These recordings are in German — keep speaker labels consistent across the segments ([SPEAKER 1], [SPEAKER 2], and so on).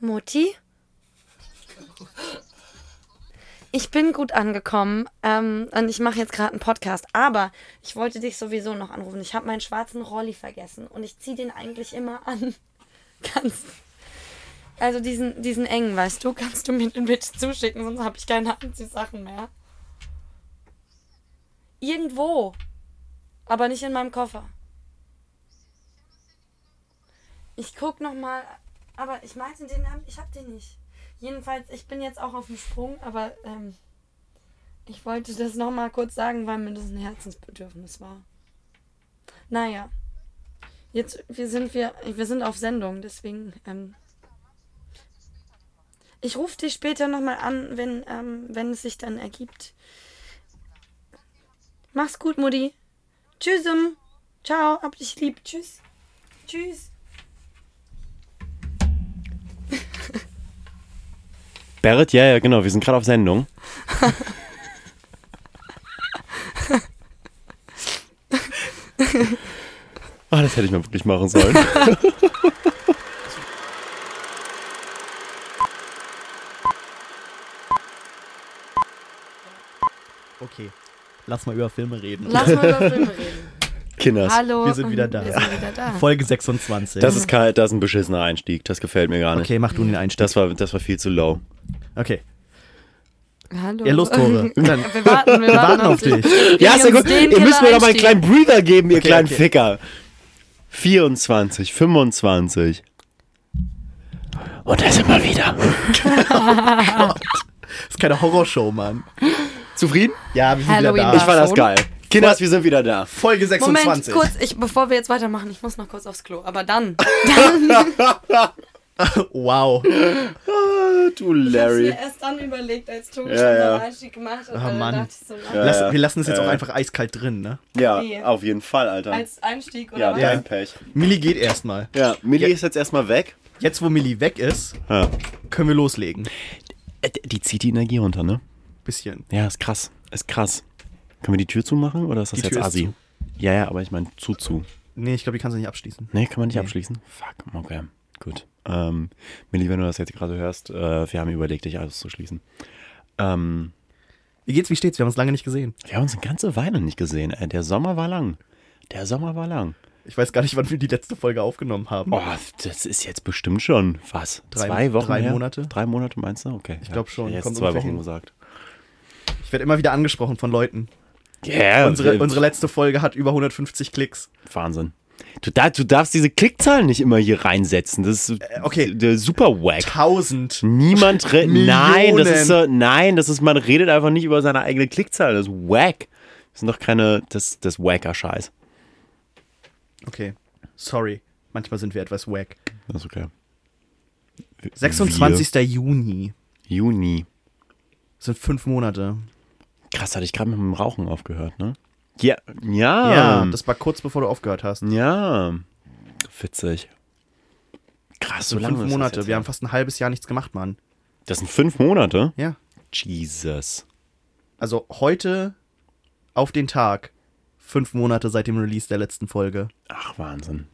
[SPEAKER 1] Mutti? Ich bin gut angekommen ähm, und ich mache jetzt gerade einen Podcast, aber ich wollte dich sowieso noch anrufen. Ich habe meinen schwarzen Rolli vergessen und ich ziehe den eigentlich immer an. Ganz. Also diesen, diesen engen, weißt du, kannst du mir den bitte zuschicken, sonst habe ich keine Anziehsachen mehr. Irgendwo. Aber nicht in meinem Koffer. Ich guck noch mal, aber ich meinte den Namen, ich hab den nicht. Jedenfalls, ich bin jetzt auch auf dem Sprung, aber ähm, ich wollte das noch mal kurz sagen, weil mir das ein Herzensbedürfnis war. Naja, jetzt wir sind wir, wir sind auf Sendung, deswegen. Ähm, ich rufe dich später noch mal an, wenn ähm, wenn es sich dann ergibt. Mach's gut, Mutti. Tschüssum. Ciao, hab dich lieb. Tschüss. Tschüss.
[SPEAKER 2] Barrett, ja, ja, genau, wir sind gerade auf Sendung. Ah, das hätte ich mal wirklich machen sollen.
[SPEAKER 3] Okay. Lass mal über Filme reden.
[SPEAKER 1] Lass mal über Filme reden.
[SPEAKER 2] Kinders.
[SPEAKER 1] Hallo.
[SPEAKER 3] Wir sind wieder da.
[SPEAKER 1] Wir sind wieder da.
[SPEAKER 3] Folge 26.
[SPEAKER 2] Das ist, kein, das ist ein beschissener Einstieg. Das gefällt mir gar nicht.
[SPEAKER 3] okay, mach du den Einstieg.
[SPEAKER 2] Das, war, das war viel zu low.
[SPEAKER 3] Okay.
[SPEAKER 1] Hallo.
[SPEAKER 3] Ja, los, Tore. Dann,
[SPEAKER 1] Wir warten, wir,
[SPEAKER 3] wir warten auf dich.
[SPEAKER 2] Ja, ist ja gut. Ihr müsst mir doch mal einen kleinen Breather geben, ihr
[SPEAKER 3] Okay,
[SPEAKER 2] kleinen
[SPEAKER 3] okay.
[SPEAKER 2] Ficker. 24, 25. Und da sind wir wieder.
[SPEAKER 3] Das ist keine Horrorshow, Mann.
[SPEAKER 2] Zufrieden?
[SPEAKER 3] Ja, wir sind
[SPEAKER 1] Halloween
[SPEAKER 3] wieder
[SPEAKER 2] Ich
[SPEAKER 3] da.
[SPEAKER 2] fand das geil. Kinders, wir sind wieder da.
[SPEAKER 3] Folge
[SPEAKER 1] Moment,
[SPEAKER 3] 26.
[SPEAKER 1] kurz, ich, bevor wir jetzt weitermachen, ich muss noch kurz aufs Klo. Aber dann.
[SPEAKER 3] Wow.
[SPEAKER 2] Ah, du Larry.
[SPEAKER 1] erst dann überlegt, als Tobi
[SPEAKER 2] Ja, ja.
[SPEAKER 1] Einstieg gemacht hat.
[SPEAKER 3] Oh, Mann.
[SPEAKER 1] dachte ich so,
[SPEAKER 2] Ja,
[SPEAKER 3] Lass,
[SPEAKER 2] ja.
[SPEAKER 3] wir lassen es jetzt
[SPEAKER 2] Ja.
[SPEAKER 3] auch einfach eiskalt drin, ne?
[SPEAKER 2] Ja,
[SPEAKER 1] Wie?
[SPEAKER 2] auf jeden Fall, Alter.
[SPEAKER 1] Als Einstieg oder
[SPEAKER 2] Ja,
[SPEAKER 1] was?
[SPEAKER 2] dein Pech.
[SPEAKER 3] Millie geht erstmal.
[SPEAKER 2] Ja, Millie
[SPEAKER 3] Ja.
[SPEAKER 2] ist jetzt erstmal weg.
[SPEAKER 3] Jetzt, wo Millie weg ist,
[SPEAKER 2] Ja.
[SPEAKER 3] können wir loslegen.
[SPEAKER 2] Äh, Die zieht die Energie runter, ne?
[SPEAKER 3] Bisschen.
[SPEAKER 2] Ja, ist krass. Ist krass. Können wir die Tür zumachen oder ist das
[SPEAKER 3] Die
[SPEAKER 2] jetzt
[SPEAKER 3] Tür ist
[SPEAKER 2] Asi?
[SPEAKER 3] zu.
[SPEAKER 2] Ja, ja, aber ich meine zu zu.
[SPEAKER 3] Nee, ich glaube, die kannst du nicht abschließen.
[SPEAKER 2] Nee, kann man nicht
[SPEAKER 3] Nee.
[SPEAKER 2] abschließen? Fuck, okay. Gut. Ähm, Millie, wenn du das jetzt gerade hörst, äh, wir haben überlegt, dich auszuschließen. Ähm,
[SPEAKER 3] Wie geht's, wie steht's? Wir haben uns lange nicht gesehen.
[SPEAKER 2] wir haben uns eine ganze Weile nicht gesehen. Äh, der Sommer war lang. Der Sommer war lang.
[SPEAKER 3] Ich weiß gar nicht, wann wir die letzte Folge aufgenommen haben.
[SPEAKER 2] Oh, das ist jetzt bestimmt schon, was?
[SPEAKER 3] Drei-
[SPEAKER 2] zwei Wochen
[SPEAKER 3] drei
[SPEAKER 2] her?
[SPEAKER 3] Monate?
[SPEAKER 2] Drei Monate meinst du? Okay.
[SPEAKER 3] Ich glaub schon.
[SPEAKER 2] Hätte
[SPEAKER 3] Kommt
[SPEAKER 2] jetzt zwei
[SPEAKER 3] ungefähr
[SPEAKER 2] Wochen
[SPEAKER 3] hin.
[SPEAKER 2] gesagt.
[SPEAKER 3] Ich werde immer wieder angesprochen von Leuten.
[SPEAKER 2] Ja,
[SPEAKER 3] Unsere, unsere letzte Folge hat über 150 Klicks.
[SPEAKER 2] Wahnsinn. Du, da, du darfst diese Klickzahlen nicht immer hier reinsetzen. Das ist
[SPEAKER 3] Äh, okay.
[SPEAKER 2] super wack.
[SPEAKER 3] 1000.
[SPEAKER 2] Niemand redet. Nein, das ist so, nein, das ist, man redet einfach nicht über seine eigene Klickzahl. Das ist wack. Das sind doch keine, das, das wacker Scheiß.
[SPEAKER 3] Okay. Sorry. Manchmal sind wir etwas wack.
[SPEAKER 2] Das ist okay.
[SPEAKER 3] 26. Juni.
[SPEAKER 2] Wir, Juni.
[SPEAKER 3] Das sind fünf Monate.
[SPEAKER 2] Krass, hatte ich gerade mit dem Rauchen aufgehört, ne? Ja, ja.
[SPEAKER 3] Ja, das war kurz bevor du aufgehört hast.
[SPEAKER 2] ja. Witzig. Krass, so lange
[SPEAKER 3] fünf Monate. Wir haben fast ein halbes Jahr nichts gemacht, Mann.
[SPEAKER 2] Das sind fünf Monate?
[SPEAKER 3] Ja.
[SPEAKER 2] Jesus.
[SPEAKER 3] Also heute auf den Tag fünf Monate seit dem Release der letzten Folge.
[SPEAKER 2] Ach, Wahnsinn.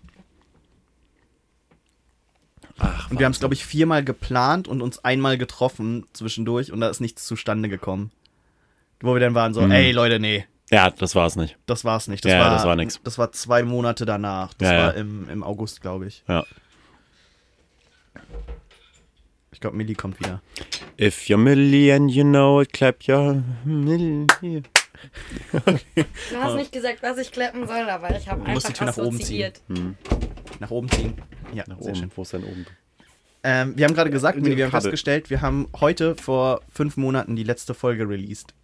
[SPEAKER 2] Ach,
[SPEAKER 3] Und wir haben es, glaube ich, viermal geplant und uns einmal getroffen zwischendurch und da ist nichts zustande gekommen. Wo wir dann waren so,
[SPEAKER 2] Mhm.
[SPEAKER 3] ey Leute, nee,
[SPEAKER 2] Ja, das war's nicht.
[SPEAKER 3] das war's nicht. Das
[SPEAKER 2] Ja,
[SPEAKER 3] war,
[SPEAKER 2] das war nix.
[SPEAKER 3] Das war zwei Monate danach. Das
[SPEAKER 2] Ja, ja.
[SPEAKER 3] war Im, im August, glaube ich.
[SPEAKER 2] Ja.
[SPEAKER 3] Ich glaube, Millie kommt wieder.
[SPEAKER 2] If you're Millie and you know it, clap your Millie.
[SPEAKER 1] Du hast nicht gesagt, was ich klappen soll, aber ich habe
[SPEAKER 3] Du musst
[SPEAKER 1] einfach
[SPEAKER 3] die Tür nach oben ziehen.
[SPEAKER 1] assoziiert.
[SPEAKER 3] Nach oben ziehen. Ja,
[SPEAKER 2] Nach
[SPEAKER 3] sehr
[SPEAKER 2] oben.
[SPEAKER 3] schön.
[SPEAKER 2] Wo ist denn oben?
[SPEAKER 3] Ähm, wir haben gerade gesagt, Millie, wir haben festgestellt, wir haben heute vor fünf Monaten die letzte Folge released.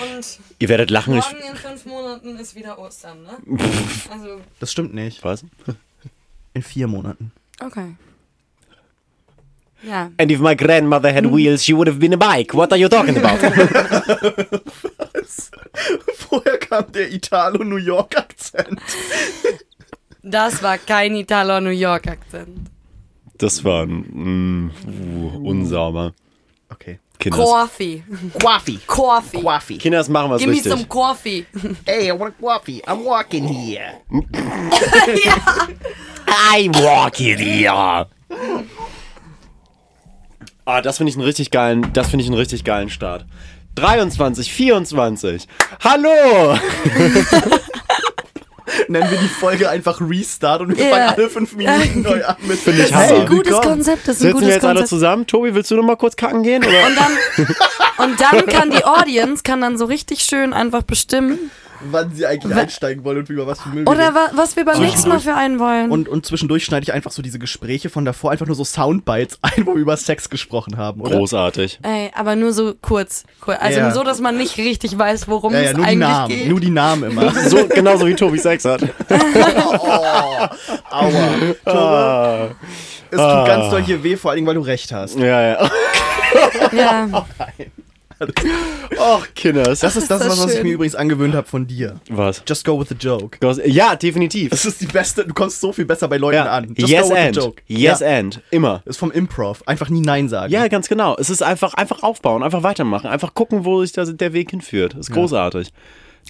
[SPEAKER 1] Und
[SPEAKER 2] Ihr werdet lachen. Ich,
[SPEAKER 1] morgen in fünf Monaten ist wieder Ostern, ne? Also,
[SPEAKER 3] Das stimmt nicht.
[SPEAKER 2] was?
[SPEAKER 3] In vier Monaten.
[SPEAKER 1] okay. Ja.
[SPEAKER 2] And if my grandmother had wheels, she would have been a bike. What are you talking about?
[SPEAKER 3] Woher kam der Italo-New York-Akzent?
[SPEAKER 1] Das war kein Italo-New York-Akzent.
[SPEAKER 2] Das war mm, uh, unsauber.
[SPEAKER 3] Okay.
[SPEAKER 2] Kinders.
[SPEAKER 1] Coffee.
[SPEAKER 3] Coffee.
[SPEAKER 1] Coffee.
[SPEAKER 3] Coffee.
[SPEAKER 2] Kinders machen was
[SPEAKER 1] Give me
[SPEAKER 2] richtig.
[SPEAKER 1] some coffee.
[SPEAKER 3] Hey, I want a coffee. I'm walking here.
[SPEAKER 2] I walk it here. Ah, das finde ich einen richtig geilen, das finde ich einen richtig geilen Start. 23, 24. Hallo!
[SPEAKER 3] Nennen wir die Folge einfach Restart und wir
[SPEAKER 1] Ja.
[SPEAKER 3] fangen alle fünf Minuten neu an mit
[SPEAKER 2] Finde ich
[SPEAKER 1] Das ist ein gutes
[SPEAKER 3] Willkommen.
[SPEAKER 1] Konzept, das ist ein
[SPEAKER 2] Sitzen wir
[SPEAKER 1] gutes
[SPEAKER 2] jetzt alle
[SPEAKER 1] Konzept.
[SPEAKER 2] zusammen? Tobi, willst du noch mal kurz kacken gehen? Oder?
[SPEAKER 1] Und dann, und dann kann die Audience kann dann so richtig schön einfach bestimmen,
[SPEAKER 3] wann sie eigentlich
[SPEAKER 1] Wa-
[SPEAKER 3] einsteigen wollen und über was für Müll wir
[SPEAKER 1] oder
[SPEAKER 3] reden.
[SPEAKER 1] wa was wir beim nächsten Mal für einen wollen.
[SPEAKER 3] und, und zwischendurch schneide ich einfach so diese Gespräche von davor einfach nur so Soundbites ein, wo wir über Sex gesprochen haben, oder?
[SPEAKER 2] Großartig.
[SPEAKER 1] Ey, aber nur so kurz. Also
[SPEAKER 3] Ja.
[SPEAKER 1] so, dass man nicht richtig weiß, worum
[SPEAKER 3] Ja, ja,
[SPEAKER 1] es
[SPEAKER 3] nur die
[SPEAKER 1] eigentlich
[SPEAKER 3] Namen.
[SPEAKER 1] geht.
[SPEAKER 3] Nur die Namen immer.
[SPEAKER 2] So, genauso wie Tobi Sex hat.
[SPEAKER 3] Aua.
[SPEAKER 2] Ah,
[SPEAKER 3] Es tut ganz doll hier weh, vor allen Dingen, weil du recht hast.
[SPEAKER 2] ja, ja.
[SPEAKER 1] ja.
[SPEAKER 2] Ach, Kinders.
[SPEAKER 3] Das ist das,
[SPEAKER 1] das
[SPEAKER 3] was, was ich mir übrigens angewöhnt habe von dir.
[SPEAKER 2] Was?
[SPEAKER 3] Just go with the joke.
[SPEAKER 2] Ja, definitiv.
[SPEAKER 3] Das ist die beste, du kommst so viel besser bei Leuten
[SPEAKER 2] Ja.
[SPEAKER 3] an. Just
[SPEAKER 2] Yes
[SPEAKER 3] go with
[SPEAKER 2] and.
[SPEAKER 3] the joke.
[SPEAKER 2] Yes
[SPEAKER 3] ja.
[SPEAKER 2] and. Immer.
[SPEAKER 3] Ist vom Improv. Einfach nie Nein sagen.
[SPEAKER 2] Ja, ganz genau. Es ist einfach, einfach aufbauen, einfach weitermachen, einfach gucken, wo sich das, der Weg hinführt. ist großartig.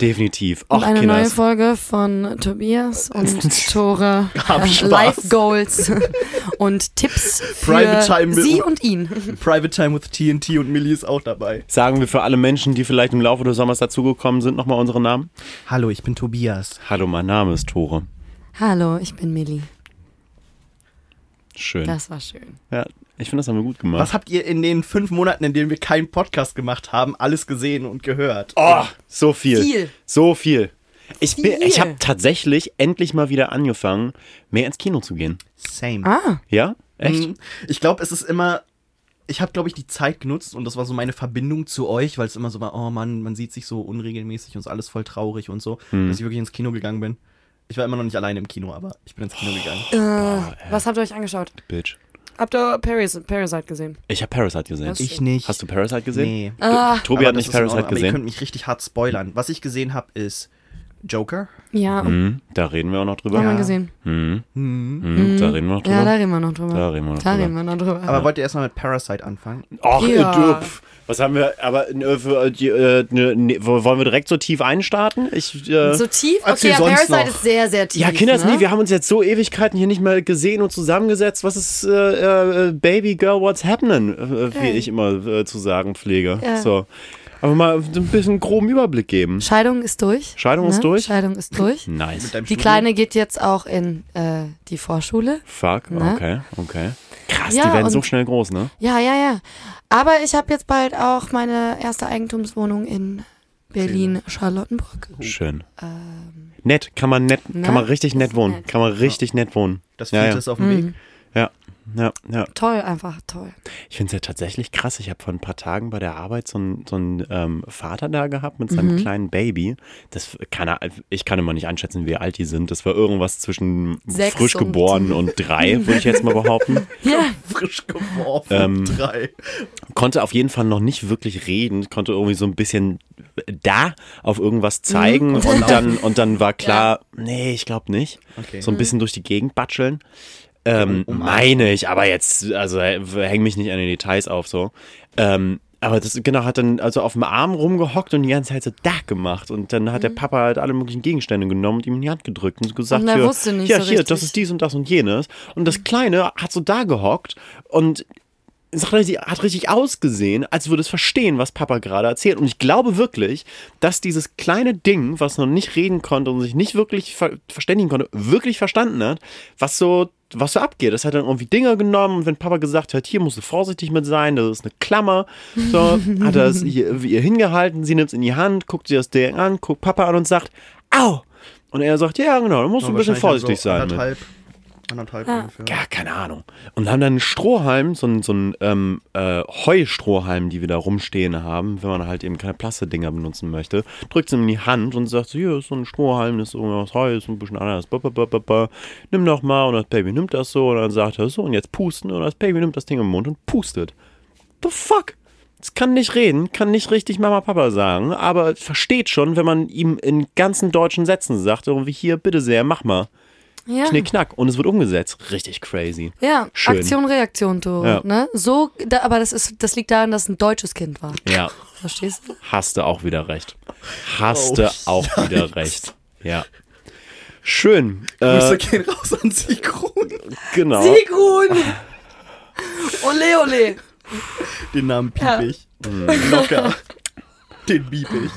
[SPEAKER 2] Definitiv.
[SPEAKER 1] Und
[SPEAKER 2] Ach,
[SPEAKER 1] eine neue
[SPEAKER 2] Kinders.
[SPEAKER 1] Folge von Tobias und Tore.
[SPEAKER 3] Hab
[SPEAKER 1] äh,
[SPEAKER 3] Spaß.
[SPEAKER 1] Life Goals und Tipps für
[SPEAKER 3] Private Time mit-
[SPEAKER 1] sie und ihn.
[SPEAKER 3] Private Time with TNT und Millie ist auch dabei.
[SPEAKER 2] Sagen wir für alle Menschen, die vielleicht im Laufe des Sommers dazugekommen sind, nochmal unsere Namen.
[SPEAKER 3] Hallo, ich bin Tobias.
[SPEAKER 2] Hallo, mein Name ist Tore.
[SPEAKER 1] Hallo, ich bin Millie.
[SPEAKER 2] Schön.
[SPEAKER 1] Das war schön.
[SPEAKER 2] Ja, ich finde, das haben wir gut gemacht.
[SPEAKER 3] Was habt ihr in den fünf Monaten, in denen wir keinen Podcast gemacht haben, alles gesehen und gehört?
[SPEAKER 2] Oh, so viel.
[SPEAKER 1] Viel.
[SPEAKER 2] So viel. Ich, bin- ich habe tatsächlich endlich mal wieder angefangen, mehr ins Kino zu gehen.
[SPEAKER 3] Same.
[SPEAKER 1] Ah,
[SPEAKER 2] Ja? Echt?
[SPEAKER 3] Mhm. Ich glaube, es ist immer. Ich habe, glaube ich, die Zeit genutzt und das war so meine Verbindung zu euch, weil es immer so war, oh Mann, man sieht sich so unregelmäßig und ist alles voll traurig und so,
[SPEAKER 2] Hm.
[SPEAKER 3] dass ich wirklich ins Kino gegangen bin. Ich war immer noch nicht alleine im Kino, aber ich bin ins Kino gegangen.
[SPEAKER 1] äh, was habt ihr euch angeschaut?
[SPEAKER 2] Bitch.
[SPEAKER 1] Habt ihr Paris, Parasite gesehen?
[SPEAKER 2] Ich habe Parasite gesehen.
[SPEAKER 1] Was?
[SPEAKER 3] Ich nicht.
[SPEAKER 2] Hast du Parasite gesehen?
[SPEAKER 3] Nee.
[SPEAKER 1] Ah,
[SPEAKER 2] Tobi
[SPEAKER 3] Aber
[SPEAKER 2] hat nicht Parasite
[SPEAKER 3] Aber ihr könnt
[SPEAKER 2] gesehen.
[SPEAKER 3] mich richtig hart spoilern. Was ich gesehen habe, ist Joker.
[SPEAKER 1] ja,
[SPEAKER 2] Mhm, da reden wir auch noch drüber.
[SPEAKER 1] haben wir
[SPEAKER 3] Ja.
[SPEAKER 1] gesehen.
[SPEAKER 2] Mhm,
[SPEAKER 3] Mhm.
[SPEAKER 2] mhm, da reden wir noch drüber.
[SPEAKER 1] Ja, da reden wir noch drüber.
[SPEAKER 2] Da reden wir noch
[SPEAKER 1] Da
[SPEAKER 2] drüber.
[SPEAKER 1] reden wir noch drüber.
[SPEAKER 3] Aber wollt ihr erstmal mit Parasite anfangen?
[SPEAKER 2] Ach,
[SPEAKER 1] Ja.
[SPEAKER 2] äh, was haben wir, aber äh, für, äh, äh, ne, ne, wollen wir direkt so tief einstarten? Ich, äh,
[SPEAKER 1] so tief? Okay, ja,
[SPEAKER 3] sonst
[SPEAKER 1] Parasite
[SPEAKER 3] noch.
[SPEAKER 1] ist sehr, sehr tief.
[SPEAKER 2] ja, Kinders,
[SPEAKER 1] ne?
[SPEAKER 2] nee, wir haben uns jetzt so Ewigkeiten hier nicht mehr gesehen und zusammengesetzt. Was ist äh, äh, Baby Girl, what's happening? Äh, wie
[SPEAKER 1] Ja.
[SPEAKER 2] ich immer äh, zu sagen pflege.
[SPEAKER 1] Ja.
[SPEAKER 2] So. Aber mal so ein bisschen groben Überblick geben.
[SPEAKER 1] Scheidung ist durch.
[SPEAKER 2] Scheidung ist durch?
[SPEAKER 1] Scheidung ist durch.
[SPEAKER 2] Nice.
[SPEAKER 1] Die
[SPEAKER 3] Studium?
[SPEAKER 1] Kleine geht jetzt auch in äh, die Vorschule.
[SPEAKER 2] Fuck,
[SPEAKER 1] Ne?
[SPEAKER 2] okay, okay. Krass,
[SPEAKER 1] Ja,
[SPEAKER 2] die werden so schnell groß, ne?
[SPEAKER 1] Ja, ja, ja. Aber ich habe jetzt bald auch meine erste Eigentumswohnung in Berlin-Charlottenburg.
[SPEAKER 2] Schön.
[SPEAKER 1] Ähm,
[SPEAKER 2] Nett, kann man nett,
[SPEAKER 1] Ne?
[SPEAKER 2] kann man richtig nett wohnen.
[SPEAKER 1] nett.
[SPEAKER 2] Kann man richtig nett wohnen.
[SPEAKER 3] Das
[SPEAKER 2] Ja,
[SPEAKER 3] vierte
[SPEAKER 2] ja.
[SPEAKER 3] ist auf dem Weg.
[SPEAKER 1] mhm.
[SPEAKER 2] Ja, ja, ja.
[SPEAKER 1] Toll, einfach toll.
[SPEAKER 2] Ich finde es ja tatsächlich krass. Ich habe vor ein paar Tagen bei der Arbeit so einen so ähm, Vater da gehabt mit seinem
[SPEAKER 1] Mhm.
[SPEAKER 2] kleinen Baby. Das kann er, ich kann immer nicht einschätzen, wie alt die sind. Das war irgendwas zwischen
[SPEAKER 1] Sechs
[SPEAKER 2] frisch
[SPEAKER 1] und-
[SPEAKER 2] geboren und drei, würde ich jetzt mal behaupten.
[SPEAKER 1] Ja,
[SPEAKER 3] Frisch geworfen.
[SPEAKER 2] Ähm,
[SPEAKER 3] Drei.
[SPEAKER 2] Konnte auf jeden Fall noch nicht wirklich reden, konnte irgendwie so ein bisschen da auf irgendwas zeigen und, dann, und dann war klar, nee, ich glaube nicht.
[SPEAKER 3] Okay.
[SPEAKER 2] So ein bisschen durch die Gegend batscheln. Ähm,
[SPEAKER 3] um-
[SPEAKER 2] meine ich, aber jetzt, also äh, häng mich nicht an den Details auf so. Ähm, aber das genau hat dann also auf dem Arm rumgehockt und die ganze Zeit so da gemacht und dann hat der Papa halt alle möglichen Gegenstände genommen und ihm in die Hand gedrückt und gesagt,
[SPEAKER 1] Und er
[SPEAKER 2] hier,
[SPEAKER 1] wusste nicht
[SPEAKER 2] ja,
[SPEAKER 1] so
[SPEAKER 2] hier,
[SPEAKER 1] richtig.
[SPEAKER 2] das ist dies und das und jenes. Und das Kleine hat so da gehockt und es hat richtig, hat richtig ausgesehen, als würde es verstehen, was Papa gerade erzählt. Und ich glaube wirklich, dass dieses kleine Ding, was noch nicht reden konnte und sich nicht wirklich ver verständigen konnte, wirklich verstanden hat, was so, was so abgeht. Das hat dann irgendwie Dinge genommen und wenn Papa gesagt hat, hier musst du vorsichtig mit sein, das ist eine Klammer, so, hat er es ihr, ihr hingehalten, sie nimmt es in die Hand, guckt sie das Ding an, guckt Papa an und sagt, au! Und er sagt, ja genau, da musst du ein bisschen vorsichtig
[SPEAKER 3] so
[SPEAKER 2] sein.
[SPEAKER 3] Anderthalb,
[SPEAKER 1] Ah.
[SPEAKER 3] ungefähr.
[SPEAKER 2] Ja, keine Ahnung. Und haben dann einen Strohhalm, so einen, so einen ähm, äh, Heustrohhalm, die wir da rumstehen haben, wenn man halt eben keine Plastikdinger benutzen möchte, drückt sie ihm in die Hand und sagt, so, hier ist so ein Strohhalm, das ist irgendwas Heu, ist ein bisschen anders, ba, ba, ba, ba, ba. nimm doch mal und das Baby nimmt das so und dann sagt er so und jetzt pusten und das Baby nimmt das Ding im Mund und pustet. The fuck? Es kann nicht reden, kann nicht richtig Mama Papa sagen, aber versteht schon, wenn man ihm in ganzen deutschen Sätzen sagt, irgendwie hier, bitte sehr, mach mal.
[SPEAKER 1] Ja.
[SPEAKER 2] Knick, knack. Und es wird umgesetzt. Richtig crazy.
[SPEAKER 1] Ja,
[SPEAKER 2] Schön.
[SPEAKER 1] Aktion, Reaktion, Tore.
[SPEAKER 2] Ja.
[SPEAKER 1] Ne? So, da, aber das, ist, das liegt daran, dass es ein deutsches Kind war.
[SPEAKER 2] Ja,
[SPEAKER 1] Verstehst du?
[SPEAKER 2] hast du auch wieder recht. Hast
[SPEAKER 3] Oh,
[SPEAKER 2] du auch wieder
[SPEAKER 3] Scheiße.
[SPEAKER 2] recht. Ja. Schön.
[SPEAKER 3] Grüße
[SPEAKER 2] Äh,
[SPEAKER 3] gehen raus an Sigrun.
[SPEAKER 2] genau.
[SPEAKER 1] Sigrun! Ole, ole.
[SPEAKER 3] Den Namen piep
[SPEAKER 1] Ja.
[SPEAKER 3] ich. Locker. Den bieb ich.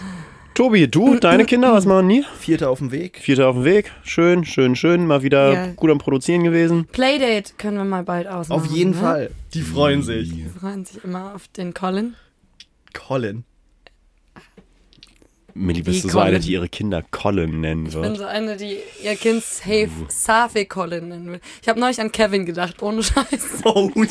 [SPEAKER 2] Tobi, du, deine Kinder, was machen die?
[SPEAKER 3] Vierter auf dem Weg.
[SPEAKER 2] Vierter auf dem Weg. Schön, schön, schön. Mal wieder
[SPEAKER 1] Ja.
[SPEAKER 2] gut am Produzieren gewesen.
[SPEAKER 1] Playdate können wir mal bald ausmachen.
[SPEAKER 3] Auf jeden
[SPEAKER 1] ne?
[SPEAKER 3] Fall. Die freuen sich.
[SPEAKER 1] Die freuen sich immer auf den Colin.
[SPEAKER 3] Colin.
[SPEAKER 2] Millie, bist
[SPEAKER 1] Die
[SPEAKER 2] du so eine, die ihre Kinder Colin nennen
[SPEAKER 1] Ich bin
[SPEAKER 2] wird?
[SPEAKER 1] so eine, die ihr Kind safe Safi Colin nennen will. Ich habe neulich an Kevin gedacht, ohne Scheiß.
[SPEAKER 3] Oh, ja.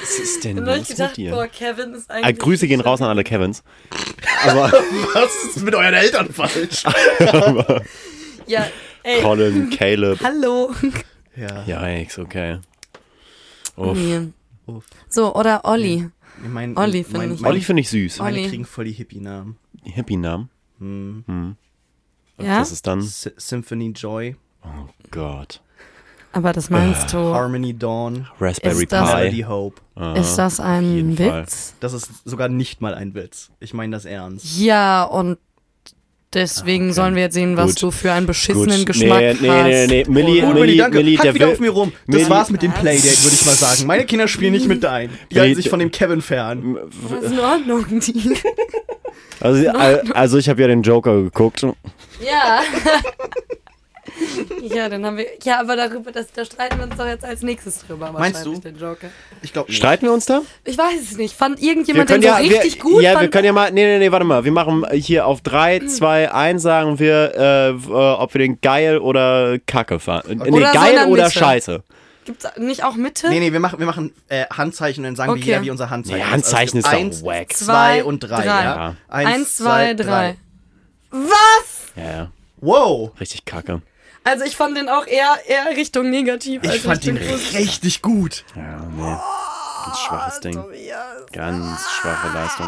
[SPEAKER 2] Was ist denn
[SPEAKER 1] Ich habe
[SPEAKER 2] los mit
[SPEAKER 1] gedacht,
[SPEAKER 2] dir?
[SPEAKER 1] boah, Kevin ist
[SPEAKER 2] Äh,
[SPEAKER 1] eigentlich...
[SPEAKER 2] Grüße gehen raus an alle Kevins. Aber
[SPEAKER 3] Was ist mit euren Eltern falsch?
[SPEAKER 1] Ja, ey,
[SPEAKER 2] Colin, Caleb.
[SPEAKER 1] hallo.
[SPEAKER 3] Ja.
[SPEAKER 2] Yikes, okay. Uff.
[SPEAKER 1] Nee.
[SPEAKER 3] Uff.
[SPEAKER 1] So, oder Olli.
[SPEAKER 3] Mein,
[SPEAKER 1] Olli finde ich-
[SPEAKER 2] Olli finde ich süß.
[SPEAKER 3] Meine
[SPEAKER 1] Olli.
[SPEAKER 3] kriegen voll die Hippie-Namen.
[SPEAKER 2] Hippie-Namen.
[SPEAKER 3] Hm.
[SPEAKER 1] Ja?
[SPEAKER 2] Das ist dann.
[SPEAKER 3] S Symphony Joy,
[SPEAKER 2] Oh Gott.
[SPEAKER 1] Aber das meinst du,
[SPEAKER 3] Harmony Dawn,
[SPEAKER 2] Raspberry
[SPEAKER 1] Ist das-
[SPEAKER 3] Melody
[SPEAKER 2] Pi.
[SPEAKER 3] Hope.
[SPEAKER 2] Ah,
[SPEAKER 1] ist das ein
[SPEAKER 2] jeden Fall.
[SPEAKER 1] Witz?
[SPEAKER 3] Das ist sogar nicht mal ein Witz. Ich meine das ernst.
[SPEAKER 1] Ja, und deswegen
[SPEAKER 2] Ah, okay.
[SPEAKER 1] sollen wir jetzt sehen, was
[SPEAKER 2] Gut.
[SPEAKER 1] du für einen beschissenen
[SPEAKER 2] Gut.
[SPEAKER 1] Geschmack
[SPEAKER 2] nee, nee,
[SPEAKER 1] hast.
[SPEAKER 2] nee, nee, Millie,
[SPEAKER 3] Cool,
[SPEAKER 1] Oder-
[SPEAKER 2] Millie,
[SPEAKER 3] danke.
[SPEAKER 2] Millie,
[SPEAKER 3] Hack
[SPEAKER 2] der
[SPEAKER 3] wieder auf mir rum. Das
[SPEAKER 2] Millie-
[SPEAKER 3] war's mit dem? Playdate, würde ich mal sagen. Meine Kinder spielen nicht mit ein. Die halten sich von dem Kevin fern.
[SPEAKER 1] Das ist in Ordnung, die.
[SPEAKER 2] Also, al- also ich habe ja den Joker geguckt.
[SPEAKER 1] Ja. ja, dann haben wir. Ja, aber darüber, das, da streiten wir uns doch jetzt als nächstes drüber.
[SPEAKER 3] Meinst
[SPEAKER 1] wahrscheinlich,
[SPEAKER 3] du?
[SPEAKER 1] Den Joker.
[SPEAKER 3] Ich glaube
[SPEAKER 2] Streiten wir uns da?
[SPEAKER 1] Ich weiß es nicht. Fand irgendjemand den so richtig
[SPEAKER 2] wir,
[SPEAKER 1] gut?
[SPEAKER 2] Ja, wir
[SPEAKER 1] Fand-
[SPEAKER 2] können ja mal. Nee, nee, nee, warte mal. Wir machen hier auf 3, 2, 1 sagen wir, äh, äh, ob wir den geil oder kacke fanden. Nee,
[SPEAKER 1] Oder
[SPEAKER 2] geil
[SPEAKER 1] der
[SPEAKER 2] oder
[SPEAKER 1] Mitte.
[SPEAKER 2] scheiße.
[SPEAKER 1] Gibt's nicht auch Mitte?
[SPEAKER 3] Nee, nee, wir machen, wir machen äh, Handzeichen und dann sagen
[SPEAKER 1] Okay.
[SPEAKER 3] wir jeder, wie unser Handzeichen
[SPEAKER 2] Nee,
[SPEAKER 3] ist.
[SPEAKER 2] Handzeichen
[SPEAKER 3] Also
[SPEAKER 2] ist
[SPEAKER 3] es
[SPEAKER 2] doch
[SPEAKER 3] eins,
[SPEAKER 2] wack.
[SPEAKER 3] zwei und drei.
[SPEAKER 1] drei.
[SPEAKER 3] Ja?
[SPEAKER 1] Eins, zwei, drei. Was?
[SPEAKER 2] Ja, ja.
[SPEAKER 3] Wow.
[SPEAKER 2] Richtig kacke.
[SPEAKER 1] Also ich fand den auch eher, eher Richtung negativ.
[SPEAKER 3] Ich
[SPEAKER 1] als
[SPEAKER 3] fand ihn
[SPEAKER 1] Richtung positiv.
[SPEAKER 3] richtig gut.
[SPEAKER 2] Ja, nee. Ganz schwaches Ding. Ganz schwache Leistung.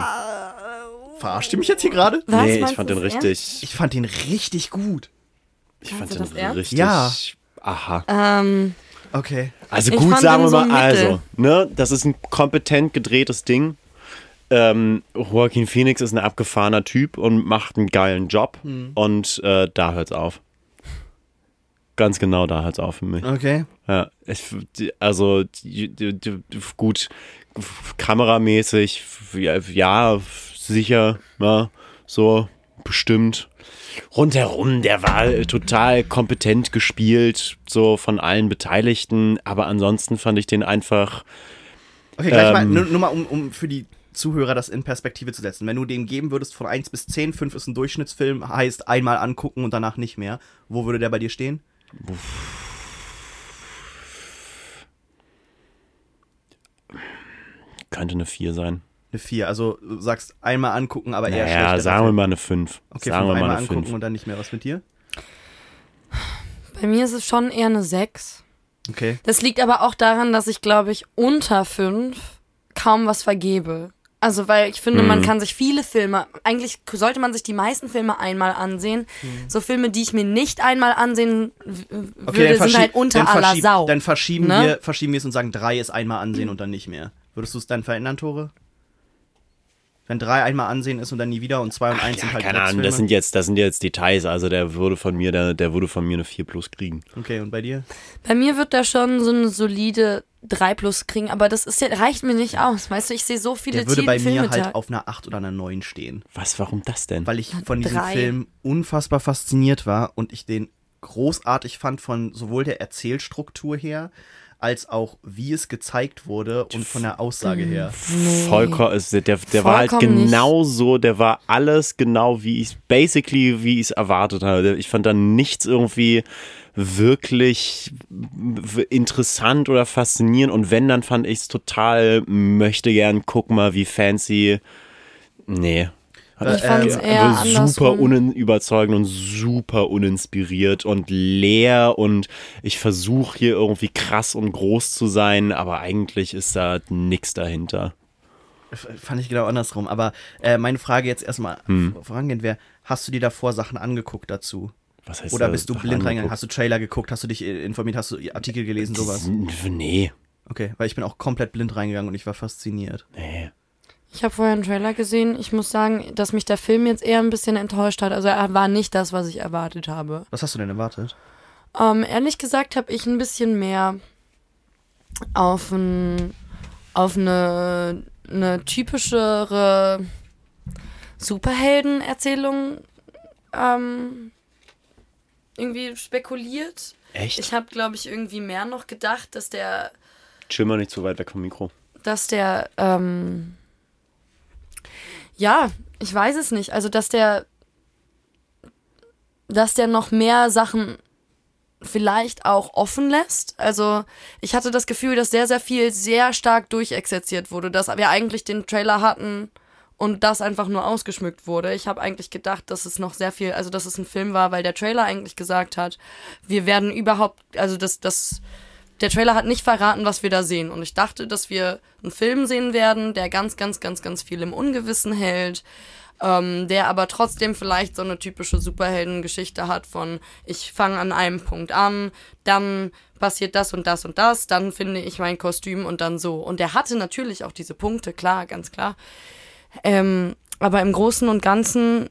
[SPEAKER 3] Verarscht ihr mich jetzt hier gerade?
[SPEAKER 1] Was,
[SPEAKER 2] nee, ich fand den richtig.
[SPEAKER 3] Ich fand ihn richtig gut.
[SPEAKER 2] Ich fand den richtig.
[SPEAKER 3] Ja.
[SPEAKER 2] Aha.
[SPEAKER 1] Ähm,
[SPEAKER 3] Okay.
[SPEAKER 2] Also gut, sagen
[SPEAKER 1] den
[SPEAKER 2] wir
[SPEAKER 1] so
[SPEAKER 2] mal,
[SPEAKER 1] mittel.
[SPEAKER 2] also, ne, das ist ein kompetent gedrehtes Ding. Ähm, Joaquin Phoenix ist ein abgefahrener Typ und macht einen geilen Job.
[SPEAKER 3] Hm.
[SPEAKER 2] Und äh, da hört's auf. Ganz genau da hört's auf für mich.
[SPEAKER 3] Okay.
[SPEAKER 2] Ja, ich, also gut, kameramäßig, ja, sicher, ja, so bestimmt. Rundherum, der war total kompetent gespielt, so von allen Beteiligten, aber ansonsten fand ich den einfach.
[SPEAKER 3] Okay, gleich mal,
[SPEAKER 2] Ähm.
[SPEAKER 3] nur, nur mal, um, um für die Zuhörer das in Perspektive zu setzen. Wenn du dem geben würdest von 1 bis 10, 5 ist ein Durchschnittsfilm, heißt einmal angucken und danach nicht mehr. Wo würde der bei dir stehen?
[SPEAKER 2] Könnte eine 4 sein.
[SPEAKER 3] Eine 4. Also du sagst einmal angucken, aber eher
[SPEAKER 2] Naja,
[SPEAKER 3] schlechter
[SPEAKER 2] sagen wir mal eine 5.
[SPEAKER 3] Okay,
[SPEAKER 2] sagen
[SPEAKER 3] fünf
[SPEAKER 2] wir mal
[SPEAKER 3] einmal
[SPEAKER 2] eine
[SPEAKER 3] angucken
[SPEAKER 2] 5.
[SPEAKER 3] und dann nicht mehr. Was mit dir?
[SPEAKER 1] bei mir ist es schon eher eine 6.
[SPEAKER 3] Okay.
[SPEAKER 1] Das liegt aber auch daran, dass ich, glaube ich, unter 5 kaum was vergebe. Also, weil ich finde, man
[SPEAKER 2] Mhm.
[SPEAKER 1] kann sich viele Filme, eigentlich sollte man sich die meisten Filme einmal ansehen. So Filme, die ich mir nicht einmal ansehen würde, sind halt unter
[SPEAKER 3] dann
[SPEAKER 1] aller Sau.
[SPEAKER 3] Dann verschieben,
[SPEAKER 1] Ne?
[SPEAKER 3] wir, verschieben wir es und sagen, 3 ist einmal ansehen und dann nicht mehr. Würdest du es dann verändern, Tore? Wenn 3 einmal ansehen ist und dann nie wieder und 2 und 1
[SPEAKER 2] Ja,
[SPEAKER 3] sind halt
[SPEAKER 2] keine Ahnung, das sind jetzt, das sind jetzt Details. Also der würde von mir, der, der würde von mir eine 4 plus kriegen.
[SPEAKER 3] Okay, und bei dir?
[SPEAKER 1] Bei mir wird da schon so eine solide 3 plus kriegen, aber das ist ja, reicht mir nicht aus. Weißt du, ich sehe so viele
[SPEAKER 3] Der würde bei
[SPEAKER 1] Filme
[SPEAKER 3] mir halt auf einer 8 oder einer 9 stehen.
[SPEAKER 2] Was, warum das denn?
[SPEAKER 3] Weil ich von diesem
[SPEAKER 1] drei.
[SPEAKER 3] Film unfassbar fasziniert war und ich den großartig fand von sowohl der Erzählstruktur her, als auch wie es gezeigt wurde und von der Aussage her.
[SPEAKER 2] Vollkommen, ist- der, der war halt
[SPEAKER 1] Vollkommen nicht.
[SPEAKER 2] genau so, der war alles genau wie ich, basically wie ich es erwartet habe. Ich fand da nichts irgendwie wirklich w- interessant oder faszinierend und wenn, dann fand ich es total, möchte gern, guck mal, wie fancy. Nee.
[SPEAKER 1] Ich fand's
[SPEAKER 3] ähm,
[SPEAKER 1] eher
[SPEAKER 2] super unüberzeugend und super uninspiriert und leer und ich versuche hier irgendwie krass und groß zu sein, aber eigentlich ist da nix dahinter.
[SPEAKER 3] Fand ich genau andersrum. Aber äh, meine Frage jetzt erstmal
[SPEAKER 2] Hm.
[SPEAKER 3] vorangehend wäre, hast du dir davor Sachen angeguckt dazu?
[SPEAKER 2] Was heißt
[SPEAKER 3] Oder bist du blind reingegangen? Hast du Trailer geguckt? Hast du dich äh, informiert? Hast du Artikel gelesen? Sowas?
[SPEAKER 2] Nee,
[SPEAKER 3] Okay, weil ich bin auch komplett blind reingegangen und ich war fasziniert.
[SPEAKER 2] nee.
[SPEAKER 1] Ich habe vorher einen Trailer gesehen. Ich muss sagen, dass mich der Film jetzt eher ein bisschen enttäuscht hat. Also er war nicht das, was ich erwartet habe.
[SPEAKER 3] Was hast du denn erwartet?
[SPEAKER 1] Ähm, ehrlich gesagt habe ich ein bisschen mehr auf, ein, auf eine, eine typischere Superhelden-Erzählung ähm, irgendwie spekuliert.
[SPEAKER 2] Echt?
[SPEAKER 1] Ich habe, glaube ich, irgendwie mehr noch gedacht, dass der,
[SPEAKER 2] Chill mal nicht zu weit weg vom Mikro.
[SPEAKER 1] dass der, ähm, ja, ich weiß es nicht. Also, dass der, dass der noch mehr Sachen vielleicht auch offen lässt. Also, ich hatte das Gefühl, dass sehr, sehr viel sehr stark durchexerziert wurde, dass wir eigentlich den Trailer hatten und das einfach nur ausgeschmückt wurde. Ich habe eigentlich gedacht, dass es noch sehr viel, also dass es ein Film war, weil der Trailer eigentlich gesagt hat, wir werden überhaupt, also das, das, der Trailer hat nicht verraten, was wir da sehen. Und ich dachte, dass wir einen Film sehen werden, der ganz, ganz, ganz, ganz viel im Ungewissen hält, ähm, der aber trotzdem vielleicht so eine typische Superheldengeschichte hat von, ich fange an einem Punkt an, dann passiert das und das und das, dann finde ich mein Kostüm und dann so. Und der hatte natürlich auch diese Punkte, klar, ganz klar. Ähm, aber im Großen und Ganzen,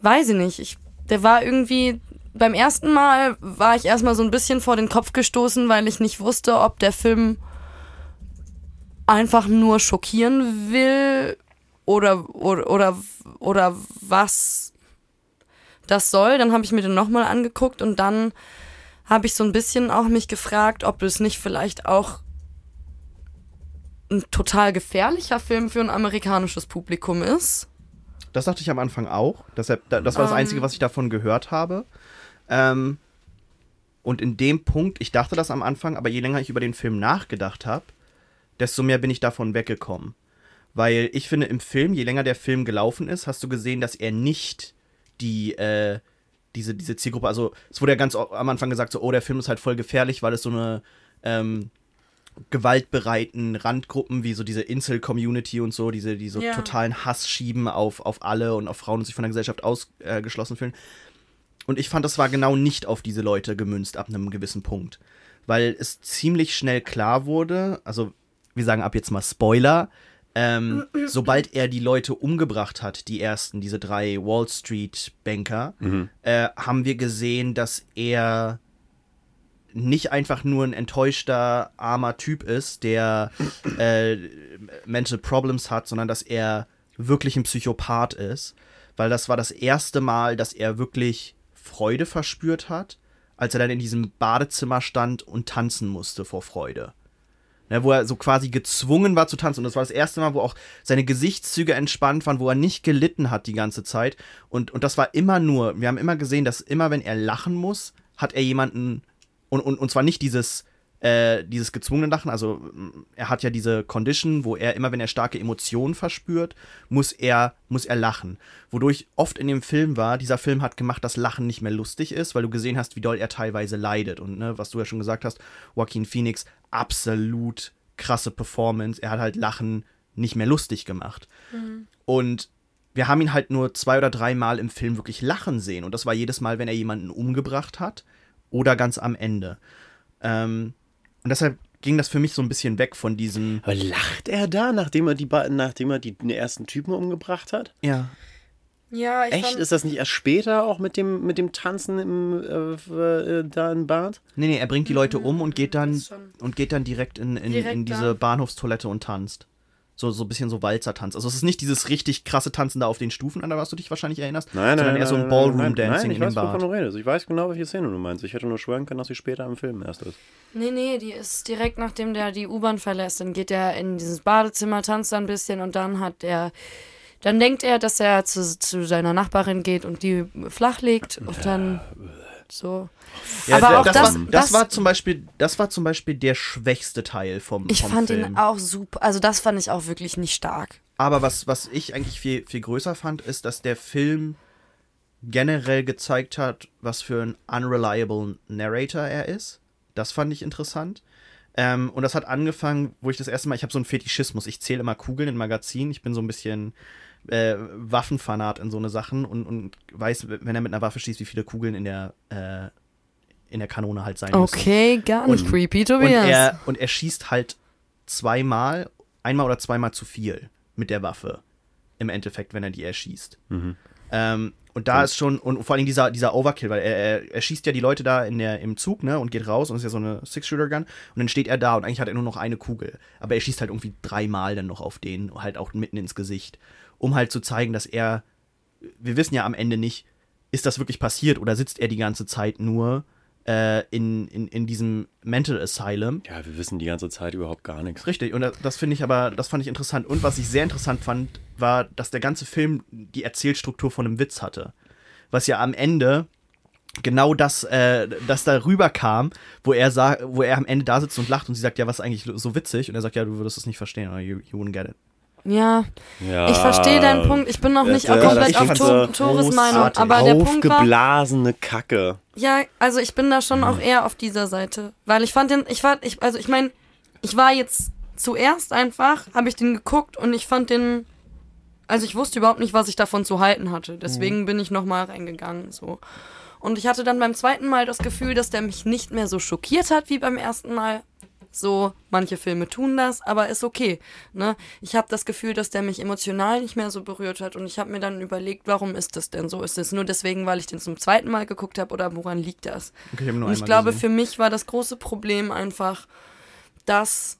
[SPEAKER 1] weiß ich nicht, ich, der war irgendwie, beim ersten Mal war ich erstmal so ein bisschen vor den Kopf gestoßen, weil ich nicht wusste, ob der Film einfach nur schockieren will oder, oder, oder, oder was das soll. Dann habe ich mir den nochmal angeguckt und dann habe ich so ein bisschen auch mich gefragt, ob es nicht vielleicht auch ein total gefährlicher Film für ein amerikanisches Publikum ist.
[SPEAKER 3] Das dachte ich am Anfang auch. Deshalb, da- das war das
[SPEAKER 1] Ähm.
[SPEAKER 3] Einzige, was ich davon gehört habe. Ähm, und in dem Punkt, ich dachte das am Anfang, aber je länger ich über den Film nachgedacht habe, desto mehr bin ich davon weggekommen. Weil ich finde, im Film, je länger der Film gelaufen ist, hast du gesehen, dass er nicht die, äh, diese, diese Zielgruppe, also es wurde ja ganz am Anfang gesagt, so, oh, der Film ist halt voll gefährlich, weil es so eine ähm, gewaltbereiten Randgruppen wie so diese Insel-Community und so, diese, die so
[SPEAKER 1] Ja.
[SPEAKER 3] totalen Hass schieben auf, auf alle und auf Frauen und sich von der Gesellschaft ausgeschlossen fühlen. Und ich fand, das war genau nicht auf diese Leute gemünzt ab einem gewissen Punkt. Weil es ziemlich schnell klar wurde, also wir sagen ab jetzt mal Spoiler, ähm, sobald er die Leute umgebracht hat, die ersten, diese drei Wall Street-Banker, äh, haben wir gesehen, dass er nicht einfach nur ein enttäuschter, armer Typ ist, der äh, Mental Problems hat, sondern dass er wirklich ein Psychopath ist. Weil das war das erste Mal, dass er wirklich Freude verspürt hat, als er dann in diesem Badezimmer stand und tanzen musste vor Freude. Ne, wo er so quasi gezwungen war zu tanzen. Und das war das erste Mal, wo auch seine Gesichtszüge entspannt waren, wo er nicht gelitten hat die ganze Zeit. Und, und das war immer nur, wir haben immer gesehen, dass immer, wenn er lachen muss, hat er jemanden, und, und, und zwar nicht dieses, äh, dieses gezwungene Lachen, also mm, er hat ja diese Condition, wo er immer, wenn er starke Emotionen verspürt, muss er, muss er lachen. Wodurch oft in dem Film war, dieser Film hat gemacht, dass Lachen nicht mehr lustig ist, weil du gesehen hast, wie doll er teilweise leidet. Und ne, was du ja schon gesagt hast, Joaquin Phoenix, absolut krasse Performance. Er hat halt Lachen nicht mehr lustig gemacht. Und wir haben ihn halt nur zwei oder drei Mal im Film wirklich lachen sehen. Und das war jedes Mal, wenn er jemanden umgebracht hat oder ganz am Ende. Ähm, und deshalb ging das für mich so ein bisschen weg von diesem.
[SPEAKER 2] Aber lacht er da, nachdem er die, ba- nachdem er die ersten Typen umgebracht hat?
[SPEAKER 3] Ja.
[SPEAKER 1] Ja, ich
[SPEAKER 2] Echt? Ist das nicht erst später auch mit dem, mit dem Tanzen im, äh, äh, da im Bad?
[SPEAKER 3] Nee, nee, er bringt die Leute um und geht dann und geht dann direkt in, in,
[SPEAKER 1] Direkt
[SPEAKER 3] in
[SPEAKER 1] da?
[SPEAKER 3] diese Bahnhofstoilette und tanzt. So, so ein bisschen so Walzertanz. Also es ist nicht dieses richtig krasse Tanzen da auf den Stufen, an was du dich wahrscheinlich erinnerst, sondern eher so ein
[SPEAKER 2] nein,
[SPEAKER 3] Ballroom-Dancing
[SPEAKER 2] ich
[SPEAKER 3] in dem
[SPEAKER 2] weiß, wovon
[SPEAKER 3] Bad.
[SPEAKER 2] du redest. Ich weiß genau, welche Szene du meinst. Ich hätte nur schwören können, dass sie später im Film erst ist.
[SPEAKER 1] Nee, nee, die ist direkt nachdem der die U-Bahn verlässt. Dann geht er in dieses Badezimmer, tanzt da ein bisschen und dann hat er. Dann denkt er, dass er zu, zu seiner Nachbarin geht und die flach legt und dann so.
[SPEAKER 3] Ja,
[SPEAKER 1] Aber auch
[SPEAKER 3] das,
[SPEAKER 1] das-
[SPEAKER 3] war, das,
[SPEAKER 1] das-
[SPEAKER 3] war zum Beispiel, das war zum Beispiel der schwächste Teil vom,
[SPEAKER 1] Ich
[SPEAKER 3] vom
[SPEAKER 1] fand
[SPEAKER 3] Film.
[SPEAKER 1] ihn auch super. Also das fand ich auch wirklich nicht stark.
[SPEAKER 3] Aber was, was ich eigentlich viel, viel größer fand, ist, dass der Film generell gezeigt hat, was für ein unreliable Narrator er ist. Das fand ich interessant. Ähm, und das hat angefangen, wo ich das erste Mal, ich habe so einen Fetischismus. Ich zähle immer Kugeln in Magazinen. Ich bin so ein bisschen äh, Waffenfanat in so eine Sachen und, und weiß, wenn er mit einer Waffe schießt, wie viele Kugeln in der, äh, in der Kanone halt sein müssen.
[SPEAKER 1] Okay, gar nicht creepy,
[SPEAKER 3] Und
[SPEAKER 1] Tobias.
[SPEAKER 3] er, und er schießt halt zweimal, einmal oder zweimal zu viel. mit der Waffe. Im Endeffekt, wenn er die erschießt. Ähm, und da ist schon, und vor allem dieser, dieser Overkill, weil er, er, er schießt ja die Leute da in der, im Zug, ne, und geht raus und ist ja so eine Six-Shooter-Gun. Und dann steht er da und eigentlich hat er nur noch eine Kugel. Aber er schießt halt irgendwie dreimal dann noch auf den, halt auch mitten ins Gesicht. Um halt zu zeigen, dass er, wir wissen ja am Ende nicht, ist das wirklich passiert oder sitzt er die ganze Zeit nur äh, in, in, in diesem Mental Asylum.
[SPEAKER 2] Ja, wir wissen die ganze Zeit überhaupt gar nichts.
[SPEAKER 3] Richtig, und das, das finde ich aber, das fand ich interessant. Und was ich sehr interessant fand, war, dass der ganze Film die Erzählstruktur von einem Witz hatte. Was ja am Ende genau das, äh, das da rüberkam, wo er sah, wo er am Ende da sitzt und lacht und sie sagt, ja, was ist eigentlich so witzig? Und er sagt, ja, du würdest es nicht verstehen, oder you, you wouldn't get it.
[SPEAKER 1] Ja,
[SPEAKER 2] Ja,
[SPEAKER 1] ich verstehe deinen Punkt. Ich bin noch nicht auch komplett auf
[SPEAKER 3] fand's
[SPEAKER 1] to
[SPEAKER 3] so
[SPEAKER 1] Tores Meinung, aber der Punkt war,
[SPEAKER 2] Aufgeblasene Kacke.
[SPEAKER 1] ja, also ich bin da schon
[SPEAKER 2] Mhm.
[SPEAKER 1] auch eher auf dieser Seite, weil ich fand den, ich war, ich, also ich meine, ich war jetzt zuerst einfach, habe ich den geguckt und ich fand den, also ich wusste überhaupt nicht, was ich davon zu halten hatte.
[SPEAKER 2] Mhm.
[SPEAKER 1] Deswegen bin ich nochmal reingegangen, so. Und ich hatte dann beim zweiten Mal das Gefühl, dass der mich nicht mehr so schockiert hat wie beim ersten Mal. So, manche Filme tun das, aber ist okay. Ne? Ich habe das Gefühl, dass der mich emotional nicht mehr so berührt hat und ich habe mir dann überlegt, warum ist das denn so? Ist es nur deswegen, weil ich den zum zweiten Mal geguckt habe oder woran liegt das?
[SPEAKER 3] Okay, ich
[SPEAKER 1] Und ich glaube,
[SPEAKER 3] gesehen.
[SPEAKER 1] für mich war das große Problem einfach, dass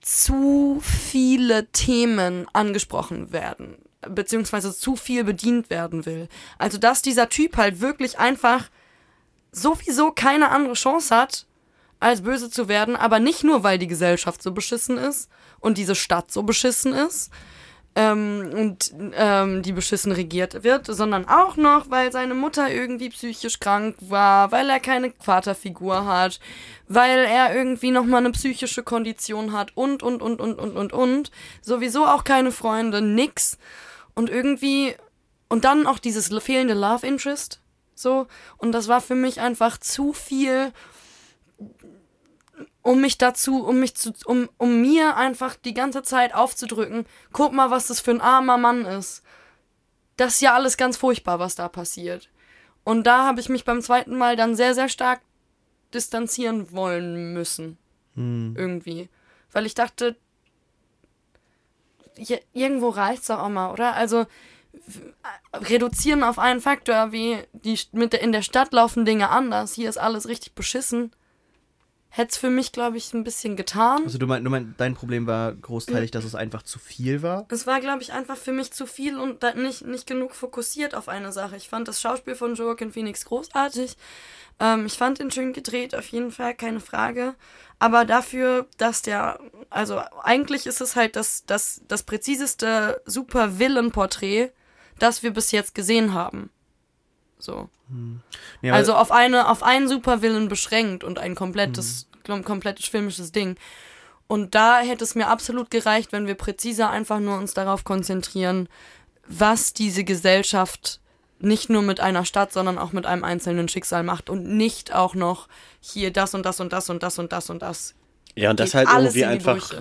[SPEAKER 1] zu viele Themen angesprochen werden, beziehungsweise zu viel bedient werden will. Also, dass dieser Typ halt wirklich einfach sowieso keine andere Chance hat, als böse zu werden, aber nicht nur, weil die Gesellschaft so beschissen ist und diese Stadt so beschissen ist ähm, und ähm, die beschissen regiert wird, sondern auch noch, weil seine Mutter irgendwie psychisch krank war, weil er keine Vaterfigur hat, weil er irgendwie nochmal eine psychische Kondition hat und, und, und, und, und, und, und. Sowieso auch keine Freunde, nix. Und irgendwie, und dann auch dieses fehlende Love Interest, so. Und das war für mich einfach zu viel um mich dazu, um mich zu, um, um mir einfach die ganze Zeit aufzudrücken, guck mal, was das für ein armer Mann ist. Das ist ja alles ganz furchtbar, was da passiert. Und da habe ich mich beim zweiten Mal dann sehr, sehr stark distanzieren wollen müssen. Irgendwie. Weil ich dachte, je- irgendwo reicht's doch auch mal, oder? Also reduzieren auf einen Faktor, wie die mit der, in der Stadt laufen Dinge anders, hier ist alles richtig beschissen. Hätte es für mich, glaube ich, ein bisschen getan.
[SPEAKER 3] Also du meinst, du meinst, dein Problem war großteilig, dass es einfach zu viel war?
[SPEAKER 1] Es war, glaube ich, einfach für mich zu viel und nicht, nicht genug fokussiert auf eine Sache. Ich fand das Schauspiel von Joaquin Phoenix großartig. Ähm, ich fand ihn schön gedreht, auf jeden Fall, keine Frage. Aber dafür, dass der, also eigentlich ist es halt das, das, das präziseste Super-Villain-Porträt, das wir bis jetzt gesehen haben. So.
[SPEAKER 3] Ja,
[SPEAKER 1] Also auf eine, auf einen Supervillain beschränkt und ein komplettes, kom- komplettes filmisches Ding. Und da hätte es mir absolut gereicht, wenn wir präziser einfach nur uns darauf konzentrieren, was diese Gesellschaft nicht nur mit einer Stadt, sondern auch mit einem einzelnen Schicksal macht und nicht auch noch hier das und das und das und das und das und das.
[SPEAKER 2] Ja, und das halt
[SPEAKER 1] alles
[SPEAKER 2] irgendwie einfach,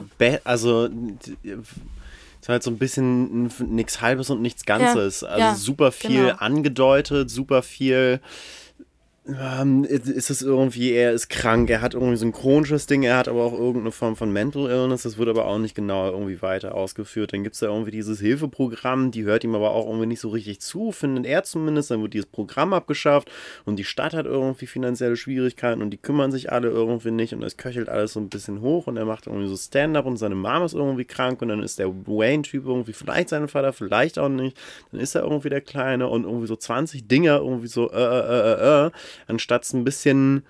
[SPEAKER 2] also d- ist halt so ein bisschen nichts Halbes und nichts Ganzes. also
[SPEAKER 1] ja,
[SPEAKER 2] super viel
[SPEAKER 1] genau.
[SPEAKER 2] angedeutet, super viel. Ähm, ist es irgendwie, er ist krank, er hat irgendwie so ein chronisches Ding, er hat aber auch irgendeine Form von Mental Illness, das wird aber auch nicht genau irgendwie weiter ausgeführt. Dann gibt es da irgendwie dieses Hilfeprogramm, die hört ihm aber auch irgendwie nicht so richtig zu, findet er zumindest. Dann wird dieses Programm abgeschafft und die Stadt hat irgendwie finanzielle Schwierigkeiten und die kümmern sich alle irgendwie nicht und es köchelt alles so ein bisschen hoch und er macht irgendwie so Stand-up und seine Mama ist irgendwie krank und dann ist der Wayne-Typ irgendwie vielleicht sein Vater, vielleicht auch nicht. Dann ist er irgendwie der Kleine und irgendwie so 20 Dinger irgendwie so, äh, äh, äh, äh, anstatt es ein bisschen,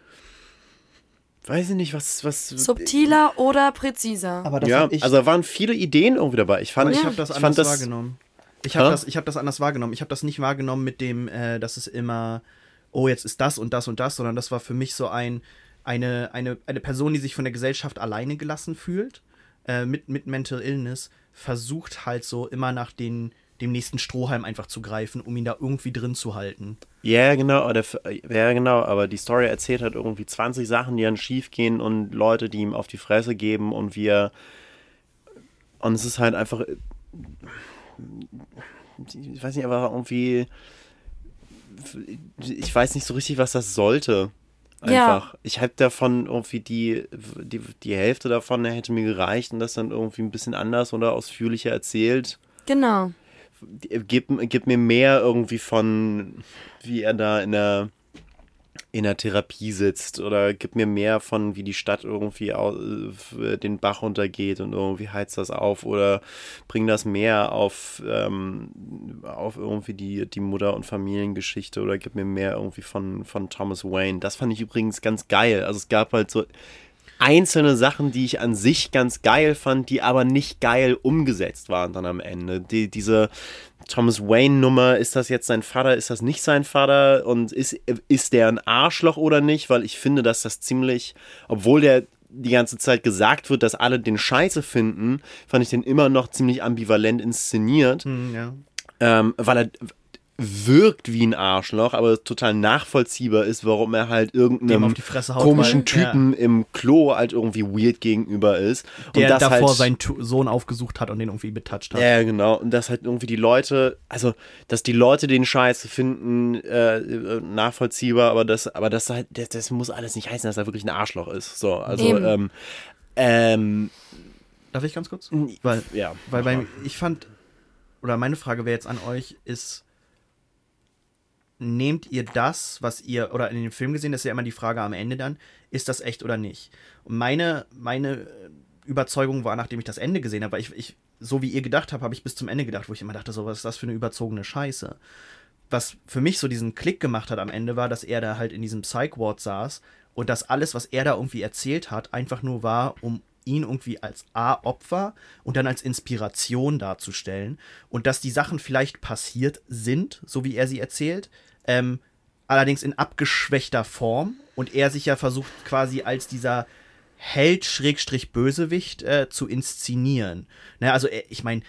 [SPEAKER 2] weiß ich nicht, was, was.
[SPEAKER 1] Subtiler oder präziser.
[SPEAKER 3] aber das
[SPEAKER 2] ja,
[SPEAKER 3] ich,
[SPEAKER 2] also da waren viele Ideen irgendwie dabei. Ich fand,
[SPEAKER 3] ich
[SPEAKER 1] Ja.
[SPEAKER 3] habe das
[SPEAKER 2] ich
[SPEAKER 3] anders
[SPEAKER 2] das,
[SPEAKER 3] wahrgenommen. Ich habe das, ich hab das anders wahrgenommen. Ich habe das nicht wahrgenommen mit dem, äh, dass es immer, oh, jetzt ist das und das und das, sondern das war für mich so ein, eine, eine, eine Person, die sich von der Gesellschaft alleine gelassen fühlt, äh, mit, mit Mental Illness, versucht halt so immer nach den, dem nächsten Strohhalm einfach zu greifen, um ihn da irgendwie drin zu halten.
[SPEAKER 2] Ja, genau, oder, ja, genau, aber die Story erzählt halt irgendwie 20 Sachen, die dann schief gehen und Leute, die ihm auf die Fresse geben und wir. Und es ist halt einfach. Ich weiß nicht, aber irgendwie. Ich weiß nicht so richtig, was das sollte.
[SPEAKER 1] Ja.
[SPEAKER 2] Einfach. Ich habe davon irgendwie die, die, die Hälfte davon hätte mir gereicht und das dann irgendwie ein bisschen anders oder ausführlicher erzählt.
[SPEAKER 1] Genau.
[SPEAKER 2] Gib, gib mir mehr irgendwie von, wie er da in der, in der Therapie sitzt oder gib mir mehr von, wie die Stadt irgendwie äh, den Bach runtergeht und irgendwie heizt das auf oder bring das mehr auf, ähm, auf irgendwie die, die Mutter- und Familiengeschichte oder gib mir mehr irgendwie von, von Thomas Wayne. Das fand ich übrigens ganz geil. Also es gab halt so einzelne Sachen, die ich an sich ganz geil fand, die aber nicht geil umgesetzt waren dann am Ende. Die, diese Thomas Wayne-Nummer, ist das jetzt sein Vater, ist das nicht sein Vater und ist, ist der ein Arschloch oder nicht? Weil ich finde, dass das ziemlich, obwohl der die ganze Zeit gesagt wird, dass alle den Scheiße finden, fand ich den immer noch ziemlich ambivalent inszeniert,
[SPEAKER 3] Hm, ja.
[SPEAKER 2] ähm, weil er wirkt wie ein Arschloch, aber total nachvollziehbar ist, warum er halt irgendeinem
[SPEAKER 3] auf die Fresse haut,
[SPEAKER 2] komischen
[SPEAKER 3] weil-
[SPEAKER 2] Typen im Klo halt irgendwie weird gegenüber ist.
[SPEAKER 3] Der
[SPEAKER 2] und das
[SPEAKER 3] davor
[SPEAKER 2] halt,
[SPEAKER 3] seinen Tu- Sohn aufgesucht hat und den irgendwie betatscht hat.
[SPEAKER 2] ja, ja, genau. Und dass halt irgendwie die Leute, also, dass die Leute den Scheiß finden, äh, äh, nachvollziehbar, aber das, aber das halt, das, das muss alles nicht heißen, dass er wirklich ein Arschloch ist. So, also,
[SPEAKER 1] Eben.
[SPEAKER 2] ähm, ähm,
[SPEAKER 3] Darf ich ganz kurz? Weil,
[SPEAKER 2] ja.
[SPEAKER 3] weil bei, ich fand, oder meine Frage wäre jetzt an euch, ist, nehmt ihr das, was ihr, oder in dem Film gesehen, das ist ja immer die Frage am Ende dann, ist das echt oder nicht? Und meine, meine Überzeugung war, nachdem ich das Ende gesehen habe, weil ich, ich so wie ihr gedacht habt, habe ich bis zum Ende gedacht, wo ich immer dachte, so, was ist das für eine überzogene Scheiße? Was für mich so diesen Klick gemacht hat am Ende war, dass er da halt in diesem Psych-Ward saß und dass alles, was er da irgendwie erzählt hat, einfach nur war, um ihn irgendwie als A-Opfer und dann als Inspiration darzustellen und dass die Sachen vielleicht passiert sind, so wie er sie erzählt, ähm, allerdings in abgeschwächter Form und er sich ja versucht quasi als dieser Held Schrägstrich Bösewicht äh, zu inszenieren. Ne, also er, ich meine,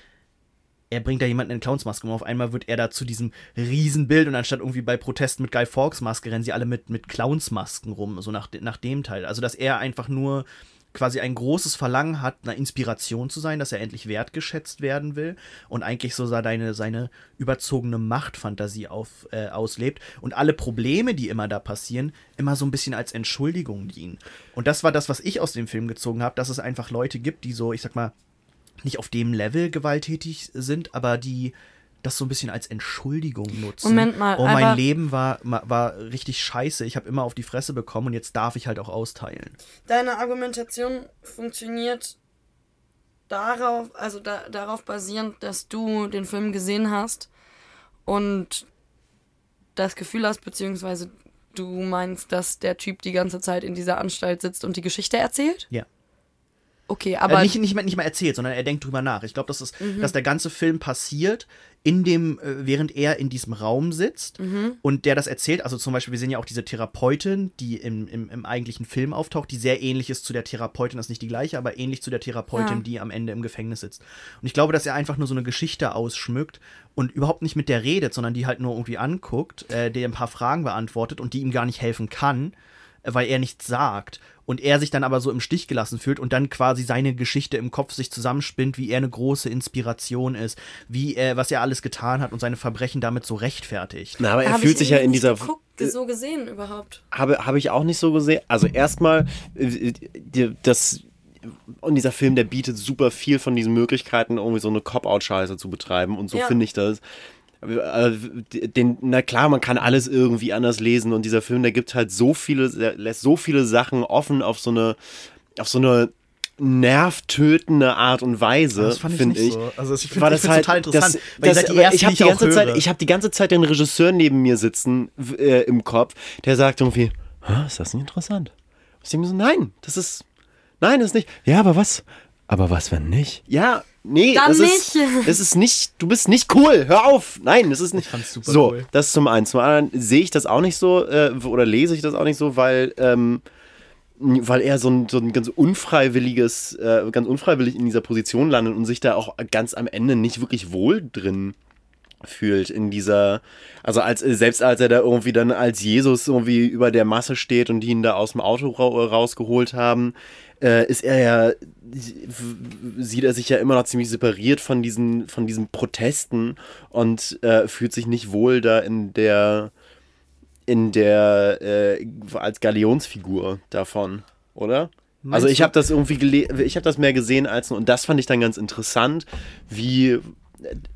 [SPEAKER 3] er bringt da jemanden in Clownsmaske um. Auf einmal wird er da zu diesem Riesenbild und anstatt irgendwie bei Protesten mit Guy Fawkes Maske rennen sie alle mit, mit Clownsmasken rum, so nach, nach dem Teil. Also, dass er einfach nur quasi ein großes Verlangen hat, eine Inspiration zu sein, dass er endlich wertgeschätzt werden will und eigentlich so seine, seine überzogene Machtfantasie auf, äh, auslebt und alle Probleme, die immer da passieren, immer so ein bisschen als Entschuldigung dienen. Und das war das, was ich aus dem Film gezogen habe, dass es einfach Leute gibt, die so, ich sag mal, nicht auf dem Level gewalttätig sind, aber die das so ein bisschen als Entschuldigung nutzen.
[SPEAKER 1] Moment mal,
[SPEAKER 3] Oh, mein
[SPEAKER 1] aber-
[SPEAKER 3] Leben war, war richtig scheiße. Ich habe immer auf die Fresse bekommen und jetzt darf ich halt auch austeilen.
[SPEAKER 1] Deine Argumentation funktioniert darauf, also da, darauf basierend, dass du den Film gesehen hast und das Gefühl hast, beziehungsweise du meinst, dass der Typ die ganze Zeit in dieser Anstalt sitzt und die Geschichte erzählt?
[SPEAKER 3] Ja.
[SPEAKER 1] Okay,
[SPEAKER 3] Aber äh, nicht, nicht, mal, nicht mal erzählt, sondern er denkt drüber nach. Ich glaube, dass, es- dass der ganze Film passiert, in dem, äh, während er in diesem Raum sitzt und der das erzählt. Also zum Beispiel, wir sehen ja auch diese Therapeutin, die im, im, im eigentlichen Film auftaucht, die sehr ähnlich ist zu der Therapeutin, das ist nicht die gleiche, aber ähnlich zu der Therapeutin,
[SPEAKER 1] Ja.
[SPEAKER 3] die am Ende im Gefängnis sitzt. Und ich glaube, dass er einfach nur so eine Geschichte ausschmückt und überhaupt nicht mit der redet, sondern die halt nur irgendwie anguckt, äh, der ein paar Fragen beantwortet und die ihm gar nicht helfen kann weil er nichts sagt und er sich dann aber so im Stich gelassen fühlt und dann quasi seine Geschichte im Kopf sich zusammenspinnt, wie er eine große Inspiration ist, wie er, was er alles getan hat und seine Verbrechen damit so rechtfertigt.
[SPEAKER 2] Na, aber er
[SPEAKER 1] Hab
[SPEAKER 2] fühlt
[SPEAKER 1] ich
[SPEAKER 2] sich ja in dieser.
[SPEAKER 1] nicht geguckt, so gesehen überhaupt.
[SPEAKER 2] Habe, habe ich auch nicht so gesehen. Also erstmal, äh, das. Und dieser Film, der bietet super viel von diesen Möglichkeiten, irgendwie so eine Cop-Out-Scheiße zu betreiben. Und so
[SPEAKER 1] Ja.
[SPEAKER 2] finde ich das. Äh, Den, na klar, man kann alles irgendwie anders lesen. Und dieser Film, der gibt halt so viele, lässt so viele Sachen offen auf so eine, auf so eine nervtötende Art und Weise,
[SPEAKER 3] Das fand ich
[SPEAKER 2] finde
[SPEAKER 3] nicht
[SPEAKER 2] ich.
[SPEAKER 3] so. Also ich
[SPEAKER 2] war
[SPEAKER 3] finde
[SPEAKER 2] das halt
[SPEAKER 3] total interessant,
[SPEAKER 2] Das, das,
[SPEAKER 3] Ersten,
[SPEAKER 2] ich habe
[SPEAKER 3] die
[SPEAKER 2] ganze Zeit,
[SPEAKER 3] höre.
[SPEAKER 2] ich habe die ganze Zeit den Regisseur neben mir sitzen äh, im Kopf, der sagt irgendwie, "Hä, ist das nicht interessant? Ich denke so, nein, das ist, nein, das ist nicht. Ja, aber was? Aber was, wenn nicht? Ja, nee,
[SPEAKER 1] Dann
[SPEAKER 2] das ist,
[SPEAKER 1] nicht.
[SPEAKER 2] das ist nicht, du bist nicht cool, hör auf. Nein, das ist nicht.
[SPEAKER 3] fand's super
[SPEAKER 2] so,
[SPEAKER 3] cool.
[SPEAKER 2] das ist zum einen. Zum anderen sehe ich das auch nicht so, äh, oder lese ich das auch nicht so, weil, ähm, weil er so ein, so ein ganz unfreiwilliges, äh, ganz unfreiwillig in dieser Position landet und sich da auch ganz am Ende nicht wirklich wohl drin fühlt in dieser, also als selbst als er da irgendwie dann als Jesus irgendwie über der Masse steht und die ihn da aus dem Auto ra rausgeholt haben, äh, ist er ja, sieht er sich ja immer noch ziemlich separiert von diesen, von diesen Protesten und äh, fühlt sich nicht wohl da in der in der äh, als Galionsfigur davon, oder?
[SPEAKER 3] Meinst
[SPEAKER 2] also ich habe das irgendwie gele ich habe das mehr gesehen als und das fand ich dann ganz interessant, wie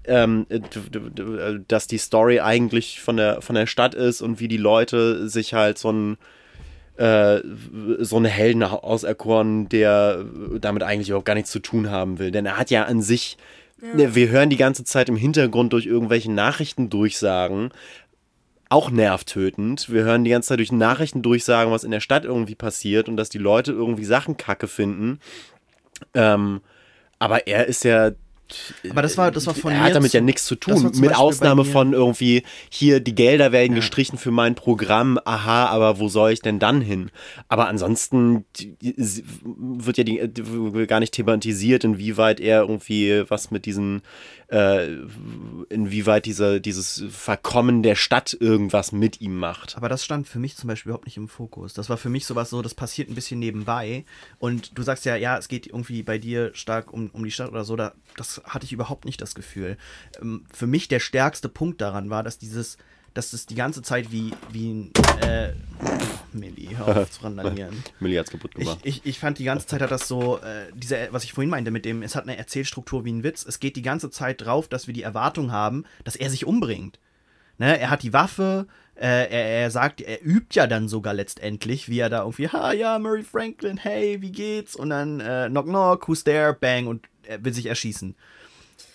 [SPEAKER 2] ähm, d- d- dass die Story eigentlich von der von der Stadt ist und wie die Leute sich halt so ein äh, so einen Helden auserkoren, der damit eigentlich überhaupt gar nichts zu tun haben will. Denn er hat ja an sich, ne, wir hören die ganze Zeit im Hintergrund durch irgendwelche Nachrichtendurchsagen, auch nervtötend. Wir hören die ganze Zeit durch Nachrichtendurchsagen, was in der Stadt irgendwie passiert und dass die Leute irgendwie Sachen kacke finden. Ähm, aber er ist ja.
[SPEAKER 3] Aber das war- das war von
[SPEAKER 2] Er
[SPEAKER 3] mir
[SPEAKER 2] hat damit ja nichts zu tun. Mit
[SPEAKER 3] Beispiel
[SPEAKER 2] Ausnahme von irgendwie, hier, die Gelder werden gestrichen für mein Programm. Aha, aber wo soll ich denn dann hin? Aber ansonsten wird ja die, gar nicht thematisiert, inwieweit er irgendwie was mit diesen, äh, inwieweit dieser, dieses Verkommen der Stadt irgendwas mit ihm macht.
[SPEAKER 3] Aber das stand für mich zum Beispiel überhaupt nicht im Fokus. Das war für mich sowas so, das passiert ein bisschen nebenbei. Und du sagst ja, ja, es geht irgendwie bei dir stark um, um die Stadt oder so. Da, das hatte ich überhaupt nicht das Gefühl. Ähm, für mich der stärkste Punkt daran war, dass dieses, dass es die ganze Zeit wie, wie ein, äh, Milli, hör auf zu randalieren.
[SPEAKER 2] Millie hat's kaputt
[SPEAKER 3] Ich,
[SPEAKER 2] gemacht.
[SPEAKER 3] ich, ich fand die ganze Zeit hat das so, äh, diese, was ich vorhin meinte mit dem, es hat eine Erzählstruktur wie ein Witz. Es geht die ganze Zeit drauf, dass wir die Erwartung haben, dass er sich umbringt. Ne? Er hat die Waffe, äh, er, er sagt, er übt ja dann sogar letztendlich, wie er da irgendwie, ha ja, Murray Franklin, hey, wie geht's? Und dann äh, knock knock, who's there? Bang und er will sich erschießen.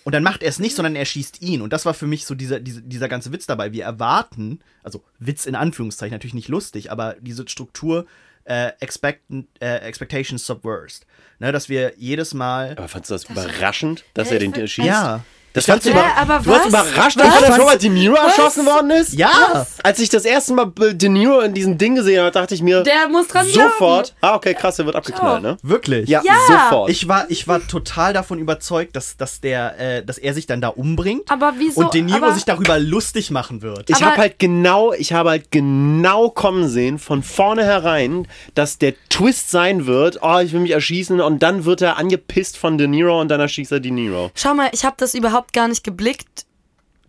[SPEAKER 3] Und dann macht er es nicht, sondern er schießt ihn. Und das war für mich so dieser, dieser, dieser ganze Witz dabei. Wir erwarten, also Witz in Anführungszeichen, natürlich nicht lustig, aber diese Struktur äh, expect, äh, Expectations Subversed. Ne, dass wir jedes Mal.
[SPEAKER 2] Aber fandst du das überraschend, dass
[SPEAKER 1] Ja,
[SPEAKER 2] er den
[SPEAKER 1] find-
[SPEAKER 2] schießt?
[SPEAKER 3] Ja.
[SPEAKER 2] Das fandst du, über
[SPEAKER 1] aber
[SPEAKER 2] du warst
[SPEAKER 1] was?
[SPEAKER 2] überrascht,
[SPEAKER 1] Was?
[SPEAKER 2] als Robert De Niro erschossen worden ist?
[SPEAKER 3] Ja!
[SPEAKER 2] Als ich das erste Mal De Niro in diesem Ding gesehen habe, dachte ich mir
[SPEAKER 1] Der muss dran
[SPEAKER 2] sofort, ah okay, krass, der wird abgeknallt, ne?
[SPEAKER 3] Wirklich?
[SPEAKER 2] Ja,
[SPEAKER 1] Ja.
[SPEAKER 2] sofort.
[SPEAKER 3] Ich war, ich war total davon überzeugt, dass, dass, der, äh, dass er sich dann da umbringt.
[SPEAKER 1] Aber wieso?
[SPEAKER 3] Und De Niro
[SPEAKER 1] aber,
[SPEAKER 3] sich darüber lustig machen wird.
[SPEAKER 2] ich habe halt genau, ich habe halt genau kommen sehen von vornherein, dass der Twist sein wird, oh, ich will mich erschießen und dann wird er angepisst von De Niro und dann erschießt er De Niro.
[SPEAKER 1] Schau mal, ich habe das überhaupt gar nicht geblickt,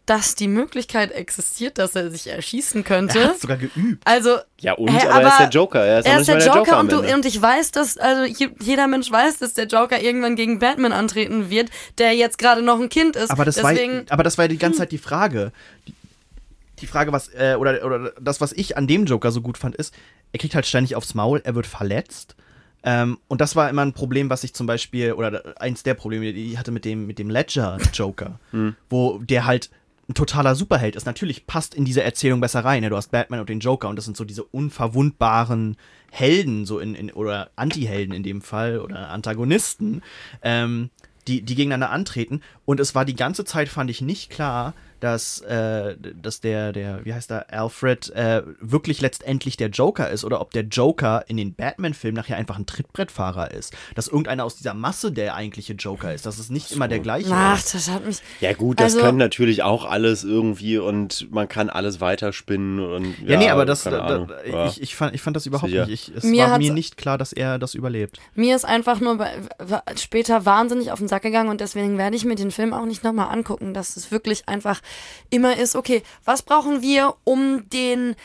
[SPEAKER 1] dass die Möglichkeit existiert, dass er sich erschießen
[SPEAKER 3] er
[SPEAKER 1] könnte.
[SPEAKER 3] hat sogar geübt.
[SPEAKER 1] Also
[SPEAKER 2] Ja und,
[SPEAKER 1] Hä,
[SPEAKER 2] aber, er ist der Joker, er ist,
[SPEAKER 1] er ist der Joker,
[SPEAKER 2] am
[SPEAKER 1] und, du, und ich weiß, dass also je- jeder Mensch weiß, dass der Joker irgendwann gegen Batman antreten wird, der jetzt gerade noch ein Kind ist.
[SPEAKER 3] Aber das,
[SPEAKER 1] Deswegen,
[SPEAKER 3] war, aber das war ja die ganze Zeit die Frage. Die, die Frage, was, äh, oder, oder das, was ich an dem Joker so gut fand, ist, er kriegt halt ständig aufs Maul, er wird verletzt. Ähm, und das war immer ein Problem, was ich zum Beispiel, oder eins der Probleme, die ich hatte mit dem, mit dem Ledger-Joker, wo der halt ein totaler Superheld ist. Natürlich passt in diese Erzählung besser rein. Ne? Du hast Batman und den Joker und das sind so diese unverwundbaren Helden, so in, in oder Anti-Helden in dem Fall oder Antagonisten, ähm, die, die gegeneinander antreten. Und es war die ganze Zeit, fand ich nicht klar, dass, äh, dass der, der, wie heißt der, Alfred, äh, wirklich letztendlich der Joker ist oder ob der Joker in den Batman-Filmen nachher einfach ein Trittbrettfahrer ist. Dass irgendeiner aus dieser Masse der eigentliche Joker ist. Dass es nicht immer der gleiche
[SPEAKER 1] ach,
[SPEAKER 3] ist.
[SPEAKER 1] das hat mich.
[SPEAKER 2] Ja gut, das
[SPEAKER 1] Also-
[SPEAKER 2] können natürlich auch alles irgendwie und man kann alles weiterspinnen und
[SPEAKER 3] Ja, nee, aber das, da,
[SPEAKER 2] Ahnung.
[SPEAKER 3] da,
[SPEAKER 2] Ja.
[SPEAKER 3] ich, ich, fand, ich fand das überhaupt
[SPEAKER 2] Sicher.
[SPEAKER 3] nicht. Ich, es
[SPEAKER 1] Mir
[SPEAKER 3] war mir nicht klar, dass er das überlebt.
[SPEAKER 1] Mir ist einfach nur bei, später wahnsinnig auf den Sack gegangen und deswegen werde ich mir den Film auch nicht nochmal angucken, dass es wirklich einfach immer ist, okay, was brauchen wir, um den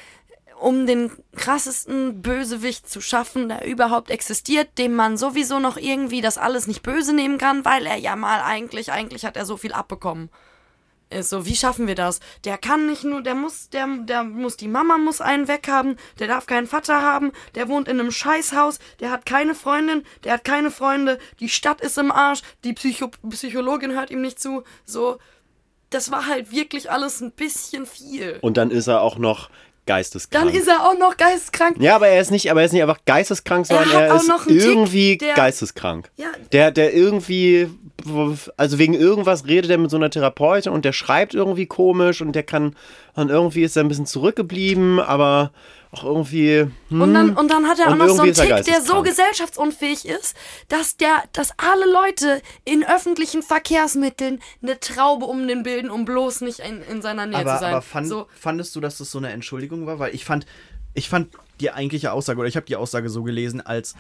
[SPEAKER 1] um den krassesten Bösewicht zu schaffen, der überhaupt existiert, dem man sowieso noch irgendwie das alles nicht böse nehmen kann, weil er ja mal eigentlich, eigentlich hat er so viel abbekommen. Ist so, wie schaffen wir das? Der kann nicht nur, der muss, der, der muss, die Mama muss einen weghaben, der darf keinen Vater haben, der wohnt in einem Scheißhaus, der hat keine Freundin, der hat keine Freunde, die Stadt ist im Arsch, die Psycho Psychologin hört ihm nicht zu, so. Das war halt wirklich alles ein bisschen viel.
[SPEAKER 2] Und dann ist er auch noch geisteskrank.
[SPEAKER 1] Dann ist er auch noch geisteskrank.
[SPEAKER 2] ja, aber er ist nicht, aber er ist nicht einfach geisteskrank, sondern er,
[SPEAKER 1] auch
[SPEAKER 2] ist
[SPEAKER 1] einen Tick,
[SPEAKER 2] irgendwie
[SPEAKER 1] der-
[SPEAKER 2] geisteskrank.
[SPEAKER 1] Ja.
[SPEAKER 2] Der, der irgendwie, also wegen irgendwas redet er mit so einer Therapeutin und der schreibt irgendwie komisch und der kann, und irgendwie ist er ein bisschen zurückgeblieben, aber auch irgendwie. Hm,
[SPEAKER 1] Und dann, und dann hat er auch
[SPEAKER 2] Und
[SPEAKER 1] noch so einen Tick, der so gesellschaftsunfähig ist, dass der, dass alle Leute in öffentlichen Verkehrsmitteln eine Traube um den bilden, um bloß nicht in, in seiner Nähe
[SPEAKER 3] Aber,
[SPEAKER 1] zu sein.
[SPEAKER 3] aber fand,
[SPEAKER 1] so,
[SPEAKER 3] fandest du, dass das so eine Entschuldigung war? Weil ich fand, ich fand die eigentliche Aussage, oder ich habe die Aussage so gelesen, als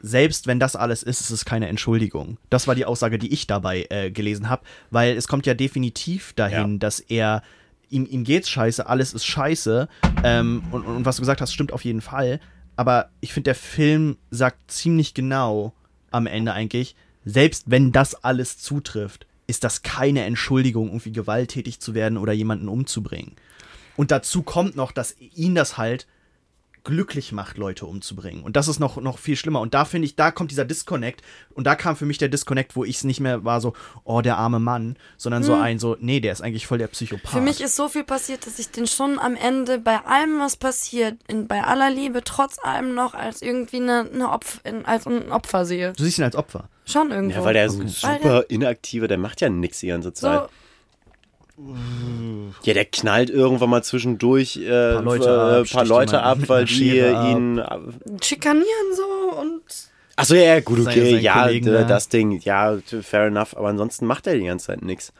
[SPEAKER 3] selbst wenn das alles ist, ist es keine Entschuldigung. Das war die Aussage, die ich dabei äh, gelesen habe, weil es kommt ja definitiv dahin,
[SPEAKER 2] Ja.
[SPEAKER 3] dass er ihm, ihm geht's scheiße, alles ist scheiße. Ähm, und, und was du gesagt hast, stimmt auf jeden Fall. Aber ich finde, der Film sagt ziemlich genau am Ende eigentlich, selbst wenn das alles zutrifft, ist das keine Entschuldigung, irgendwie gewalttätig zu werden oder jemanden umzubringen. Und dazu kommt noch, dass ihn das halt glücklich macht, Leute umzubringen. Und das ist noch, noch viel schlimmer. Und da finde ich, da kommt dieser Disconnect. Und da kam für mich der Disconnect, wo ich es nicht mehr war so, oh, der arme Mann, sondern so ein, so, nee, der ist eigentlich voll der Psychopath.
[SPEAKER 1] Für mich ist so viel passiert, dass ich den schon am Ende bei allem, was passiert, in, bei aller Liebe, trotz allem noch als irgendwie eine, eine Opf, in, als ein Opfer sehe.
[SPEAKER 3] du siehst ihn als Opfer.
[SPEAKER 1] Schon irgendwo.
[SPEAKER 2] Ja, weil der ist ein
[SPEAKER 1] Weil
[SPEAKER 2] super inaktiver, der macht ja nichts die ganze Zeit.
[SPEAKER 1] so,
[SPEAKER 2] Ja, der knallt irgendwann mal zwischendurch äh,
[SPEAKER 3] Paar Leute
[SPEAKER 2] äh,
[SPEAKER 3] ab,
[SPEAKER 2] paar Leute ab, weil die
[SPEAKER 3] Schere ab.
[SPEAKER 2] ihn.
[SPEAKER 1] schikanieren so und.
[SPEAKER 2] Achso, ja, ja, gut, okay,
[SPEAKER 3] seinen
[SPEAKER 2] ja,
[SPEAKER 3] Kollegen da.
[SPEAKER 2] das Ding, ja, fair enough, aber ansonsten macht er die ganze Zeit nichts.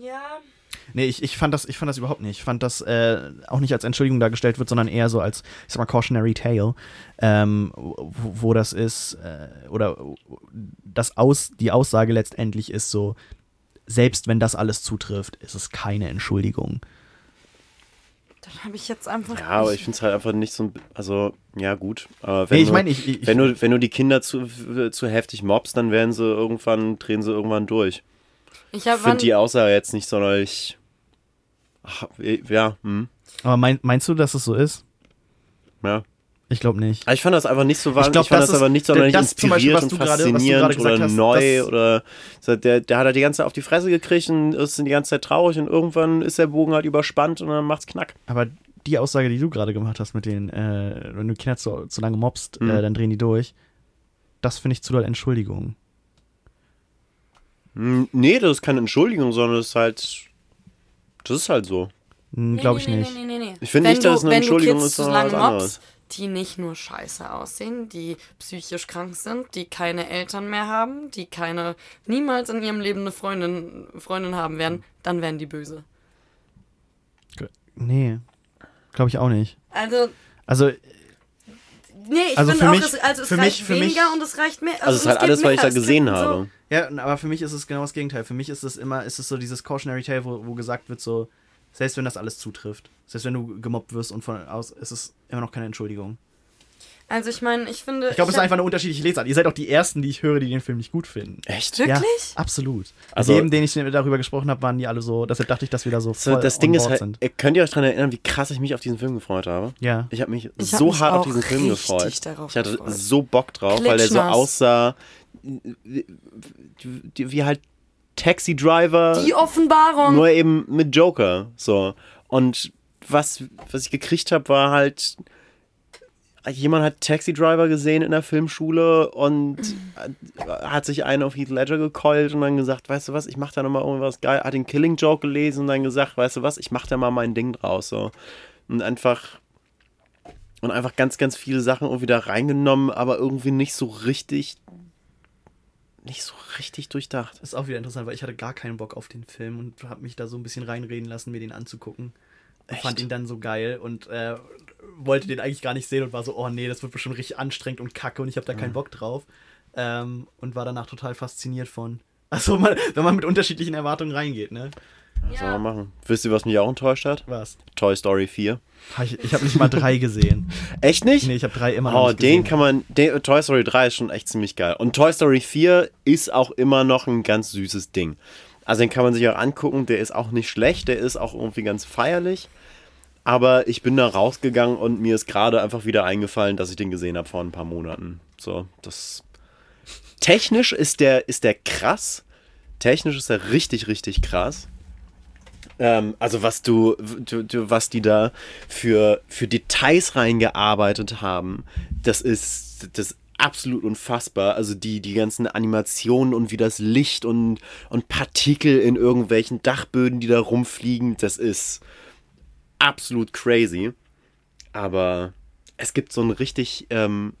[SPEAKER 1] Ja.
[SPEAKER 3] Nee, ich, ich, fand das, ich fand das überhaupt nicht. Ich fand das äh, auch nicht als Entschuldigung dargestellt wird, sondern eher so als, ich sag mal, cautionary tale, ähm, wo, wo das ist, äh, oder das aus, die Aussage letztendlich ist so, selbst wenn das alles zutrifft, ist es keine Entschuldigung.
[SPEAKER 1] Dann habe ich jetzt einfach.
[SPEAKER 2] Ja, aber ich finde es halt einfach nicht so ein. Also, ja, gut. Aber wenn,
[SPEAKER 3] Nee, ich
[SPEAKER 2] du,
[SPEAKER 3] meine, ich, ich,
[SPEAKER 2] wenn, du, wenn du die Kinder zu, zu heftig mobst, dann werden sie irgendwann, drehen sie irgendwann durch.
[SPEAKER 1] ich
[SPEAKER 2] finde die Aussage jetzt nicht sonderlich. Ach, ja, hm,
[SPEAKER 3] aber mein, meinst du, dass es so ist?
[SPEAKER 2] ja.
[SPEAKER 3] Ich glaube nicht.
[SPEAKER 2] Aber ich fand das einfach nicht so wahnsinnig.
[SPEAKER 3] glaub,
[SPEAKER 2] Ich, fand
[SPEAKER 3] das
[SPEAKER 2] das,
[SPEAKER 3] ist-
[SPEAKER 2] aber nicht sonderlich
[SPEAKER 3] das zum Beispiel,
[SPEAKER 2] inspirierend
[SPEAKER 3] was
[SPEAKER 2] und
[SPEAKER 3] du gerade- was du
[SPEAKER 2] faszinierend
[SPEAKER 3] gesagt
[SPEAKER 2] oder
[SPEAKER 3] hast,
[SPEAKER 2] neu oder so, der, der hat halt die ganze Zeit auf die Fresse gekriegt und ist die ganze Zeit traurig und irgendwann ist der Bogen halt überspannt und dann macht's knack.
[SPEAKER 3] Aber die Aussage, die du gerade gemacht hast mit den, äh, wenn du Kinder zu, zu lange mobst,
[SPEAKER 2] Mhm.
[SPEAKER 3] äh, dann drehen die durch, das finde ich zu doll Entschuldigung.
[SPEAKER 2] Hm, Nee, das ist keine Entschuldigung, sondern das ist halt. Das ist halt so.
[SPEAKER 3] Hm, glaube ich
[SPEAKER 1] nee,
[SPEAKER 3] nicht.
[SPEAKER 1] Nee, nee, nee, nee.
[SPEAKER 2] Ich finde nicht, dass es eine
[SPEAKER 1] wenn du
[SPEAKER 2] Entschuldigung
[SPEAKER 1] Kids
[SPEAKER 2] ist,
[SPEAKER 1] zu
[SPEAKER 2] sondern
[SPEAKER 1] lange
[SPEAKER 2] was
[SPEAKER 1] mobst,
[SPEAKER 2] anderes.
[SPEAKER 1] Die nicht nur scheiße aussehen, die psychisch krank sind, die keine Eltern mehr haben, die keine niemals in ihrem Leben eine Freundin, Freundin haben werden, dann werden die böse.
[SPEAKER 3] Nee, glaube ich auch nicht.
[SPEAKER 1] Also,
[SPEAKER 3] Also,
[SPEAKER 1] nee, ich
[SPEAKER 3] Also
[SPEAKER 1] finde
[SPEAKER 3] für
[SPEAKER 1] auch,
[SPEAKER 3] mich-
[SPEAKER 1] es, also es
[SPEAKER 3] für
[SPEAKER 1] reicht
[SPEAKER 3] mich- für mich-
[SPEAKER 1] weniger und es reicht mehr.
[SPEAKER 2] Also, es ist halt alles, was ich da gesehen
[SPEAKER 1] so-
[SPEAKER 2] habe.
[SPEAKER 3] ja, aber für mich ist es genau das Gegenteil. Für mich ist es immer, ist es so dieses Cautionary Tale, wo, wo gesagt wird, so, selbst wenn das alles zutrifft, selbst wenn du gemobbt wirst und von aus, ist es immer noch keine Entschuldigung.
[SPEAKER 1] Also, ich meine, ich finde.
[SPEAKER 3] Ich glaube, es ist
[SPEAKER 1] hab-
[SPEAKER 3] einfach eine unterschiedliche Lesart. Ihr seid auch die Ersten, die ich höre, die den Film nicht gut finden.
[SPEAKER 2] Echt?
[SPEAKER 1] Wirklich?
[SPEAKER 3] Ja, absolut.
[SPEAKER 2] Also-
[SPEAKER 3] jedem, den ich darüber gesprochen habe, waren die alle so, deshalb dachte ich, dass wir da so
[SPEAKER 2] So,
[SPEAKER 3] voll
[SPEAKER 2] das
[SPEAKER 3] on
[SPEAKER 2] Ding ist halt,
[SPEAKER 3] sind.
[SPEAKER 2] ihr könnt ihr euch daran erinnern, wie krass ich mich auf diesen Film gefreut habe?
[SPEAKER 3] Ja.
[SPEAKER 2] Ich habe mich
[SPEAKER 1] Ich hab
[SPEAKER 2] so
[SPEAKER 1] mich
[SPEAKER 2] hart auf diesen Film gefreut.
[SPEAKER 1] darauf
[SPEAKER 2] Ich hatte
[SPEAKER 1] gefreut.
[SPEAKER 2] so Bock drauf, weil der so aussah wie, wie, wie halt Taxi Driver,
[SPEAKER 1] Die Offenbarung.
[SPEAKER 2] nur eben mit Joker. So. Und was, was ich gekriegt habe, war halt. Jemand hat Taxi Driver gesehen in der Filmschule und hat sich einen auf Heath Ledger gekeult und dann gesagt, weißt du was, ich mach da nochmal irgendwas geil, hat den Killing Joke gelesen und dann gesagt, weißt du was, ich mach da mal mein Ding draus. So. Und einfach und einfach ganz, ganz viele Sachen irgendwie da reingenommen, aber irgendwie nicht so richtig, nicht so richtig durchdacht.
[SPEAKER 3] Das ist auch wieder interessant, weil ich hatte gar keinen Bock auf den Film und habe mich da so ein bisschen reinreden lassen, mir den anzugucken. Und fand ihn dann so geil und äh, wollte den eigentlich gar nicht sehen und war so, oh nee, das wird bestimmt richtig anstrengend und kacke und ich habe da keinen Bock drauf. Ähm, und war danach total fasziniert von. Also, man, wenn man mit unterschiedlichen Erwartungen reingeht, ne?
[SPEAKER 2] Was soll man machen? Wisst ihr, was mich auch enttäuscht hat?
[SPEAKER 3] Was?
[SPEAKER 2] Toy Story 4.
[SPEAKER 3] Ha, Ich, ich habe nicht mal drei gesehen.
[SPEAKER 2] Echt nicht?
[SPEAKER 3] Nee, ich habe drei immer noch
[SPEAKER 2] Oh,
[SPEAKER 3] nicht
[SPEAKER 2] den
[SPEAKER 3] gesehen.
[SPEAKER 2] kann man. Den, Toy Story 3 ist schon echt ziemlich geil. Und Toy Story 4 ist auch immer noch ein ganz süßes Ding. Also den kann man sich auch angucken. Der ist auch nicht schlecht. Der ist auch irgendwie ganz feierlich. Aber ich bin da rausgegangen und mir ist gerade einfach wieder eingefallen, dass ich den gesehen habe vor ein paar Monaten. So, das. Technisch ist der, ist der krass. Technisch ist er richtig, richtig krass. Ähm, also was du, du, du, was die da für, für Details reingearbeitet haben, das ist, das absolut unfassbar. Also die, die ganzen Animationen und wie das Licht und, und Partikel in irgendwelchen Dachböden, die da rumfliegen, das ist absolut crazy. Aber es gibt so ein richtig ähm,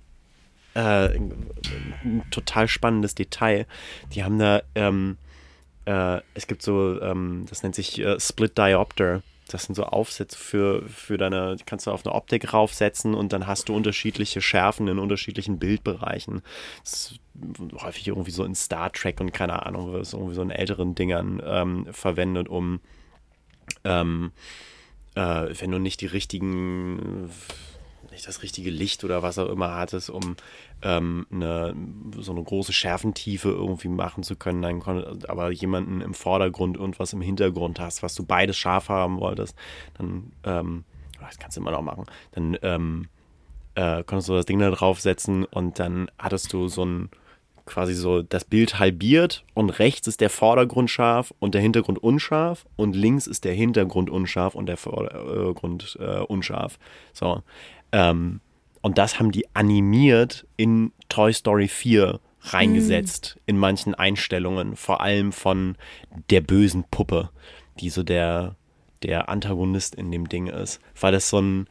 [SPEAKER 2] äh, ein total spannendes Detail. Die haben da, ähm, äh, es gibt so, ähm, das nennt sich äh, Split Diopter. Das sind so Aufsätze für, für deine, kannst du auf eine Optik raufsetzen und dann hast du unterschiedliche Schärfen in unterschiedlichen Bildbereichen. Das ist häufig irgendwie so in Star Trek und keine Ahnung, was irgendwie so in älteren Dingern ähm, verwendet, um ähm, äh, wenn du nicht die richtigen, nicht das richtige Licht oder was auch immer hattest, um ähm, eine, so eine große Schärfentiefe irgendwie machen zu können, dann kon- aber jemanden im Vordergrund und was im Hintergrund hast, was du beides scharf haben wolltest, dann, ähm, das kannst du immer noch machen, dann ähm, äh, konntest du das Ding da draufsetzen und dann hattest du so ein quasi so das Bild halbiert und rechts ist der Vordergrund scharf und der Hintergrund unscharf und links ist der Hintergrund unscharf und der Vordergrund äh, unscharf. So. Ähm, und das haben die animiert in Toy Story 4 reingesetzt in manchen Einstellungen, vor allem von der bösen Puppe, die so der, der Antagonist in dem Ding ist, weil das so ein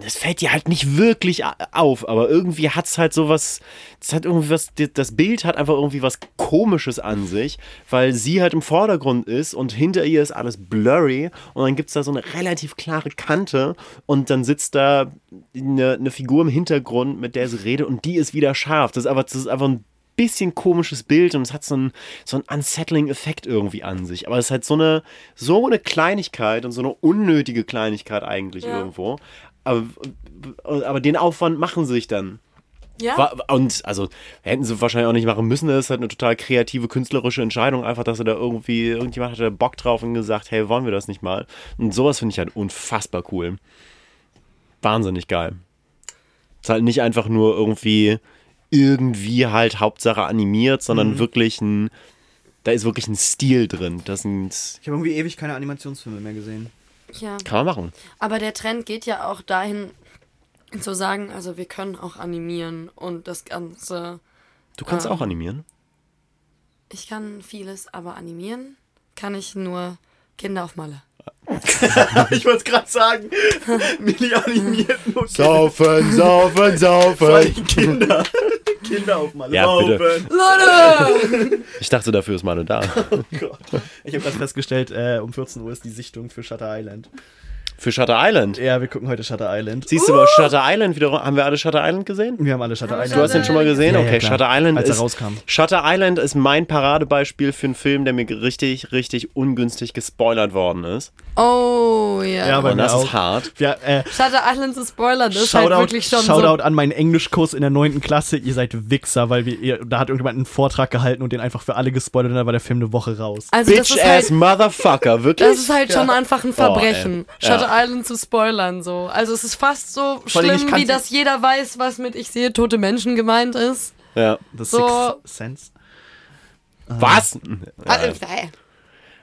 [SPEAKER 2] das fällt dir halt nicht wirklich auf, aber irgendwie hat es halt sowas, das hat irgendwie was, das Bild hat einfach irgendwie was Komisches an sich, weil sie halt im Vordergrund ist und hinter ihr ist alles blurry und dann gibt es da so eine relativ klare Kante und dann sitzt da eine, eine Figur im Hintergrund, mit der sie redet und die ist wieder scharf. Das ist aber, das ist einfach ein bisschen komisches Bild und es hat so einen, so einen unsettling Effekt irgendwie an sich. Aber es ist halt so eine, so eine Kleinigkeit und so eine unnötige Kleinigkeit eigentlich
[SPEAKER 1] Ja.
[SPEAKER 2] irgendwo. Aber, aber den Aufwand machen sie sich dann.
[SPEAKER 1] Ja.
[SPEAKER 2] Und also hätten sie wahrscheinlich auch nicht machen müssen. Das ist halt eine total kreative, künstlerische Entscheidung. Einfach, dass er da irgendwie, irgendjemand hatte Bock drauf und gesagt, hey, wollen wir das nicht mal? Und sowas finde ich halt unfassbar cool. Wahnsinnig geil. Ist halt nicht einfach nur irgendwie, irgendwie halt Hauptsache animiert, sondern wirklich ein, da ist wirklich ein Stil drin. Das sind,
[SPEAKER 3] Ich habe irgendwie ewig keine Animationsfilme mehr gesehen.
[SPEAKER 1] Ja.
[SPEAKER 2] kann man machen.
[SPEAKER 1] Aber der Trend geht ja auch dahin, zu sagen, also wir können auch animieren und das Ganze.
[SPEAKER 2] Du kannst
[SPEAKER 1] Ähm.
[SPEAKER 2] auch animieren.
[SPEAKER 1] Ich kann vieles, aber animieren kann ich nur Kinder auf Malle.
[SPEAKER 3] ich wollte es gerade sagen. Milli animiert nur
[SPEAKER 2] Saufen, saufen,
[SPEAKER 3] Vor allem Kinder. Kinder auf Malle.
[SPEAKER 2] Ja, bitte.
[SPEAKER 1] Leute!
[SPEAKER 2] Ich dachte, dafür ist Manu da.
[SPEAKER 3] Gott. Ich habe gerade festgestellt, äh, um 14 Uhr ist die Sichtung für Shutter Island.
[SPEAKER 2] Für Shutter Island.
[SPEAKER 3] Ja, wir gucken heute Shutter Island.
[SPEAKER 2] Siehst du, aber Shutter Island wiederum, haben wir alle Shutter Island gesehen?
[SPEAKER 3] Wir haben alle Shutter
[SPEAKER 1] wir
[SPEAKER 3] Island.
[SPEAKER 2] Du hast den schon mal gesehen?
[SPEAKER 3] Ja, ja,
[SPEAKER 2] okay,
[SPEAKER 3] klar.
[SPEAKER 2] Shutter Island
[SPEAKER 3] Als er
[SPEAKER 2] ist
[SPEAKER 3] rauskam.
[SPEAKER 2] Shutter Island ist mein Paradebeispiel für einen Film, der mir richtig, richtig ungünstig gespoilert worden ist.
[SPEAKER 1] Oh ja.
[SPEAKER 3] Ja, aber-
[SPEAKER 2] Und das
[SPEAKER 3] mir
[SPEAKER 2] ist
[SPEAKER 3] auch.
[SPEAKER 2] hart.
[SPEAKER 3] Ja, äh,
[SPEAKER 1] Shutter Island zu spoilern, das ist halt
[SPEAKER 3] Shoutout,
[SPEAKER 1] wirklich schon
[SPEAKER 3] Shoutout an meinen Englischkurs in der 9. Klasse. Ihr seid Wichser, weil wir, ihr, da hat irgendjemand einen Vortrag gehalten und den einfach für alle gespoilert und dann war der Film eine Woche raus.
[SPEAKER 1] so. Also das
[SPEAKER 2] Bitch
[SPEAKER 1] ist
[SPEAKER 2] ass
[SPEAKER 1] halt,
[SPEAKER 2] Motherfucker, wirklich?
[SPEAKER 1] das ist halt schon einfach ein Verbrechen,
[SPEAKER 2] Oh. Ja.
[SPEAKER 1] Shutter Island zu spoilern so. Also es ist fast so
[SPEAKER 3] Vor
[SPEAKER 1] schlimm, wie dass jeder weiß, was mit ich sehe tote Menschen gemeint ist.
[SPEAKER 2] ja.
[SPEAKER 3] The
[SPEAKER 1] So-
[SPEAKER 3] Sixth Sense.
[SPEAKER 2] Was?
[SPEAKER 1] Ah,
[SPEAKER 2] Ja.
[SPEAKER 1] äh,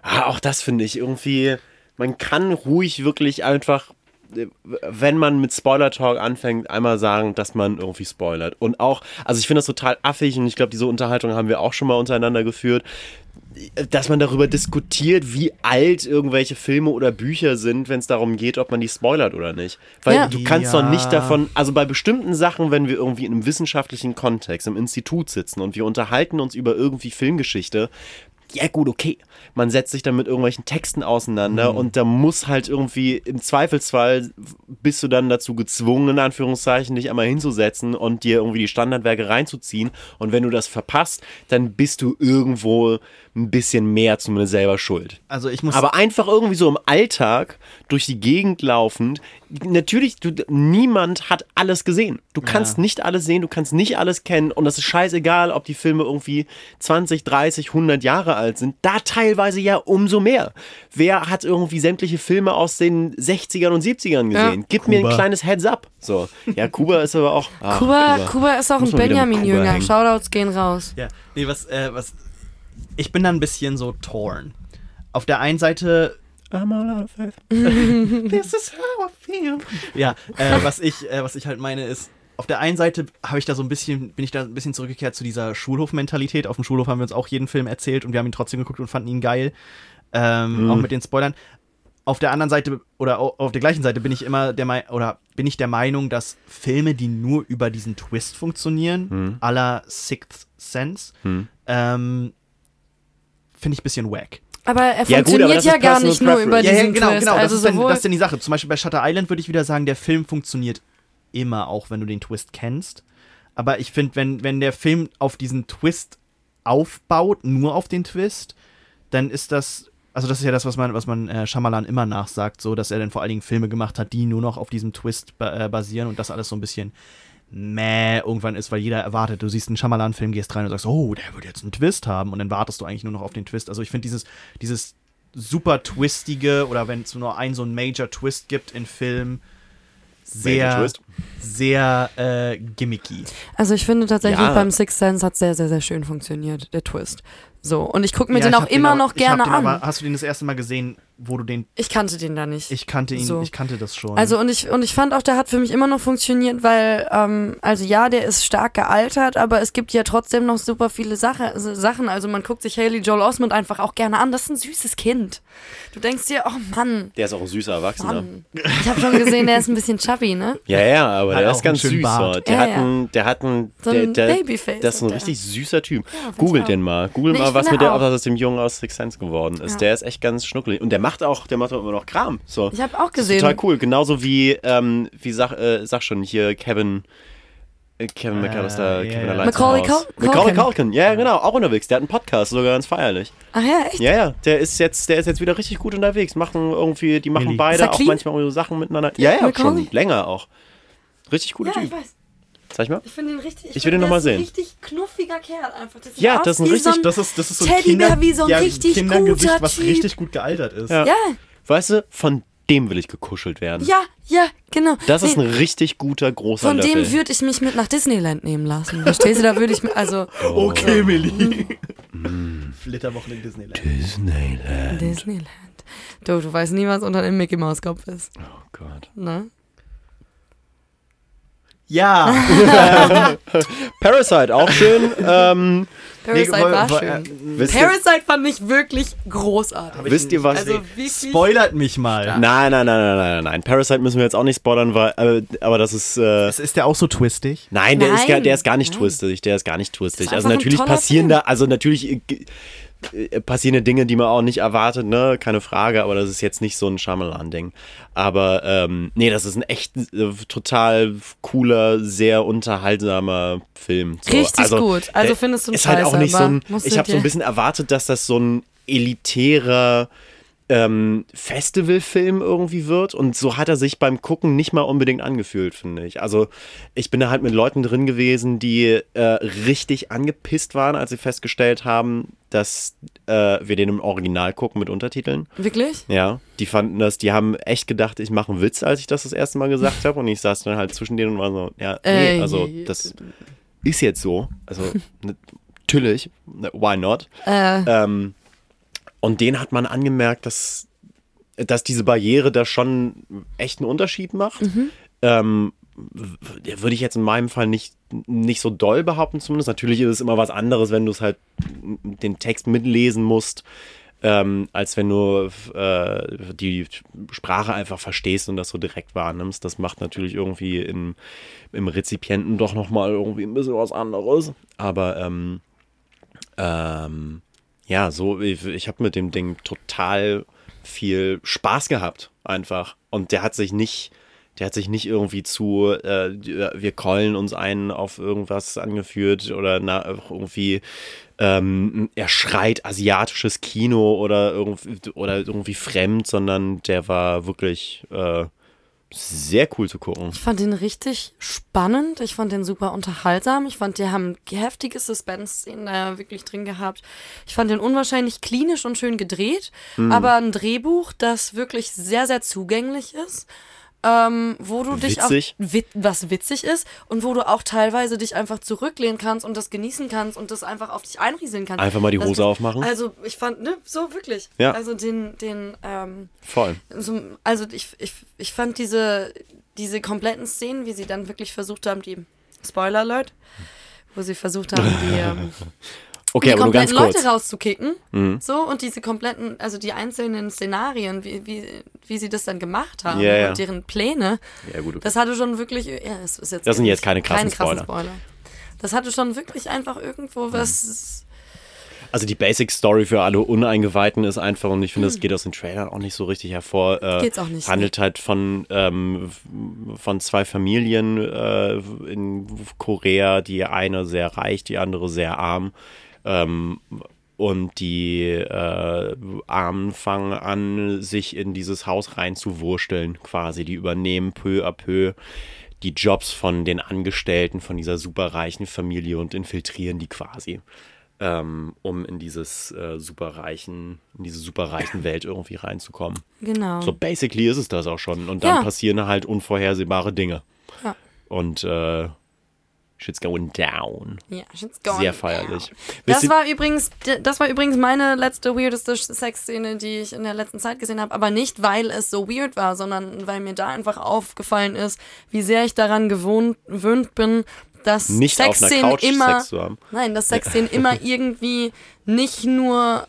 [SPEAKER 2] Ah, auch das finde ich irgendwie, man kann ruhig wirklich einfach, äh, wenn man mit Spoiler-Talk anfängt, einmal sagen, dass man irgendwie spoilert. Und auch, also ich finde das total affig und ich glaube, diese Unterhaltung haben wir auch schon mal untereinander geführt, dass man darüber diskutiert, wie alt irgendwelche Filme oder Bücher sind, wenn es darum geht, ob man die spoilert oder nicht. Weil
[SPEAKER 1] Ja.
[SPEAKER 2] du kannst
[SPEAKER 3] Ja.
[SPEAKER 2] doch nicht davon, also bei bestimmten Sachen, wenn wir irgendwie in einem wissenschaftlichen Kontext, im Institut sitzen und wir unterhalten uns über irgendwie Filmgeschichte, ja gut, okay. Man setzt sich dann mit irgendwelchen Texten auseinander und da muss halt irgendwie im Zweifelsfall bist du dann dazu gezwungen, in Anführungszeichen, dich einmal hinzusetzen und dir irgendwie die Standardwerke reinzuziehen. Und wenn du das verpasst, dann bist du irgendwo ein bisschen mehr zumindest selber schuld.
[SPEAKER 3] Also ich muss.
[SPEAKER 2] Aber einfach irgendwie so im Alltag durch die Gegend laufend. Natürlich, du, niemand hat alles gesehen. Du kannst
[SPEAKER 3] Ja.
[SPEAKER 2] nicht alles sehen, du kannst nicht alles kennen und das ist scheißegal, ob die Filme irgendwie 20, 30, 100 Jahre alt sind. Da teilweise ja umso mehr. Wer hat irgendwie sämtliche Filme aus den 60ern und 70ern gesehen?
[SPEAKER 1] Ja.
[SPEAKER 2] Gib mir ein
[SPEAKER 3] Kuba.
[SPEAKER 2] kleines Heads up. So. Ja, Kuba ist aber auch. ah,
[SPEAKER 1] Kuba, Kuba ist auch
[SPEAKER 2] Muss
[SPEAKER 1] ein
[SPEAKER 2] Kuba
[SPEAKER 1] Benjamin-Jünger. Shoutouts gehen raus.
[SPEAKER 3] Ja, nee, was, äh, was. Ich bin da ein bisschen so torn. Auf der einen Seite.
[SPEAKER 2] I'm all out of faith.
[SPEAKER 3] This is how I feel. Ja, äh, was ich, äh, was ich halt meine ist, auf der einen Seite habe ich da so ein bisschen, bin ich da ein bisschen zurückgekehrt zu dieser Schulhof-Mentalität. Auf dem Schulhof haben wir uns auch jeden Film erzählt und wir haben ihn trotzdem geguckt und fanden ihn geil. Ähm, Auch mit den Spoilern. Auf der anderen Seite oder au- auf der gleichen Seite bin ich immer der Meinung, oder bin ich der Meinung, dass Filme, die nur über diesen Twist funktionieren, à la Sixth Sense, ähm, finde ich ein bisschen wack.
[SPEAKER 1] Aber er
[SPEAKER 2] Ja, gut,
[SPEAKER 1] funktioniert
[SPEAKER 2] aber das
[SPEAKER 1] ja gar nicht nur über.
[SPEAKER 3] Ja, ja,
[SPEAKER 1] diesen
[SPEAKER 3] genau,
[SPEAKER 1] Twist.
[SPEAKER 3] genau. Das,
[SPEAKER 1] also
[SPEAKER 3] ist dann,
[SPEAKER 1] sowohl
[SPEAKER 3] das ist dann die Sache. Zum Beispiel bei Shutter Island würde ich wieder sagen, der Film funktioniert immer, auch wenn du den Twist kennst. Aber ich finde, wenn, wenn der Film auf diesen Twist aufbaut, nur auf den Twist, dann ist das. also das ist ja das, was man, was man äh, Shyamalan immer nachsagt, so, dass er dann vor allen Dingen Filme gemacht hat, die nur noch auf diesem Twist ba äh, basieren und das alles so ein bisschen meh irgendwann ist, weil jeder erwartet, du siehst einen Shyamalan-Film, gehst rein und sagst, oh, der wird jetzt einen Twist haben und dann wartest du eigentlich nur noch auf den Twist. Also ich finde dieses, dieses super twistige oder wenn es nur einen so einen Major Twist gibt in Filmen, sehr,
[SPEAKER 2] Twist.
[SPEAKER 3] sehr äh, gimmicky.
[SPEAKER 1] Also ich finde tatsächlich
[SPEAKER 2] Ja.
[SPEAKER 1] beim Sixth Sense hat sehr, sehr, sehr schön funktioniert, der Twist. So, und ich gucke mir
[SPEAKER 3] Ja,
[SPEAKER 1] den
[SPEAKER 3] ich
[SPEAKER 1] auch immer
[SPEAKER 3] aber-
[SPEAKER 1] noch
[SPEAKER 3] ich hab
[SPEAKER 1] gerne
[SPEAKER 3] den
[SPEAKER 1] an.
[SPEAKER 3] Aber hast du den das erste Mal gesehen, wo du den.
[SPEAKER 1] ich kannte den da nicht.
[SPEAKER 3] Ich kannte ihn,
[SPEAKER 1] So.
[SPEAKER 3] ich kannte das schon.
[SPEAKER 1] Also und ich und ich fand auch, der hat für mich immer noch funktioniert, weil ähm, also ja, der ist stark gealtert, aber es gibt ja trotzdem noch super viele Sache, also Sachen. Also man guckt sich Haley Joel Osment einfach auch gerne an. Das ist ein süßes Kind. Du denkst dir, oh Mann,
[SPEAKER 2] Der ist auch ein süßer Erwachsener.
[SPEAKER 1] Mann. Ich habe schon gesehen, der ist ein bisschen chubby, ne?
[SPEAKER 2] Ja, ja, aber
[SPEAKER 3] Hat
[SPEAKER 2] der ist ganz süß. So.
[SPEAKER 3] Bart.
[SPEAKER 2] Der,
[SPEAKER 1] Ja,
[SPEAKER 2] hat
[SPEAKER 1] ja.
[SPEAKER 2] einen, der hat einen,
[SPEAKER 1] So
[SPEAKER 2] der,
[SPEAKER 1] ein
[SPEAKER 2] der,
[SPEAKER 1] Babyface
[SPEAKER 2] Das ist ein
[SPEAKER 1] der.
[SPEAKER 2] richtig süßer Typ. Googelt
[SPEAKER 1] ich
[SPEAKER 2] den mal. Google
[SPEAKER 1] Nee,
[SPEAKER 2] mal, was mit der, was aus dem Jungen aus Six Sense geworden ist.
[SPEAKER 1] Ja.
[SPEAKER 2] Der ist echt ganz schnuckelig. Und der macht auch, der macht auch immer noch Kram. So.
[SPEAKER 1] Ich habe auch gesehen.
[SPEAKER 2] total cool. Genauso wie, ähm, wie sag, äh, sag schon hier Kevin. äh, Kevin McAllister,
[SPEAKER 3] ja,
[SPEAKER 2] Kevin allein
[SPEAKER 1] Macaulay
[SPEAKER 2] zu Haus.
[SPEAKER 1] Cul-
[SPEAKER 2] Macaulay
[SPEAKER 1] Culkin.
[SPEAKER 2] Culkin, ja, genau, auch unterwegs. Der hat einen Podcast, sogar ganz feierlich.
[SPEAKER 1] Ach ja, echt?
[SPEAKER 2] Ja, ja, der ist jetzt, der ist jetzt wieder richtig gut unterwegs. Machen irgendwie, die machen
[SPEAKER 3] Millie.
[SPEAKER 2] Beide auch manchmal so Sachen miteinander. Ja, ja, schon länger auch. Richtig guter
[SPEAKER 1] Ja, ich
[SPEAKER 2] Typ.
[SPEAKER 1] weiß.
[SPEAKER 2] Sag ich mal?
[SPEAKER 1] Ich finde ihn richtig.
[SPEAKER 2] Ich will den noch
[SPEAKER 1] der
[SPEAKER 2] mal
[SPEAKER 1] ist ein
[SPEAKER 2] sehen.
[SPEAKER 1] Richtig knuffiger Kerl einfach. Das
[SPEAKER 2] Ja, das ist ein richtig-
[SPEAKER 1] so ein
[SPEAKER 3] das ist, das ist so ein
[SPEAKER 1] Teddybär
[SPEAKER 3] Kinder,
[SPEAKER 1] wie so ein
[SPEAKER 3] ja,
[SPEAKER 1] richtig
[SPEAKER 3] Kindergesicht,
[SPEAKER 1] guter
[SPEAKER 3] was
[SPEAKER 1] Typ.
[SPEAKER 3] richtig gut gealtert ist.
[SPEAKER 2] Ja.
[SPEAKER 1] Ja,
[SPEAKER 2] Weißt du, von dem will ich gekuschelt werden.
[SPEAKER 1] ja, ja, genau.
[SPEAKER 2] Das ist
[SPEAKER 1] Nee,
[SPEAKER 2] ein richtig guter, großer
[SPEAKER 1] Von
[SPEAKER 2] Löffel.
[SPEAKER 1] dem würde ich mich mit nach Disneyland nehmen lassen. Verstehst du? Da würde ich mir, also
[SPEAKER 3] Okay, Millie. Flitterwochen in Disneyland.
[SPEAKER 2] Disneyland.
[SPEAKER 1] Disneyland. Du, du weißt nie, was unter dem Mickey Maus Kopf ist.
[SPEAKER 2] Oh Gott.
[SPEAKER 1] Ne?
[SPEAKER 3] Ja.
[SPEAKER 2] Parasite, auch schön. ähm,
[SPEAKER 1] Parasite
[SPEAKER 3] Nee,
[SPEAKER 1] war schön.
[SPEAKER 3] äh,
[SPEAKER 2] wisst, ihr,
[SPEAKER 1] Parasite fand ich wirklich großartig.
[SPEAKER 2] wisst ihr was?
[SPEAKER 1] Also.
[SPEAKER 3] Spoilert mich mal.
[SPEAKER 2] nein, nein, nein, nein, nein, nein. Parasite müssen wir jetzt auch nicht spoilern, weil, äh, aber das ist. Äh,
[SPEAKER 3] Ist der auch so twistig?
[SPEAKER 2] Nein, der, Ist, gar,
[SPEAKER 1] Nein,
[SPEAKER 2] der ist gar nicht
[SPEAKER 1] nein.
[SPEAKER 2] twistig. Der ist gar nicht twistig.
[SPEAKER 1] ist
[SPEAKER 2] Also natürlich passieren
[SPEAKER 1] Film.
[SPEAKER 2] da, also natürlich äh, passieren Dinge, die man auch nicht erwartet, ne? Keine Frage, aber das ist jetzt nicht so ein Shyamalan-Ding. Aber ähm, nee, das ist ein echt äh, total cooler, sehr unterhaltsamer Film. So,
[SPEAKER 1] Richtig gut. Also findest du ihn
[SPEAKER 2] ist halt auch nicht so ein. Ich habe so ein bisschen erwartet, dass das so ein elitärer ähm, Festivalfilm irgendwie wird und so hat er sich beim Gucken nicht mal unbedingt angefühlt, finde ich. Also ich bin da halt mit Leuten drin gewesen, die äh, richtig angepisst waren, als sie festgestellt haben, dass äh, wir den im Original gucken mit Untertiteln.
[SPEAKER 1] Wirklich?
[SPEAKER 2] Ja, die fanden das, die haben echt gedacht, ich mache einen Witz, als ich das das erste Mal gesagt habe und ich saß dann halt zwischen denen und war so, ja, nee,
[SPEAKER 1] Äh,
[SPEAKER 2] also das ist jetzt so, also natürlich, why not?
[SPEAKER 1] Äh,
[SPEAKER 2] Ähm, und den hat man angemerkt, dass, dass diese Barriere da schon echt einen Unterschied macht. Ähm, w- würde ich jetzt in meinem Fall nicht, nicht so doll behaupten, zumindest. Natürlich ist es immer was anderes, wenn du es halt den Text mitlesen musst, ähm, als wenn du äh, die Sprache einfach verstehst und das so direkt wahrnimmst. Das macht natürlich irgendwie im, im Rezipienten doch nochmal irgendwie ein bisschen was anderes. Aber ähm, ähm, ja, so, ich, ich habe mit dem Ding total viel Spaß gehabt, einfach. Und der hat sich nicht, der hat sich nicht irgendwie zu, äh, wir keulen uns einen auf irgendwas angeführt oder na, irgendwie, ähm, er schreit asiatisches Kino oder irgendwie, oder irgendwie fremd, sondern der war wirklich äh, sehr cool zu gucken.
[SPEAKER 1] Ich fand den richtig spannend. Ich fand den super unterhaltsam. Ich fand, die haben heftige Suspense-Szenen da wirklich drin gehabt. Ich fand den unwahrscheinlich klinisch und schön gedreht,
[SPEAKER 2] Hm.
[SPEAKER 1] aber ein Drehbuch, das wirklich sehr, sehr zugänglich ist. Ähm, wo du dich
[SPEAKER 2] Witzig.
[SPEAKER 1] auch wit was witzig ist und wo du auch teilweise dich einfach zurücklehnen kannst und das genießen kannst und das einfach auf dich einrieseln kannst.
[SPEAKER 2] Einfach mal die
[SPEAKER 1] Das-
[SPEAKER 2] Hose aufmachen.
[SPEAKER 1] Also ich fand, ne, so wirklich.
[SPEAKER 2] Ja.
[SPEAKER 1] Also den, den, ähm,
[SPEAKER 2] Voll.
[SPEAKER 1] so, also ich, ich, ich fand diese, diese kompletten Szenen, wie sie dann wirklich versucht haben, die Spoiler Alert, wo sie versucht haben, die, ähm,
[SPEAKER 2] Okay,
[SPEAKER 1] die
[SPEAKER 2] aber nur ganz
[SPEAKER 1] kompletten
[SPEAKER 2] kurz.
[SPEAKER 1] Leute rauszukicken.
[SPEAKER 2] Mhm.
[SPEAKER 1] So, und diese kompletten, also die einzelnen Szenarien, wie, wie, wie sie das dann gemacht haben
[SPEAKER 2] Ja, ja.
[SPEAKER 1] und deren Pläne,
[SPEAKER 2] Ja, gut, okay.
[SPEAKER 1] das hatte schon wirklich, ja, es ist jetzt
[SPEAKER 2] Das sind jetzt keine krassen
[SPEAKER 1] krassen
[SPEAKER 2] Spoiler.
[SPEAKER 1] Das hatte schon wirklich einfach irgendwo was.
[SPEAKER 2] Also die Basic Story für alle Uneingeweihten ist einfach, und ich finde, das geht aus den Trailern auch nicht so richtig hervor. Äh.
[SPEAKER 1] Geht's auch nicht,
[SPEAKER 2] Handelt halt von, ähm, von zwei Familien äh, in Korea, die eine sehr reich, die andere sehr arm. Ähm, und die äh, Armen fangen an, sich in dieses Haus reinzuwursteln, quasi. Die übernehmen peu à peu die Jobs von den Angestellten von dieser superreichen Familie und infiltrieren die quasi, ähm, um in dieses äh, superreichen, in diese superreichen Welt irgendwie reinzukommen.
[SPEAKER 1] Genau.
[SPEAKER 2] So basically ist es das auch schon. Und dann
[SPEAKER 1] Ja.
[SPEAKER 2] passieren halt unvorhersehbare Dinge.
[SPEAKER 1] Ja.
[SPEAKER 2] Und äh, shit's going down.
[SPEAKER 1] Ja, shit's going
[SPEAKER 2] Sehr
[SPEAKER 1] down.
[SPEAKER 2] feierlich. Wisst
[SPEAKER 1] Das war übrigens, das war übrigens meine letzte weirdeste Sexszene, die ich in der letzten Zeit gesehen habe. Aber nicht, weil es so weird war, sondern weil mir da einfach aufgefallen ist, wie sehr ich daran gewohnt, gewöhnt bin, dass
[SPEAKER 2] nicht
[SPEAKER 1] Sexszenen immer,
[SPEAKER 2] Sex zu haben.
[SPEAKER 1] nein, dass Sexszenen immer irgendwie nicht nur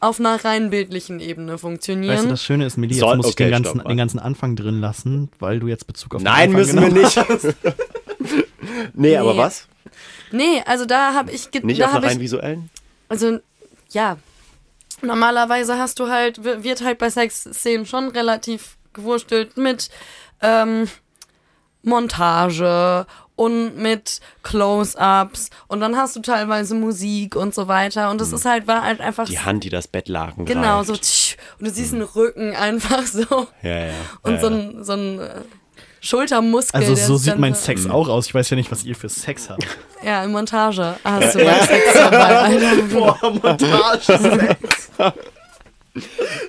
[SPEAKER 1] auf einer rein bildlichen Ebene funktionieren.
[SPEAKER 3] Weißt du, das Schöne ist, Millie, jetzt
[SPEAKER 2] Soll-
[SPEAKER 3] muss ich
[SPEAKER 2] okay,
[SPEAKER 3] den, ganzen,
[SPEAKER 2] stopp.
[SPEAKER 3] den ganzen Anfang drin lassen, weil du jetzt Bezug auf den
[SPEAKER 2] Nein,
[SPEAKER 3] Anfang
[SPEAKER 2] müssen wir nicht. nee, aber was?
[SPEAKER 1] nee, also da habe ich,
[SPEAKER 2] Nicht
[SPEAKER 1] da
[SPEAKER 2] auf einer
[SPEAKER 1] ich
[SPEAKER 2] rein visuellen?
[SPEAKER 1] Also, ja. Normalerweise hast du halt, wird halt bei Sexszenen schon relativ gewurstelt mit ähm, Montage und mit Close-Ups und dann hast du teilweise Musik und so weiter und das ist halt, war halt einfach
[SPEAKER 2] Die Hand, die das Bettlaken
[SPEAKER 1] genau so
[SPEAKER 2] greift.
[SPEAKER 1] tsch, und du siehst einen Rücken einfach so
[SPEAKER 2] Ja, ja.
[SPEAKER 1] und
[SPEAKER 2] ja,
[SPEAKER 1] so ein, so ein äh, Schultermuskel.
[SPEAKER 3] Also so sieht mein
[SPEAKER 1] so-
[SPEAKER 3] Sex auch aus. Ich weiß ja nicht, was ihr für Sex habt.
[SPEAKER 1] Ja, in Montage hast du beim Sex dabei, Alter.
[SPEAKER 3] Boah, Montage-Sex.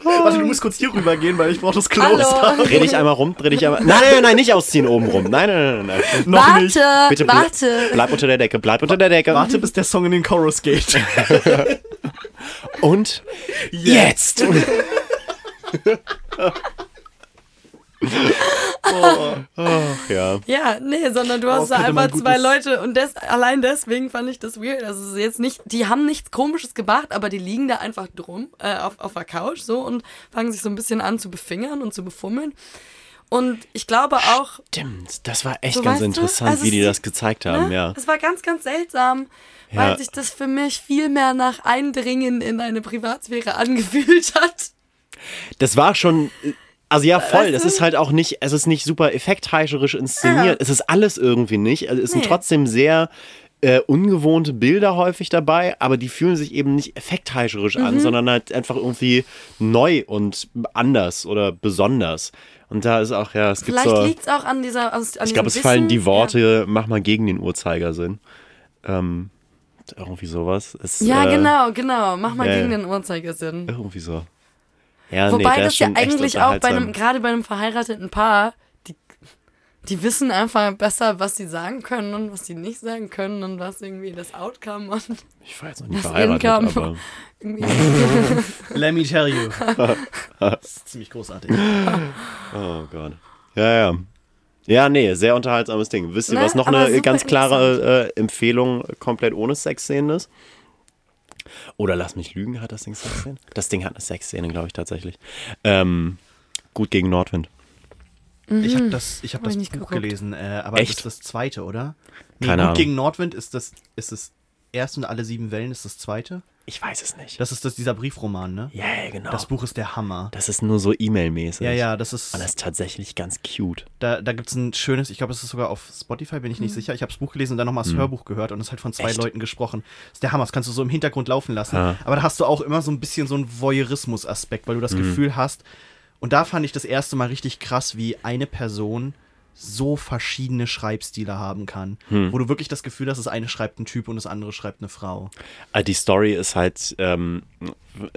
[SPEAKER 3] Warte, du musst kurz hier rüber gehen, weil ich brauche das Close.
[SPEAKER 1] Hallo.
[SPEAKER 2] Dreh dich einmal rum, dreh dich einmal. Nein, nein, nein, nicht ausziehen oben rum. Nein, nein, nein, nein. nein.
[SPEAKER 3] Noch
[SPEAKER 1] warte,
[SPEAKER 3] nicht.
[SPEAKER 2] Bitte
[SPEAKER 1] warte.
[SPEAKER 2] bleib unter der Decke, bleib unter der Decke.
[SPEAKER 3] Warte, bis der Song in den Chorus geht.
[SPEAKER 2] Und jetzt! Ach, ja.
[SPEAKER 1] Ja, nee, sondern du hast
[SPEAKER 3] Oh,
[SPEAKER 1] da einfach zwei Leute und des, allein deswegen fand ich das weird. Also jetzt nicht, die haben nichts komisches gemacht, aber die liegen da einfach drum äh, auf, auf der Couch so und fangen sich so ein bisschen an zu befingern und zu befummeln. Und ich glaube auch,
[SPEAKER 2] Stimmt, das war echt
[SPEAKER 1] So,
[SPEAKER 2] ganz interessant,
[SPEAKER 1] Also
[SPEAKER 2] wie die das gezeigt haben,
[SPEAKER 1] ne,
[SPEAKER 2] ja.
[SPEAKER 1] es war ganz, ganz seltsam,
[SPEAKER 2] Ja.
[SPEAKER 1] weil sich das für mich viel mehr nach Eindringen in eine Privatsphäre angefühlt hat.
[SPEAKER 2] Das war schon. Also ja, voll. Das ist halt auch nicht, es ist nicht super effektheischerisch inszeniert.
[SPEAKER 1] Ja.
[SPEAKER 2] Es ist alles irgendwie nicht. Also es sind
[SPEAKER 1] Nee.
[SPEAKER 2] trotzdem sehr äh, ungewohnte Bilder häufig dabei, aber die fühlen sich eben nicht effektheischerisch
[SPEAKER 1] Mhm.
[SPEAKER 2] an, sondern halt einfach irgendwie neu und anders oder besonders. Und da ist auch, ja, es gibt
[SPEAKER 1] Vielleicht
[SPEAKER 2] so.
[SPEAKER 1] liegt es auch an dieser. An
[SPEAKER 2] Ich glaube, es fallen
[SPEAKER 1] Wissen.
[SPEAKER 2] die Worte, mach mal gegen den Uhrzeigersinn. Ähm, irgendwie sowas. Es,
[SPEAKER 1] Ja, ja
[SPEAKER 2] äh,
[SPEAKER 1] genau, genau. Mach mal
[SPEAKER 2] ja,
[SPEAKER 1] gegen
[SPEAKER 2] ja.
[SPEAKER 1] den Uhrzeigersinn.
[SPEAKER 2] Irgendwie so. Ja,
[SPEAKER 1] Wobei
[SPEAKER 2] der
[SPEAKER 1] das
[SPEAKER 2] ist
[SPEAKER 1] ja eigentlich auch bei einem, gerade bei einem verheirateten Paar, die, die wissen einfach besser, was sie sagen können und was sie nicht sagen können und was irgendwie das Outcome und
[SPEAKER 2] Ich war jetzt noch
[SPEAKER 1] das
[SPEAKER 2] verheiratet,
[SPEAKER 1] Income.
[SPEAKER 2] aber.
[SPEAKER 3] Let me tell you. Das ist ziemlich großartig.
[SPEAKER 2] Oh Gott. Ja, ja. Ja, nee, sehr unterhaltsames Ding. Wisst ihr,
[SPEAKER 1] Ne,
[SPEAKER 2] was noch eine ganz klare äh, Empfehlung komplett ohne Sexszenen ist? Oder lass mich lügen, hat das Ding Sexszenen? Das Ding hat eine Sexszene, glaube ich, tatsächlich. Ähm, gut gegen Nordwind.
[SPEAKER 3] Ich habe das, ich hab
[SPEAKER 1] Hab
[SPEAKER 3] das
[SPEAKER 1] ich nicht
[SPEAKER 3] Buch
[SPEAKER 1] geguckt.
[SPEAKER 3] gelesen, äh, aber
[SPEAKER 2] Echt?
[SPEAKER 3] das ist das zweite, oder? Nee,
[SPEAKER 2] Keine
[SPEAKER 3] Gut
[SPEAKER 2] Ahnung.
[SPEAKER 3] gegen Nordwind ist das, ist das erste und alle sieben Wellen ist das zweite.
[SPEAKER 2] Ich weiß es nicht.
[SPEAKER 3] Das ist das, dieser Briefroman, ne?
[SPEAKER 2] Ja, ja, genau.
[SPEAKER 3] Das Buch ist der Hammer.
[SPEAKER 2] Das ist nur so E-Mail-mäßig.
[SPEAKER 3] Ja, ja, das ist.
[SPEAKER 2] Und das ist tatsächlich ganz cute.
[SPEAKER 3] Da, da gibt es ein schönes, ich glaube, es ist sogar auf Spotify, bin ich nicht sicher. Ich habe das Buch gelesen und dann nochmal das Hörbuch gehört und es ist halt von zwei
[SPEAKER 2] Mhm. Echt?
[SPEAKER 3] Leuten gesprochen. Das ist der Hammer, das kannst du so im Hintergrund laufen lassen.
[SPEAKER 2] Ja.
[SPEAKER 3] Aber da hast du auch immer so ein bisschen so einen Voyeurismus-Aspekt, weil du
[SPEAKER 2] Mhm.
[SPEAKER 3] das Gefühl hast. Und da fand ich das erste Mal richtig krass, wie eine Person so verschiedene Schreibstile haben kann.
[SPEAKER 2] Hm.
[SPEAKER 3] Wo du wirklich das Gefühl hast, das eine schreibt ein Typ und das andere schreibt eine Frau.
[SPEAKER 2] Ah, Die Story ist halt ähm,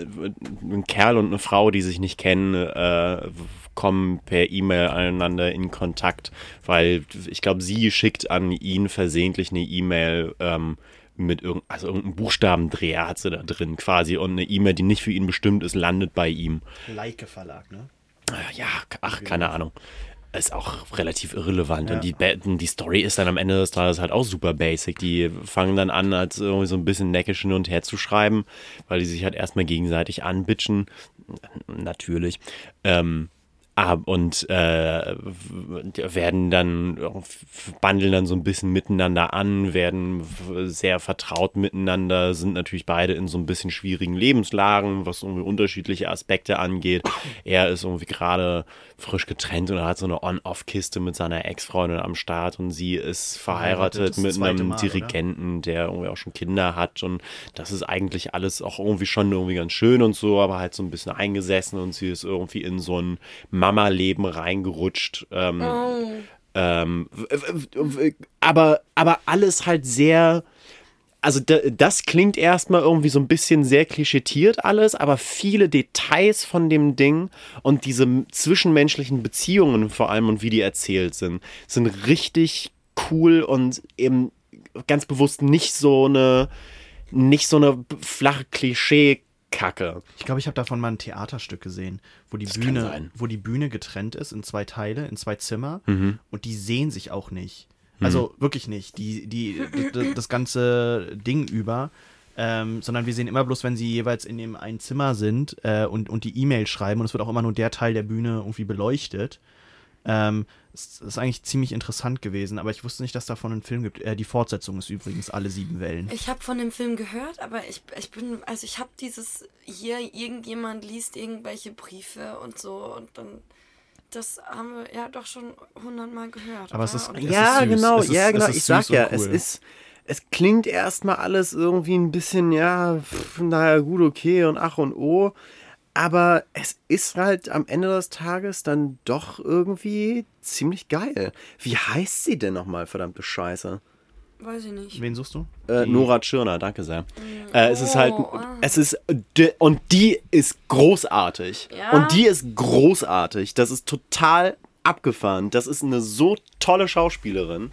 [SPEAKER 2] ein Kerl und eine Frau, die sich nicht kennen, äh, kommen per E-Mail aneinander in Kontakt, weil ich glaube, sie schickt an ihn versehentlich eine E-Mail ähm, mit irgend, also irgendeinem Buchstabendreher hat sie da drin quasi und eine E-Mail, die nicht für ihn bestimmt ist, landet bei ihm.
[SPEAKER 3] Leica Verlag, ne?
[SPEAKER 2] Äh, Ja, ach, keine Ahnung. Ist auch relativ irrelevant.
[SPEAKER 3] Ja.
[SPEAKER 2] Und die, die Story ist dann am Ende des Tages halt auch super basic. Die fangen dann an, als irgendwie so ein bisschen neckisch hin und her zu schreiben, weil die sich halt erstmal gegenseitig anbitschen. Natürlich. Ähm, und äh, werden dann, bandeln dann so ein bisschen miteinander an, werden sehr vertraut miteinander, sind natürlich beide in so ein bisschen schwierigen Lebenslagen, was irgendwie unterschiedliche Aspekte angeht. Er ist irgendwie gerade frisch getrennt und hat so eine On-Off-Kiste mit seiner Ex-Freundin am Start und sie ist
[SPEAKER 3] Verheiratet
[SPEAKER 2] mit einem
[SPEAKER 3] Mal, oder?
[SPEAKER 2] Dirigenten, der irgendwie auch schon Kinder hat und das ist eigentlich alles auch irgendwie schon irgendwie ganz schön und so, aber halt so ein bisschen eingesessen und sie ist irgendwie in so ein Mama-Leben reingerutscht. Ähm, ähm, w- w- aber, aber alles halt sehr. Also da- das klingt erstmal irgendwie so ein bisschen sehr klischetiert alles, aber viele Details von dem Ding und diese zwischenmenschlichen Beziehungen vor allem und wie die erzählt sind, sind richtig cool und eben ganz bewusst nicht so eine nicht so eine flache Klischee-Kacke.
[SPEAKER 3] Ich glaube, ich habe davon mal ein Theaterstück gesehen, wo die
[SPEAKER 2] Das
[SPEAKER 3] Bühne, wo die Bühne getrennt ist in zwei Teile, in zwei Zimmer
[SPEAKER 2] Mhm.
[SPEAKER 3] und die sehen sich auch nicht. Also wirklich nicht. Die, die, d- das ganze Ding über. Ähm, sondern wir sehen immer bloß, wenn sie jeweils in dem einen Zimmer sind äh, und, und die E-Mail schreiben und es wird auch immer nur der Teil der Bühne irgendwie beleuchtet. Ähm, es ist eigentlich ziemlich interessant gewesen, aber ich wusste nicht, dass davon einen Film gibt. Äh, die Fortsetzung ist übrigens alle sieben Wellen.
[SPEAKER 1] Ich habe von dem Film gehört, aber ich, ich bin, also ich habe dieses, hier irgendjemand liest irgendwelche Briefe und so und dann, das haben wir ja doch schon hundertmal gehört.
[SPEAKER 3] Aber es
[SPEAKER 1] oder?
[SPEAKER 3] ist-
[SPEAKER 1] Und
[SPEAKER 3] es
[SPEAKER 2] ja,
[SPEAKER 3] süß.
[SPEAKER 2] genau,
[SPEAKER 3] Es ist-
[SPEAKER 2] ja,
[SPEAKER 3] es
[SPEAKER 2] genau.
[SPEAKER 3] ist
[SPEAKER 2] Ich sag ja, es
[SPEAKER 3] cool.
[SPEAKER 2] ist, es klingt erstmal alles irgendwie ein bisschen, ja, pff, naja, gut, okay und ach und oh. Aber es ist halt am Ende des Tages dann doch irgendwie ziemlich geil. Wie heißt sie denn nochmal, verdammte Scheiße?
[SPEAKER 1] weiß ich nicht.
[SPEAKER 3] Wen suchst du?
[SPEAKER 2] Äh, Nora Tschirner, danke sehr. Äh, es ist halt,
[SPEAKER 1] Oh, ah.
[SPEAKER 2] es ist, und die ist großartig.
[SPEAKER 1] Ja.
[SPEAKER 2] Und die ist großartig. Das ist total abgefahren. Das ist eine so tolle Schauspielerin.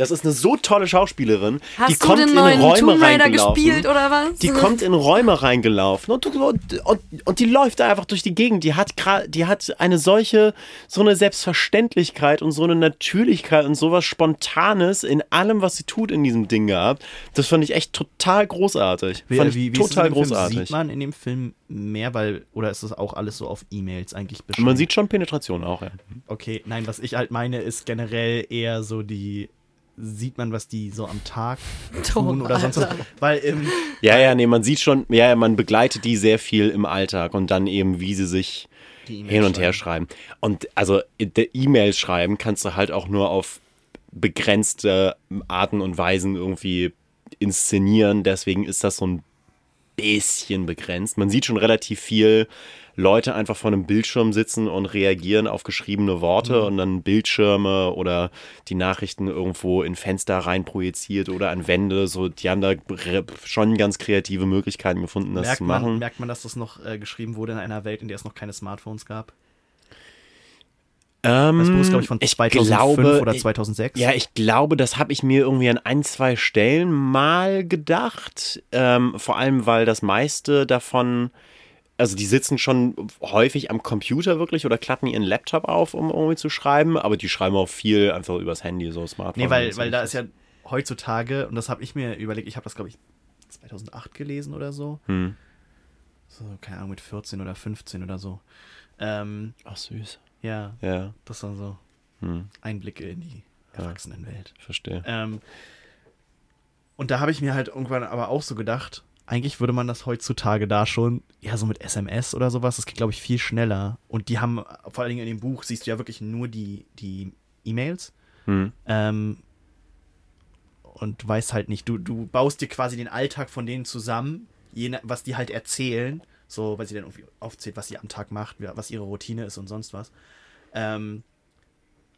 [SPEAKER 2] Das ist eine so tolle Schauspielerin.
[SPEAKER 1] Hast
[SPEAKER 2] die
[SPEAKER 1] du
[SPEAKER 2] kommt
[SPEAKER 1] den
[SPEAKER 2] in
[SPEAKER 1] neuen
[SPEAKER 2] Räume
[SPEAKER 1] Tomb Raider
[SPEAKER 2] reingelaufen.
[SPEAKER 1] gespielt oder was?
[SPEAKER 2] Die kommt in Räume reingelaufen und, und, und, und die läuft da einfach durch die Gegend. Die hat, die hat eine solche, so eine Selbstverständlichkeit und so eine Natürlichkeit und sowas Spontanes in allem, was sie tut in diesem Ding gehabt. Das fand ich echt total großartig.
[SPEAKER 3] Wie,
[SPEAKER 2] fand ich
[SPEAKER 3] wie, wie
[SPEAKER 2] total
[SPEAKER 3] in dem Film?
[SPEAKER 2] großartig.
[SPEAKER 3] Sieht man in dem Film mehr, weil, oder ist das auch alles so auf E-Mails eigentlich beschrieben?
[SPEAKER 2] Man sieht schon Penetration auch, ja.
[SPEAKER 3] Okay, nein, was ich halt meine, ist generell eher so die, sieht man, was die so am Tag tun oder sonst was. Weil im,
[SPEAKER 2] Ja, ja, nee, man sieht schon, ja, ja, man begleitet die sehr viel im Alltag und dann eben, wie sie sich
[SPEAKER 3] E-Mails
[SPEAKER 2] hin und her schreiben. Und also der E-Mails schreiben kannst du halt auch nur auf begrenzte Arten und Weisen irgendwie inszenieren. Deswegen ist das so ein bisschen begrenzt. Man sieht schon relativ viel Leute einfach vor einem Bildschirm sitzen und reagieren auf geschriebene Worte und dann Bildschirme oder die Nachrichten irgendwo in Fenster rein projiziert oder an Wände. So, die haben da schon ganz kreative Möglichkeiten gefunden, das
[SPEAKER 3] merkt,
[SPEAKER 2] zu
[SPEAKER 3] man,
[SPEAKER 2] machen.
[SPEAKER 3] merkt man, dass das noch äh, geschrieben wurde in einer Welt, in der es noch keine Smartphones gab?
[SPEAKER 2] Ähm,
[SPEAKER 3] Das Buch ist, glaube ich, von
[SPEAKER 2] ich
[SPEAKER 3] 2005
[SPEAKER 2] glaube,
[SPEAKER 3] oder 2006.
[SPEAKER 2] Ja, ich glaube, das habe ich mir irgendwie an ein, zwei Stellen mal gedacht. Ähm, vor allem, weil das meiste davon, also die sitzen schon häufig am Computer wirklich oder klappen ihren Laptop auf, um irgendwie zu schreiben, aber die schreiben auch viel einfach übers Handy, so Smartphone.
[SPEAKER 3] Nee, weil,
[SPEAKER 2] so.
[SPEAKER 3] weil da ist ja heutzutage, und das habe ich mir überlegt, ich habe das, glaube ich, 2008 gelesen oder so.
[SPEAKER 2] Hm.
[SPEAKER 3] So, keine Ahnung, mit 14 oder 15 oder so. Ähm,
[SPEAKER 2] Ach, süß.
[SPEAKER 3] ja,
[SPEAKER 2] Ja,
[SPEAKER 3] das waren so
[SPEAKER 2] hm,
[SPEAKER 3] Einblicke in die Erwachsenenwelt.
[SPEAKER 2] verstehe.
[SPEAKER 3] Ähm, und da habe ich mir halt irgendwann aber auch so gedacht, eigentlich würde man das heutzutage da schon, ja, so mit SMS oder sowas, das geht, glaube ich, viel schneller. Und die haben, vor allen Dingen in dem Buch, siehst du ja wirklich nur die, die E-Mails.
[SPEAKER 2] Hm.
[SPEAKER 3] Ähm, und weißt halt nicht, du, du baust dir quasi den Alltag von denen zusammen, je was die halt erzählen, so, weil sie dann irgendwie aufzählt, was sie am Tag macht, was ihre Routine ist und sonst was. Ähm,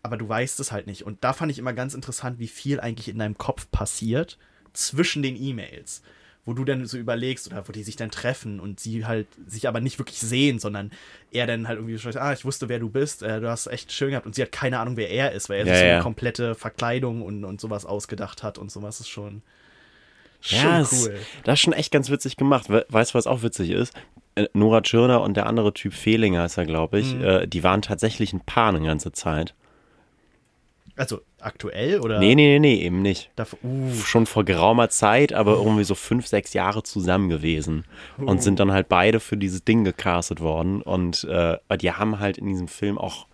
[SPEAKER 3] aber du weißt es halt nicht. Und da fand ich immer ganz interessant, wie viel eigentlich in deinem Kopf passiert zwischen den E-Mails. Wo du dann so überlegst oder wo die sich dann treffen und sie halt sich aber nicht wirklich sehen, sondern er dann halt irgendwie schreibt, ah, ich wusste, wer du bist, äh, du hast echt schön gehabt und sie hat keine Ahnung, wer er ist, weil er
[SPEAKER 2] Ja,
[SPEAKER 3] sich so eine
[SPEAKER 2] ja.
[SPEAKER 3] komplette Verkleidung und, und sowas ausgedacht hat und sowas ist schon, schon
[SPEAKER 2] Ja,
[SPEAKER 3] cool.
[SPEAKER 2] Das ist schon echt ganz witzig gemacht. We weißt du, was auch witzig ist? Äh, Nora Tschirner und der andere Typ Fehlinger ist er, glaube ich,
[SPEAKER 3] Mhm.
[SPEAKER 2] äh, die waren tatsächlich ein Paar eine ganze Zeit.
[SPEAKER 3] Also aktuell oder?
[SPEAKER 2] Nee, nee, nee, nee, eben nicht.
[SPEAKER 3] Davor, uh,
[SPEAKER 2] Schon vor geraumer Zeit, aber irgendwie so fünf, sechs Jahre zusammen gewesen. Und sind dann halt beide für dieses Ding gecastet worden. Und äh, die haben halt in diesem Film auch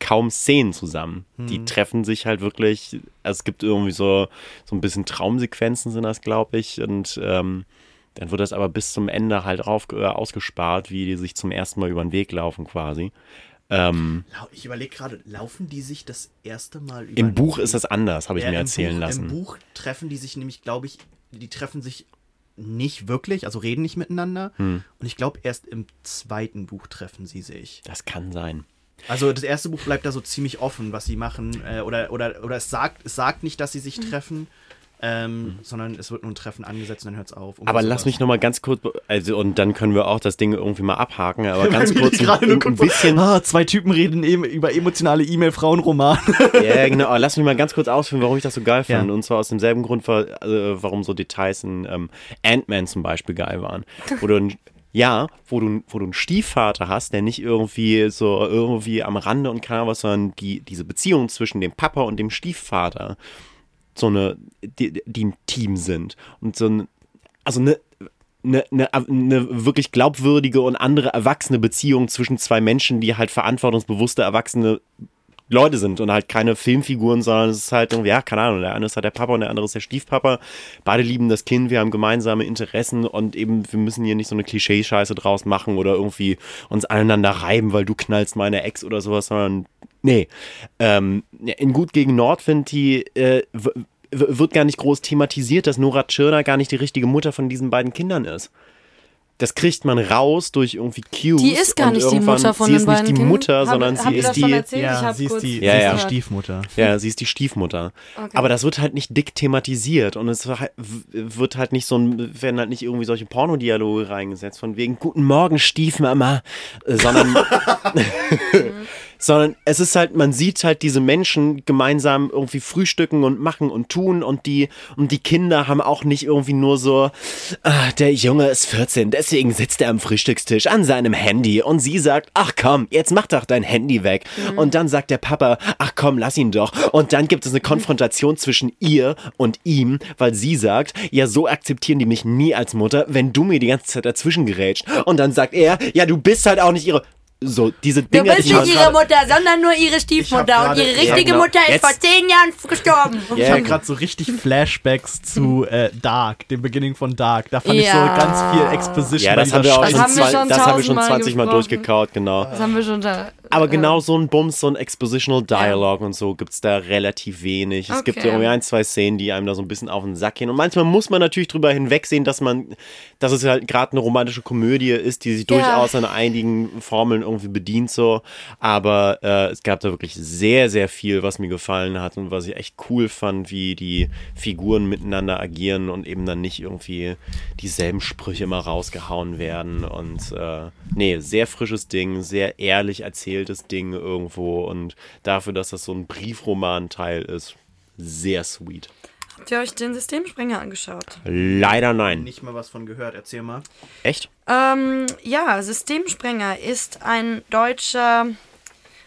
[SPEAKER 2] kaum Szenen zusammen. Die treffen sich halt wirklich, also es gibt irgendwie so, so ein bisschen Traumsequenzen sind das, glaube ich. Und ähm, dann wird das aber bis zum Ende halt auf, äh, ausgespart, wie die sich zum ersten Mal über den Weg laufen quasi. Ähm,
[SPEAKER 3] ich überlege gerade, laufen die sich das erste Mal über
[SPEAKER 2] Im Buch ist das anders, habe ich
[SPEAKER 3] Ja,
[SPEAKER 2] mir erzählen
[SPEAKER 3] Buch,
[SPEAKER 2] lassen.
[SPEAKER 3] Im Buch treffen die sich nämlich, glaube ich, die treffen sich nicht wirklich, also reden nicht miteinander.
[SPEAKER 2] Hm.
[SPEAKER 3] Und ich glaube, erst im zweiten Buch treffen sie sich.
[SPEAKER 2] Das kann sein.
[SPEAKER 3] Also das erste Buch bleibt da so ziemlich offen, was sie machen. Äh, oder, oder, oder es sagt, es sagt nicht, dass sie sich treffen, ähm, sondern es wird nur ein Treffen angesetzt und dann hört es auf.
[SPEAKER 2] Aber lass mich noch mal ganz kurz, also und dann können wir auch das Ding irgendwie mal abhaken, aber ganz kurz ein, ein
[SPEAKER 3] kurz-
[SPEAKER 2] bisschen,
[SPEAKER 3] Ah, zwei Typen reden eben über emotionale E-Mail-Frauenroman.
[SPEAKER 2] ja genau, aber lass mich mal ganz kurz ausführen, warum ich das so geil fand.
[SPEAKER 3] Ja.
[SPEAKER 2] Und zwar aus demselben Grund, äh, warum so Details in ähm, Ant-Man zum Beispiel geil waren. Wo du, ein- ja, wo du, wo du einen Stiefvater hast, der nicht irgendwie so irgendwie am Rande und keine was, sondern die, diese Beziehung zwischen dem Papa und dem Stiefvater so eine, die, die ein Team sind. Und so ein, also eine, eine, eine, eine wirklich glaubwürdige und andere erwachsene Beziehung zwischen zwei Menschen, die halt verantwortungsbewusste, erwachsene Leute sind und halt keine Filmfiguren, sondern es ist halt irgendwie, ja, keine Ahnung, der eine ist halt der Papa und der andere ist der Stiefpapa. Beide lieben das Kind, wir haben gemeinsame Interessen und eben, wir müssen hier nicht so eine Klischee-Scheiße draus machen oder irgendwie uns aneinander reiben, weil du knallst meine Ex oder sowas, sondern nee. Ähm, in Gut gegen Nordwind, die äh, wird gar nicht groß thematisiert, dass Nora Tschirner gar nicht die richtige Mutter von diesen beiden Kindern ist. Das kriegt man raus durch irgendwie Cues.
[SPEAKER 1] Die ist gar nicht die Mutter von
[SPEAKER 2] sie
[SPEAKER 1] den
[SPEAKER 2] ist nicht
[SPEAKER 1] beiden?
[SPEAKER 2] Mutter, sondern sie ist
[SPEAKER 1] schon
[SPEAKER 2] die.
[SPEAKER 1] Ich hab
[SPEAKER 3] sie ist die,
[SPEAKER 2] Ja,
[SPEAKER 3] sie ist
[SPEAKER 2] ja.
[SPEAKER 3] die Stiefmutter.
[SPEAKER 2] Ja, sie ist die Stiefmutter.
[SPEAKER 1] Okay.
[SPEAKER 2] Aber das wird halt nicht dick thematisiert und es halt- wird halt nicht so ein, werden halt nicht irgendwie solche Pornodialoge reingesetzt von wegen Guten Morgen, Stiefmama, äh, sondern, sondern es ist halt, man sieht halt diese Menschen gemeinsam irgendwie frühstücken und machen und tun und die, und die Kinder haben auch nicht irgendwie nur so, ah, der Junge ist 14, deswegen sitzt er am Frühstückstisch an seinem Handy und sie sagt, ach komm, jetzt mach doch dein Handy weg. Und dann sagt der Papa, ach komm, lass ihn doch. Und dann gibt es eine Konfrontation zwischen ihr und ihm, weil sie sagt, ja, so akzeptieren die mich nie als Mutter, wenn du mir die ganze Zeit dazwischen gerätscht. Und dann sagt er, ja, du bist halt auch nicht ihre. So, diese
[SPEAKER 1] Du
[SPEAKER 2] Dinge.
[SPEAKER 1] bist
[SPEAKER 2] ich hab
[SPEAKER 1] nicht ihre Mutter, sondern nur ihre Stiefmutter. und ihre
[SPEAKER 3] Ja,
[SPEAKER 1] richtige
[SPEAKER 2] genau.
[SPEAKER 1] Mutter ist
[SPEAKER 2] Jetzt-
[SPEAKER 1] vor zehn Jahren gestorben.
[SPEAKER 3] Ich
[SPEAKER 2] Ja,
[SPEAKER 3] habe gerade so richtig Flashbacks zu äh, Dark, dem Beginning von Dark. Da fand ich so
[SPEAKER 1] Ja.
[SPEAKER 3] ganz viel Exposition.
[SPEAKER 2] Ja, das haben wir auch schon,
[SPEAKER 1] haben wir
[SPEAKER 2] zwei,
[SPEAKER 1] schon
[SPEAKER 2] das haben wir schon
[SPEAKER 1] tausendmal
[SPEAKER 2] 20 Mal
[SPEAKER 1] gesprochen.
[SPEAKER 2] durchgekaut, genau.
[SPEAKER 1] Das haben wir schon da.
[SPEAKER 2] Aber
[SPEAKER 1] äh,
[SPEAKER 2] genau so ein Bums, so ein Expositional Dialogue und so gibt es da relativ wenig. Es gibt
[SPEAKER 1] Okay.
[SPEAKER 2] irgendwie ein, zwei Szenen, die einem da so ein bisschen auf den Sack gehen. Und manchmal muss man natürlich drüber hinwegsehen, dass man, dass es halt gerade eine romantische Komödie ist, die sich
[SPEAKER 1] Ja.
[SPEAKER 2] durchaus an einigen Formeln irgendwie bedient so. Aber äh, es gab da wirklich sehr, sehr viel, was mir gefallen hat und was ich echt cool fand, wie die Figuren miteinander agieren und eben dann nicht irgendwie dieselben Sprüche immer rausgehauen werden. Und äh, nee, sehr frisches Ding, sehr ehrlich erzähltes Ding irgendwo. Und dafür, dass das so ein Briefroman-Teil ist, sehr sweet.
[SPEAKER 1] Habt ihr euch den Systemsprenger angeschaut?
[SPEAKER 2] Leider nein.
[SPEAKER 3] Nicht mal was von gehört. Erzähl mal.
[SPEAKER 2] Echt?
[SPEAKER 1] Ähm, ja, Systemsprenger ist ein deutscher,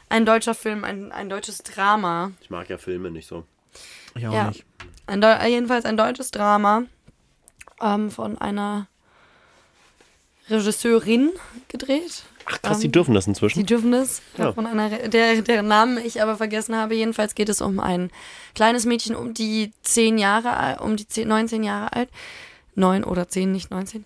[SPEAKER 1] ein deutscher Film, ein, ein deutsches Drama.
[SPEAKER 2] Ich mag ja Filme nicht so.
[SPEAKER 3] Ich auch
[SPEAKER 1] Ja.
[SPEAKER 3] nicht.
[SPEAKER 1] Ein Deu jedenfalls ein deutsches Drama ähm, von einer Regisseurin gedreht.
[SPEAKER 2] Ach krass, die dürfen das
[SPEAKER 1] Die
[SPEAKER 2] inzwischen.
[SPEAKER 1] dürfen das.
[SPEAKER 2] Ja.
[SPEAKER 1] Von einer, der, deren Namen ich aber vergessen habe. Jedenfalls geht es um ein kleines Mädchen um die zehn Jahre alt, um die 10, 19 Jahre alt. Neun oder zehn, nicht 19.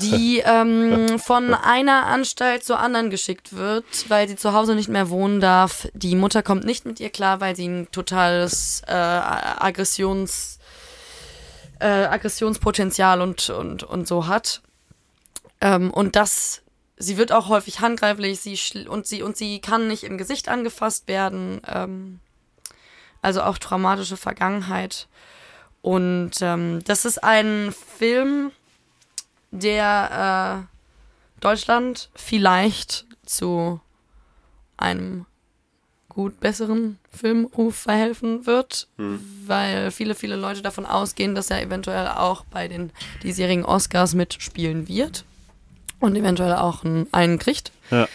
[SPEAKER 1] Die ähm, von einer Anstalt zur anderen geschickt wird, weil sie zu Hause nicht mehr wohnen darf. Die Mutter kommt nicht mit ihr klar, weil sie ein totales äh, Aggressions, äh, Aggressionspotenzial und, und, und so hat. Ähm, und das, sie wird auch häufig handgreiflich, sie und sie und sie kann nicht im Gesicht angefasst werden. Ähm, also auch traumatische Vergangenheit. Und ähm, das ist ein Film, der äh, Deutschland vielleicht zu einem gut besseren Filmruf verhelfen wird, weil viele, viele Leute davon ausgehen, dass er eventuell auch bei den diesjährigen Oscars mitspielen wird und eventuell auch einen, einen kriegt.
[SPEAKER 2] Ja.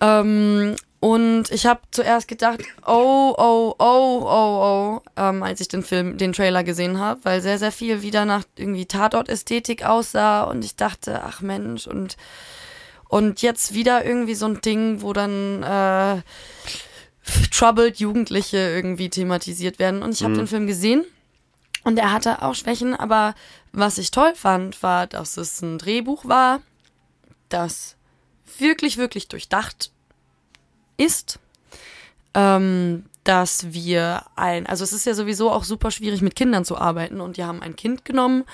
[SPEAKER 1] Ähm, Und ich habe zuerst gedacht, oh, oh, oh, oh, oh, ähm, als ich den Film, den Trailer gesehen habe, weil sehr, sehr viel wieder nach irgendwie Tatort-Ästhetik aussah und ich dachte, ach Mensch, und, und jetzt wieder irgendwie so ein Ding, wo dann äh, troubled Jugendliche irgendwie thematisiert werden. Und ich habe den Film gesehen und er hatte auch Schwächen, aber was ich toll fand, war, dass es ein Drehbuch war, das wirklich, wirklich durchdacht ist, ähm, dass wir ein, also es ist ja sowieso auch super schwierig mit Kindern zu arbeiten und die haben ein Kind genommen,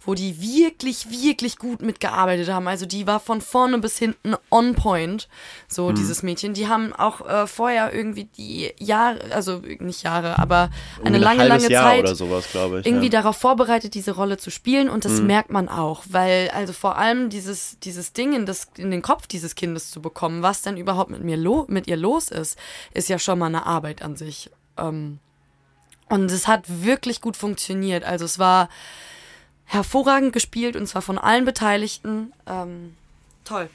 [SPEAKER 1] wo die wirklich, wirklich gut mitgearbeitet haben. Also die war von vorne bis hinten on point, so
[SPEAKER 2] Mhm.
[SPEAKER 1] dieses Mädchen. Die haben auch äh, vorher irgendwie die Jahre, also nicht Jahre, aber eine
[SPEAKER 2] ein
[SPEAKER 1] lange, lange
[SPEAKER 2] Jahr
[SPEAKER 1] Zeit
[SPEAKER 2] oder sowas, glaube ich.
[SPEAKER 1] irgendwie
[SPEAKER 2] ja.
[SPEAKER 1] darauf vorbereitet, diese Rolle zu spielen und das merkt man auch, weil also vor allem dieses, dieses Ding in, das, in den Kopf dieses Kindes zu bekommen, was denn überhaupt mit mir lo mit ihr los ist, ist ja schon mal eine Arbeit an sich. Ähm, und es hat wirklich gut funktioniert. Also es war hervorragend gespielt und zwar von allen Beteiligten. Ähm, toll.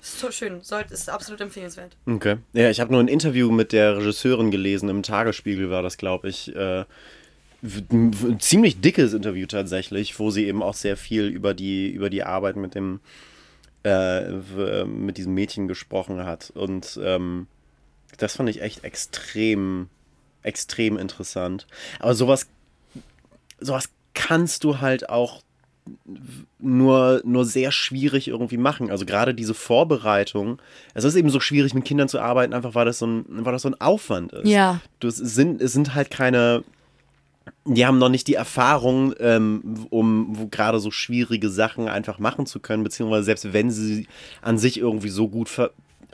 [SPEAKER 1] So schön, Sollte, ist absolut empfehlenswert.
[SPEAKER 2] Okay. Ja, ich habe nur ein Interview mit der Regisseurin gelesen, im Tagesspiegel war das, glaube ich. Äh, ein ziemlich dickes Interview tatsächlich, wo sie eben auch sehr viel über die, über die Arbeit mit dem äh, mit diesem Mädchen gesprochen hat. Und ähm, das fand ich echt extrem, extrem interessant. Aber sowas, sowas kannst du halt auch nur, nur sehr schwierig irgendwie machen. Also gerade diese Vorbereitung, es ist eben so schwierig, mit Kindern zu arbeiten, einfach weil das so ein, weil das so ein Aufwand ist.
[SPEAKER 1] Ja.
[SPEAKER 2] Du, es, sind, es sind halt keine, die haben noch nicht die Erfahrung, ähm, um gerade so schwierige Sachen einfach machen zu können, beziehungsweise selbst wenn sie an sich irgendwie so gut ver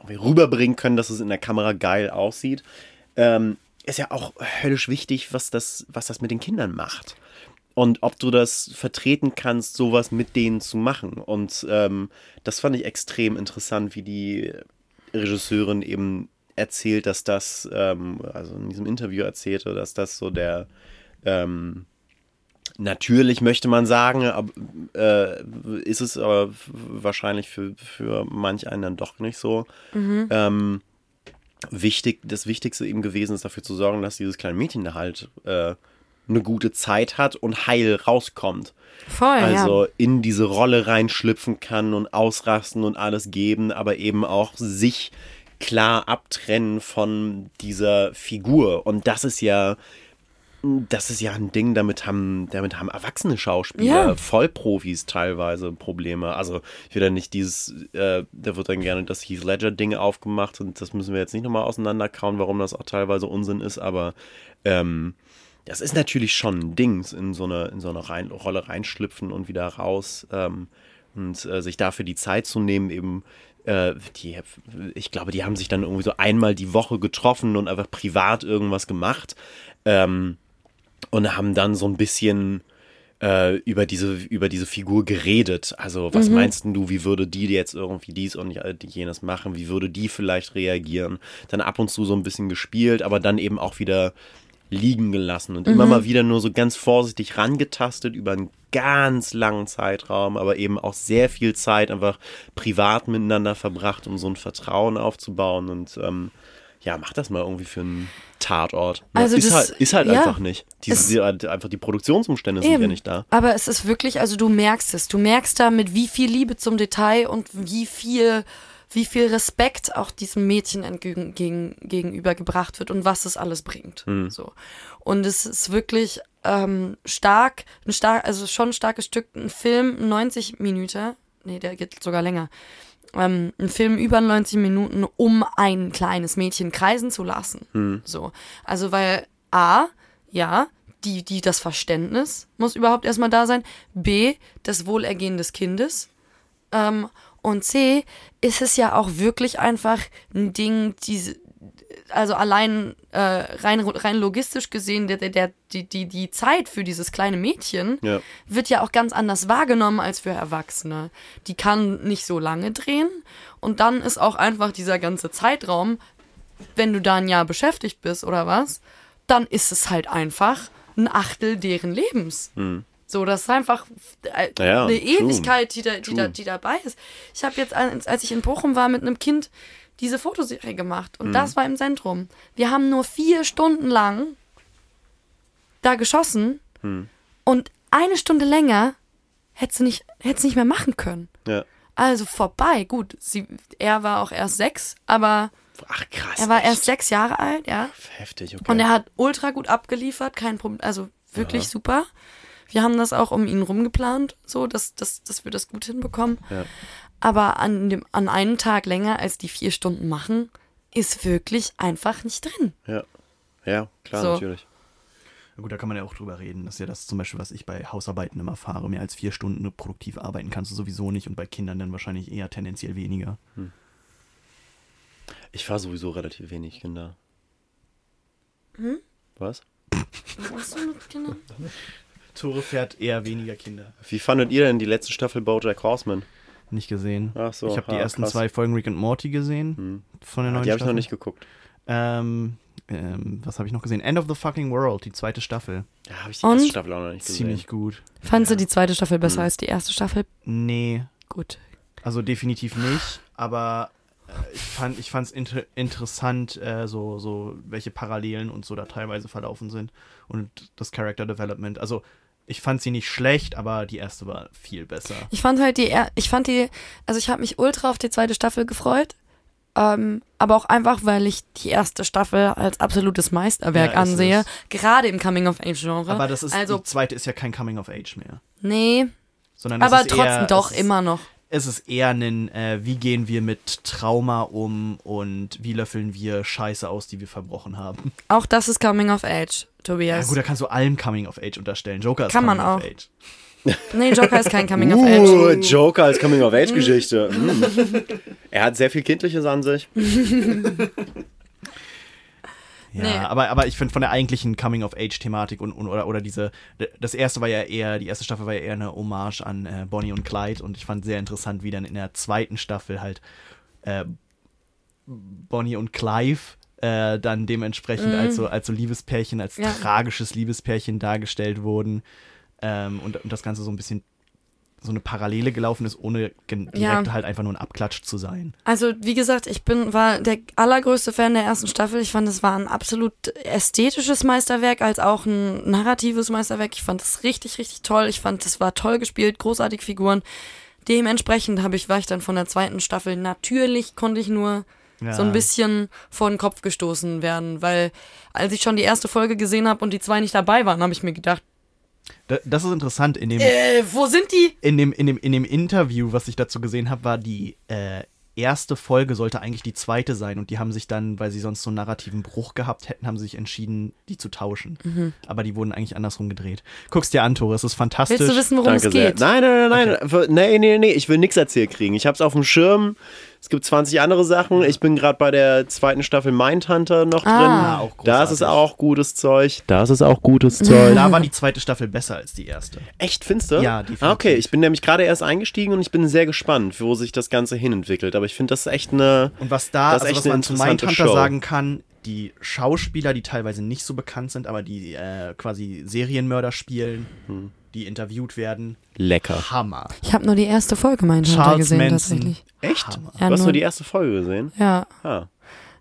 [SPEAKER 2] rüberbringen können, dass es in der Kamera geil aussieht, ähm, ist ja auch höllisch wichtig, was das, was das mit den Kindern macht. Und ob du das vertreten kannst, sowas mit denen zu machen. Und ähm, das fand ich extrem interessant, wie die Regisseurin eben erzählt, dass das, ähm, also in diesem Interview erzählte, dass das so der, ähm, natürlich möchte man sagen, äh, ist es aber wahrscheinlich für, für manch einen dann doch nicht so. Ähm, wichtig, das Wichtigste eben gewesen ist, dafür zu sorgen, dass dieses kleine Mädchen da halt äh, eine gute Zeit hat und heil rauskommt.
[SPEAKER 1] Voll,
[SPEAKER 2] Also
[SPEAKER 1] ja.
[SPEAKER 2] in diese Rolle reinschlüpfen kann und ausrasten und alles geben, aber eben auch sich klar abtrennen von dieser Figur. Und das ist ja, das ist ja ein Ding, damit haben, damit haben erwachsene Schauspieler,
[SPEAKER 1] Ja.
[SPEAKER 2] Vollprofis teilweise Probleme. Also ich will ja nicht dieses, äh, da wird dann gerne das Heath Ledger-Ding aufgemacht und das müssen wir jetzt nicht nochmal auseinanderkauen, warum das auch teilweise Unsinn ist, aber ähm, das ist natürlich schon ein Ding, in so eine, in so eine rein, Rolle reinschlüpfen und wieder raus ähm, und äh, sich dafür die Zeit zu nehmen, eben äh, die, ich glaube, die haben sich dann irgendwie so einmal die Woche getroffen und einfach privat irgendwas gemacht ähm, und haben dann so ein bisschen äh, über diese, über diese Figur geredet. Also, was meinst denn du, wie würde die jetzt irgendwie dies und jenes machen? Wie würde die vielleicht reagieren? Dann ab und zu so ein bisschen gespielt, aber dann eben auch wieder liegen gelassen und immer mal wieder nur so ganz vorsichtig rangetastet über einen ganz langen Zeitraum, aber eben auch sehr viel Zeit einfach privat miteinander verbracht, um so ein Vertrauen aufzubauen und ähm, ja, mach das mal irgendwie für einen Tatort.
[SPEAKER 1] Also
[SPEAKER 2] ist,
[SPEAKER 1] das-
[SPEAKER 2] halt, ist halt
[SPEAKER 1] ja,
[SPEAKER 2] einfach nicht. Die,
[SPEAKER 1] es-
[SPEAKER 2] die, einfach die Produktionsumstände sind ja nicht da.
[SPEAKER 1] Aber es ist wirklich, also du merkst es. Du merkst da mit wie viel Liebe zum Detail und wie viel, wie viel Respekt auch diesem Mädchen entgegen, gegen, gegenüber gebracht wird und was es alles bringt. So. Und es ist wirklich ähm, stark, ein stark, also schon ein starkes Stück, ein Film, 90 Minuten, nee, der geht sogar länger. Ähm, ein Film über 90 Minuten, um ein kleines Mädchen kreisen zu lassen. So. Also, weil A, ja, die, die, das Verständnis muss überhaupt erstmal da sein. B, das Wohlergehen des Kindes. Ähm, und C, ist es ja auch wirklich einfach ein Ding, diese, also allein äh, rein, rein logistisch gesehen, der, der, der, die, die, die Zeit für dieses kleine Mädchen
[SPEAKER 2] Ja.
[SPEAKER 1] wird ja auch ganz anders wahrgenommen als für Erwachsene. Die kann nicht so lange drehen und dann ist auch einfach dieser ganze Zeitraum, wenn du da ein Jahr beschäftigt bist oder was, dann ist es halt einfach ein Achtel deren Lebens. So, das ist einfach äh,
[SPEAKER 2] Ja,
[SPEAKER 1] eine
[SPEAKER 2] true.
[SPEAKER 1] Ewigkeit, die, da, die, da, die dabei ist. Ich habe jetzt, als als ich in Bochum war, mit einem Kind diese Fotoserie gemacht und
[SPEAKER 2] Mhm.
[SPEAKER 1] das war im Zentrum. Wir haben nur vier Stunden lang da geschossen
[SPEAKER 2] Hm.
[SPEAKER 1] und eine Stunde länger hätte sie nicht, nicht mehr machen können.
[SPEAKER 2] Ja.
[SPEAKER 1] Also vorbei. Gut, sie, er war auch erst sechs, aber
[SPEAKER 2] Ach krass.
[SPEAKER 1] er war
[SPEAKER 2] echt?
[SPEAKER 1] erst sechs Jahre alt, ja.
[SPEAKER 2] Heftig, okay.
[SPEAKER 1] Und er hat ultra gut abgeliefert, kein Problem, also wirklich super. Wir haben das auch um ihn rumgeplant, so, dass, dass, dass wir das gut hinbekommen.
[SPEAKER 2] Ja.
[SPEAKER 1] Aber an, dem, an einem Tag länger als die vier Stunden machen, ist wirklich einfach nicht drin.
[SPEAKER 2] ja. ja, klar,
[SPEAKER 1] So.
[SPEAKER 2] natürlich.
[SPEAKER 3] Na gut, da kann man ja auch drüber reden. Das ist ja das zum Beispiel, was ich bei Hausarbeiten immer fahre. Mehr als vier Stunden produktiv arbeiten kannst du sowieso nicht und bei Kindern dann wahrscheinlich eher tendenziell weniger.
[SPEAKER 2] Ich fahre sowieso relativ wenig Kinder.
[SPEAKER 1] Hm?
[SPEAKER 2] Was?
[SPEAKER 1] Was du mit Kindern?
[SPEAKER 3] Tore fährt eher weniger Kinder.
[SPEAKER 2] Wie fandet ihr denn die letzte Staffel Bojack Horseman?
[SPEAKER 3] Nicht gesehen.
[SPEAKER 2] Ach so,
[SPEAKER 3] ich habe die
[SPEAKER 2] ah,
[SPEAKER 3] ersten
[SPEAKER 2] krass.
[SPEAKER 3] zwei Folgen Rick and Morty gesehen.
[SPEAKER 2] Hm.
[SPEAKER 3] Von der
[SPEAKER 2] Ah,
[SPEAKER 3] neuen
[SPEAKER 2] die habe ich noch nicht geguckt.
[SPEAKER 3] Ähm, ähm, was habe ich noch gesehen? End of the Fucking World, die zweite Staffel.
[SPEAKER 2] Ja, habe ich die
[SPEAKER 1] Und?
[SPEAKER 2] erste Staffel auch noch nicht gesehen.
[SPEAKER 3] Ziemlich gut.
[SPEAKER 1] Fandst du die zweite Staffel besser
[SPEAKER 2] Hm.
[SPEAKER 1] als die erste Staffel?
[SPEAKER 3] Nee,
[SPEAKER 1] Gut.
[SPEAKER 3] also definitiv nicht, aber äh, ich fand ich fand's inter interessant, äh, so, so welche Parallelen und so da teilweise verlaufen sind und das Character Development. Also ich fand sie nicht schlecht, aber die erste war viel besser.
[SPEAKER 1] Ich fand halt die, ich fand die, also ich habe mich ultra auf die zweite Staffel gefreut. Ähm, aber auch einfach, weil ich die erste Staffel als absolutes Meisterwerk
[SPEAKER 3] Ja, ist
[SPEAKER 1] ansehe.
[SPEAKER 3] es.
[SPEAKER 1] Gerade im Coming-of-Age-Genre.
[SPEAKER 3] Aber das ist
[SPEAKER 1] also,
[SPEAKER 3] die zweite ist ja kein Coming of Age mehr,
[SPEAKER 1] nee,
[SPEAKER 3] sondern
[SPEAKER 1] aber
[SPEAKER 3] ist
[SPEAKER 1] trotzdem
[SPEAKER 3] eher,
[SPEAKER 1] doch
[SPEAKER 3] ist,
[SPEAKER 1] immer noch.
[SPEAKER 3] Es ist eher ein, äh, wie gehen wir mit Trauma um und wie löffeln wir Scheiße aus, die wir verbrochen haben.
[SPEAKER 1] Auch das ist Coming-of-Age,
[SPEAKER 3] Ja
[SPEAKER 1] Tobias.
[SPEAKER 3] gut, da kannst du allem Coming of Age unterstellen. Joker ist
[SPEAKER 1] Kann man
[SPEAKER 3] Coming
[SPEAKER 1] auch.
[SPEAKER 3] of Age.
[SPEAKER 1] nee, Joker ist kein Coming-of-Age.
[SPEAKER 2] Uh, Joker als Coming-of-Age-Geschichte. Mm. er hat sehr viel Kindliches an sich.
[SPEAKER 3] Ja,
[SPEAKER 1] Nee.
[SPEAKER 3] aber, aber ich finde von der eigentlichen Coming-of-Age-Thematik und, und oder, oder diese, das erste war ja eher, die erste Staffel war ja eher eine Hommage an äh, Bonnie und Clyde und ich fand sehr interessant, wie dann in der zweiten Staffel halt äh, Bonnie und Clive äh, dann dementsprechend als, so, als so Liebespärchen, als
[SPEAKER 1] Ja.
[SPEAKER 3] tragisches Liebespärchen dargestellt wurden ähm, und, und das Ganze so ein bisschen so eine Parallele gelaufen ist, ohne gen-
[SPEAKER 1] Ja.
[SPEAKER 3] direkt halt einfach nur ein Abklatsch zu sein.
[SPEAKER 1] Also, wie gesagt, ich bin, war der allergrößte Fan der ersten Staffel. Ich fand, es war ein absolut ästhetisches Meisterwerk, als auch ein narratives Meisterwerk. Ich fand es richtig, richtig toll. Ich fand, es war toll gespielt, großartige Figuren. Dementsprechend habe ich, war ich dann von der zweiten Staffel. Natürlich konnte ich nur
[SPEAKER 3] Ja.
[SPEAKER 1] so ein bisschen vor den Kopf gestoßen werden, weil als ich schon die erste Folge gesehen habe und die zwei nicht dabei waren, habe ich mir gedacht,
[SPEAKER 3] Da- Das ist interessant, in dem,
[SPEAKER 1] äh, wo sind die?
[SPEAKER 3] in dem, in dem, in dem Interview, was ich dazu gesehen habe, war die äh, erste Folge sollte eigentlich die zweite sein und die haben sich dann, weil sie sonst so einen narrativen Bruch gehabt hätten, haben sich entschieden, die zu tauschen.
[SPEAKER 1] Mhm.
[SPEAKER 3] Aber die wurden eigentlich andersrum gedreht. Guck's dir an, Tore, es ist fantastisch.
[SPEAKER 1] Willst du wissen, worum
[SPEAKER 2] Danke
[SPEAKER 1] es
[SPEAKER 2] sehr.
[SPEAKER 1] geht?
[SPEAKER 2] Nein, nein, nein, nein. Nee, nee, nee. Ich will nichts erzählt kriegen. Ich hab's auf dem Schirm. Es gibt 20 andere Sachen. Ich bin gerade bei der zweiten Staffel Mindhunter noch
[SPEAKER 1] Ah.
[SPEAKER 2] drin.
[SPEAKER 3] Ja, auch
[SPEAKER 2] das ist
[SPEAKER 3] großartig.
[SPEAKER 2] auch gutes Zeug. Das ist auch gutes Zeug.
[SPEAKER 3] Da war die zweite Staffel besser als die erste.
[SPEAKER 2] Echt, findest du?
[SPEAKER 3] Ja, definitiv.
[SPEAKER 2] Ah, okay, ich bin nämlich gerade erst eingestiegen und ich bin sehr gespannt, wo sich das Ganze hinentwickelt. Aber ich finde, das ist echt eine.
[SPEAKER 3] Und was da,
[SPEAKER 2] Das ist
[SPEAKER 3] also
[SPEAKER 2] echt
[SPEAKER 3] was
[SPEAKER 2] eine
[SPEAKER 3] man zu
[SPEAKER 2] interessante
[SPEAKER 3] Mindhunter
[SPEAKER 2] Show.
[SPEAKER 3] sagen kann, die Schauspieler, die teilweise nicht so bekannt sind, aber die äh, quasi Serienmörder spielen,
[SPEAKER 2] Hm.
[SPEAKER 3] Die interviewt werden,
[SPEAKER 2] Lecker.
[SPEAKER 3] Hammer.
[SPEAKER 1] Ich habe nur die erste Folge Mindhunter
[SPEAKER 3] Charles
[SPEAKER 1] gesehen,
[SPEAKER 3] Manson.
[SPEAKER 1] tatsächlich.
[SPEAKER 2] Echt?
[SPEAKER 3] Hammer.
[SPEAKER 1] Ja,
[SPEAKER 2] du hast
[SPEAKER 1] nur-
[SPEAKER 2] nur die erste Folge gesehen?
[SPEAKER 1] Ja,
[SPEAKER 2] Ah.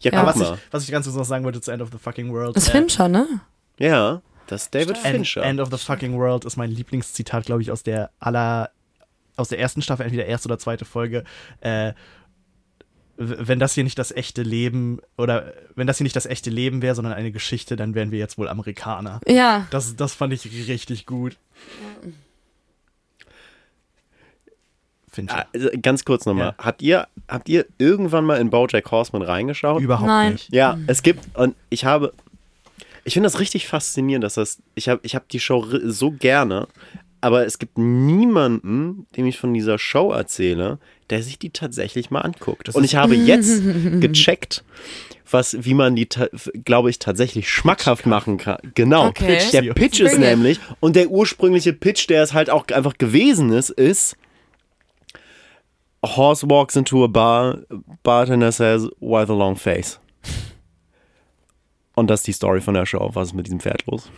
[SPEAKER 2] Ja,
[SPEAKER 1] Ja,
[SPEAKER 2] guck
[SPEAKER 3] was,
[SPEAKER 2] mal.
[SPEAKER 3] ich, was ich ganz kurz noch sagen wollte zu End of the Fucking World.
[SPEAKER 1] das
[SPEAKER 3] äh,
[SPEAKER 1] Fincher, ne?
[SPEAKER 2] Ja, das ist David
[SPEAKER 3] End,
[SPEAKER 2] Fincher.
[SPEAKER 3] End of the Fucking World ist mein Lieblingszitat, glaube ich, aus der aller, aus der ersten Staffel, entweder erste oder zweite Folge. Äh, wenn das hier nicht das echte Leben oder wenn das hier nicht das echte Leben wäre, sondern eine Geschichte, dann wären wir jetzt wohl Amerikaner.
[SPEAKER 1] Ja.
[SPEAKER 3] Das, das fand ich richtig gut. Fincher.
[SPEAKER 2] Ah, also ganz kurz nochmal.
[SPEAKER 3] Ja.
[SPEAKER 2] Habt, ihr, habt ihr irgendwann mal in Bojack Horseman reingeschaut?
[SPEAKER 3] Überhaupt
[SPEAKER 1] Nein.
[SPEAKER 3] nicht.
[SPEAKER 2] Ja, es gibt, und ich habe, ich finde das richtig faszinierend, dass das, ich habe ich hab die Show so gerne, aber es gibt niemanden, dem ich von dieser Show erzähle, der sich die tatsächlich mal anguckt.
[SPEAKER 3] Das
[SPEAKER 2] und ich habe jetzt gecheckt, was, wie man die, glaube ich, tatsächlich schmackhaft machen kann. Genau.
[SPEAKER 1] Okay.
[SPEAKER 3] Pitch
[SPEAKER 2] Der. Pitch ist nämlich, und der ursprüngliche Pitch, der es halt auch einfach gewesen ist, ist, a horse walks into a bar, bartender says, why the long face? Und das ist die Story von der Show. Was ist mit diesem Pferd los?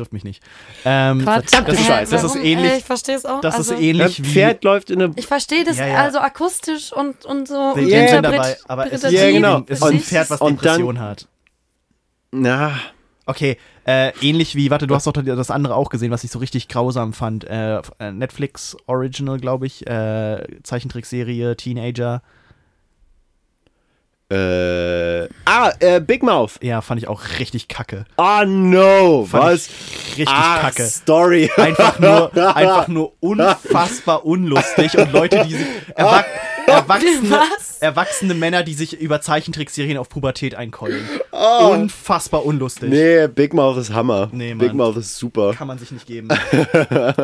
[SPEAKER 3] Trifft mich nicht. Ähm, ist,
[SPEAKER 1] Hä,
[SPEAKER 3] das ist ähnlich.
[SPEAKER 1] Äh, Ich verstehe es auch.
[SPEAKER 3] Das
[SPEAKER 1] also,
[SPEAKER 3] ist
[SPEAKER 2] Ein
[SPEAKER 3] ähnlich wie.
[SPEAKER 2] Pferd läuft in eine.
[SPEAKER 1] Ich verstehe das
[SPEAKER 3] Ja, ja.
[SPEAKER 1] also akustisch und, und so.
[SPEAKER 3] Sind
[SPEAKER 1] interpret-
[SPEAKER 3] dabei, aber es.
[SPEAKER 2] Ja, genau.
[SPEAKER 3] es ist ein Pferd, was
[SPEAKER 2] und dann-
[SPEAKER 3] Depression hat.
[SPEAKER 2] Na,
[SPEAKER 3] Okay, äh, ähnlich wie, warte, du hast doch das andere auch gesehen, was ich so richtig grausam fand. Äh, Netflix Original, glaube ich, äh, Zeichentrickserie, Teenager.
[SPEAKER 2] Äh. Ah, äh, Big Mouth.
[SPEAKER 3] Ja, fand ich auch richtig kacke.
[SPEAKER 2] Ah, no.
[SPEAKER 3] Fand
[SPEAKER 2] Was?
[SPEAKER 3] ich richtig
[SPEAKER 2] ah,
[SPEAKER 3] kacke.
[SPEAKER 2] Story.
[SPEAKER 3] Einfach nur, einfach nur unfassbar unlustig und Leute, die sich erwach erwachsene,
[SPEAKER 1] Was?
[SPEAKER 3] erwachsene Männer, die sich über Zeichentrickserien auf Pubertät einkeulen.
[SPEAKER 2] Oh.
[SPEAKER 3] Unfassbar unlustig.
[SPEAKER 2] Nee, Big Mouth ist Hammer.
[SPEAKER 3] Nee,
[SPEAKER 2] Big. Mouth ist super.
[SPEAKER 3] Kann man sich nicht geben.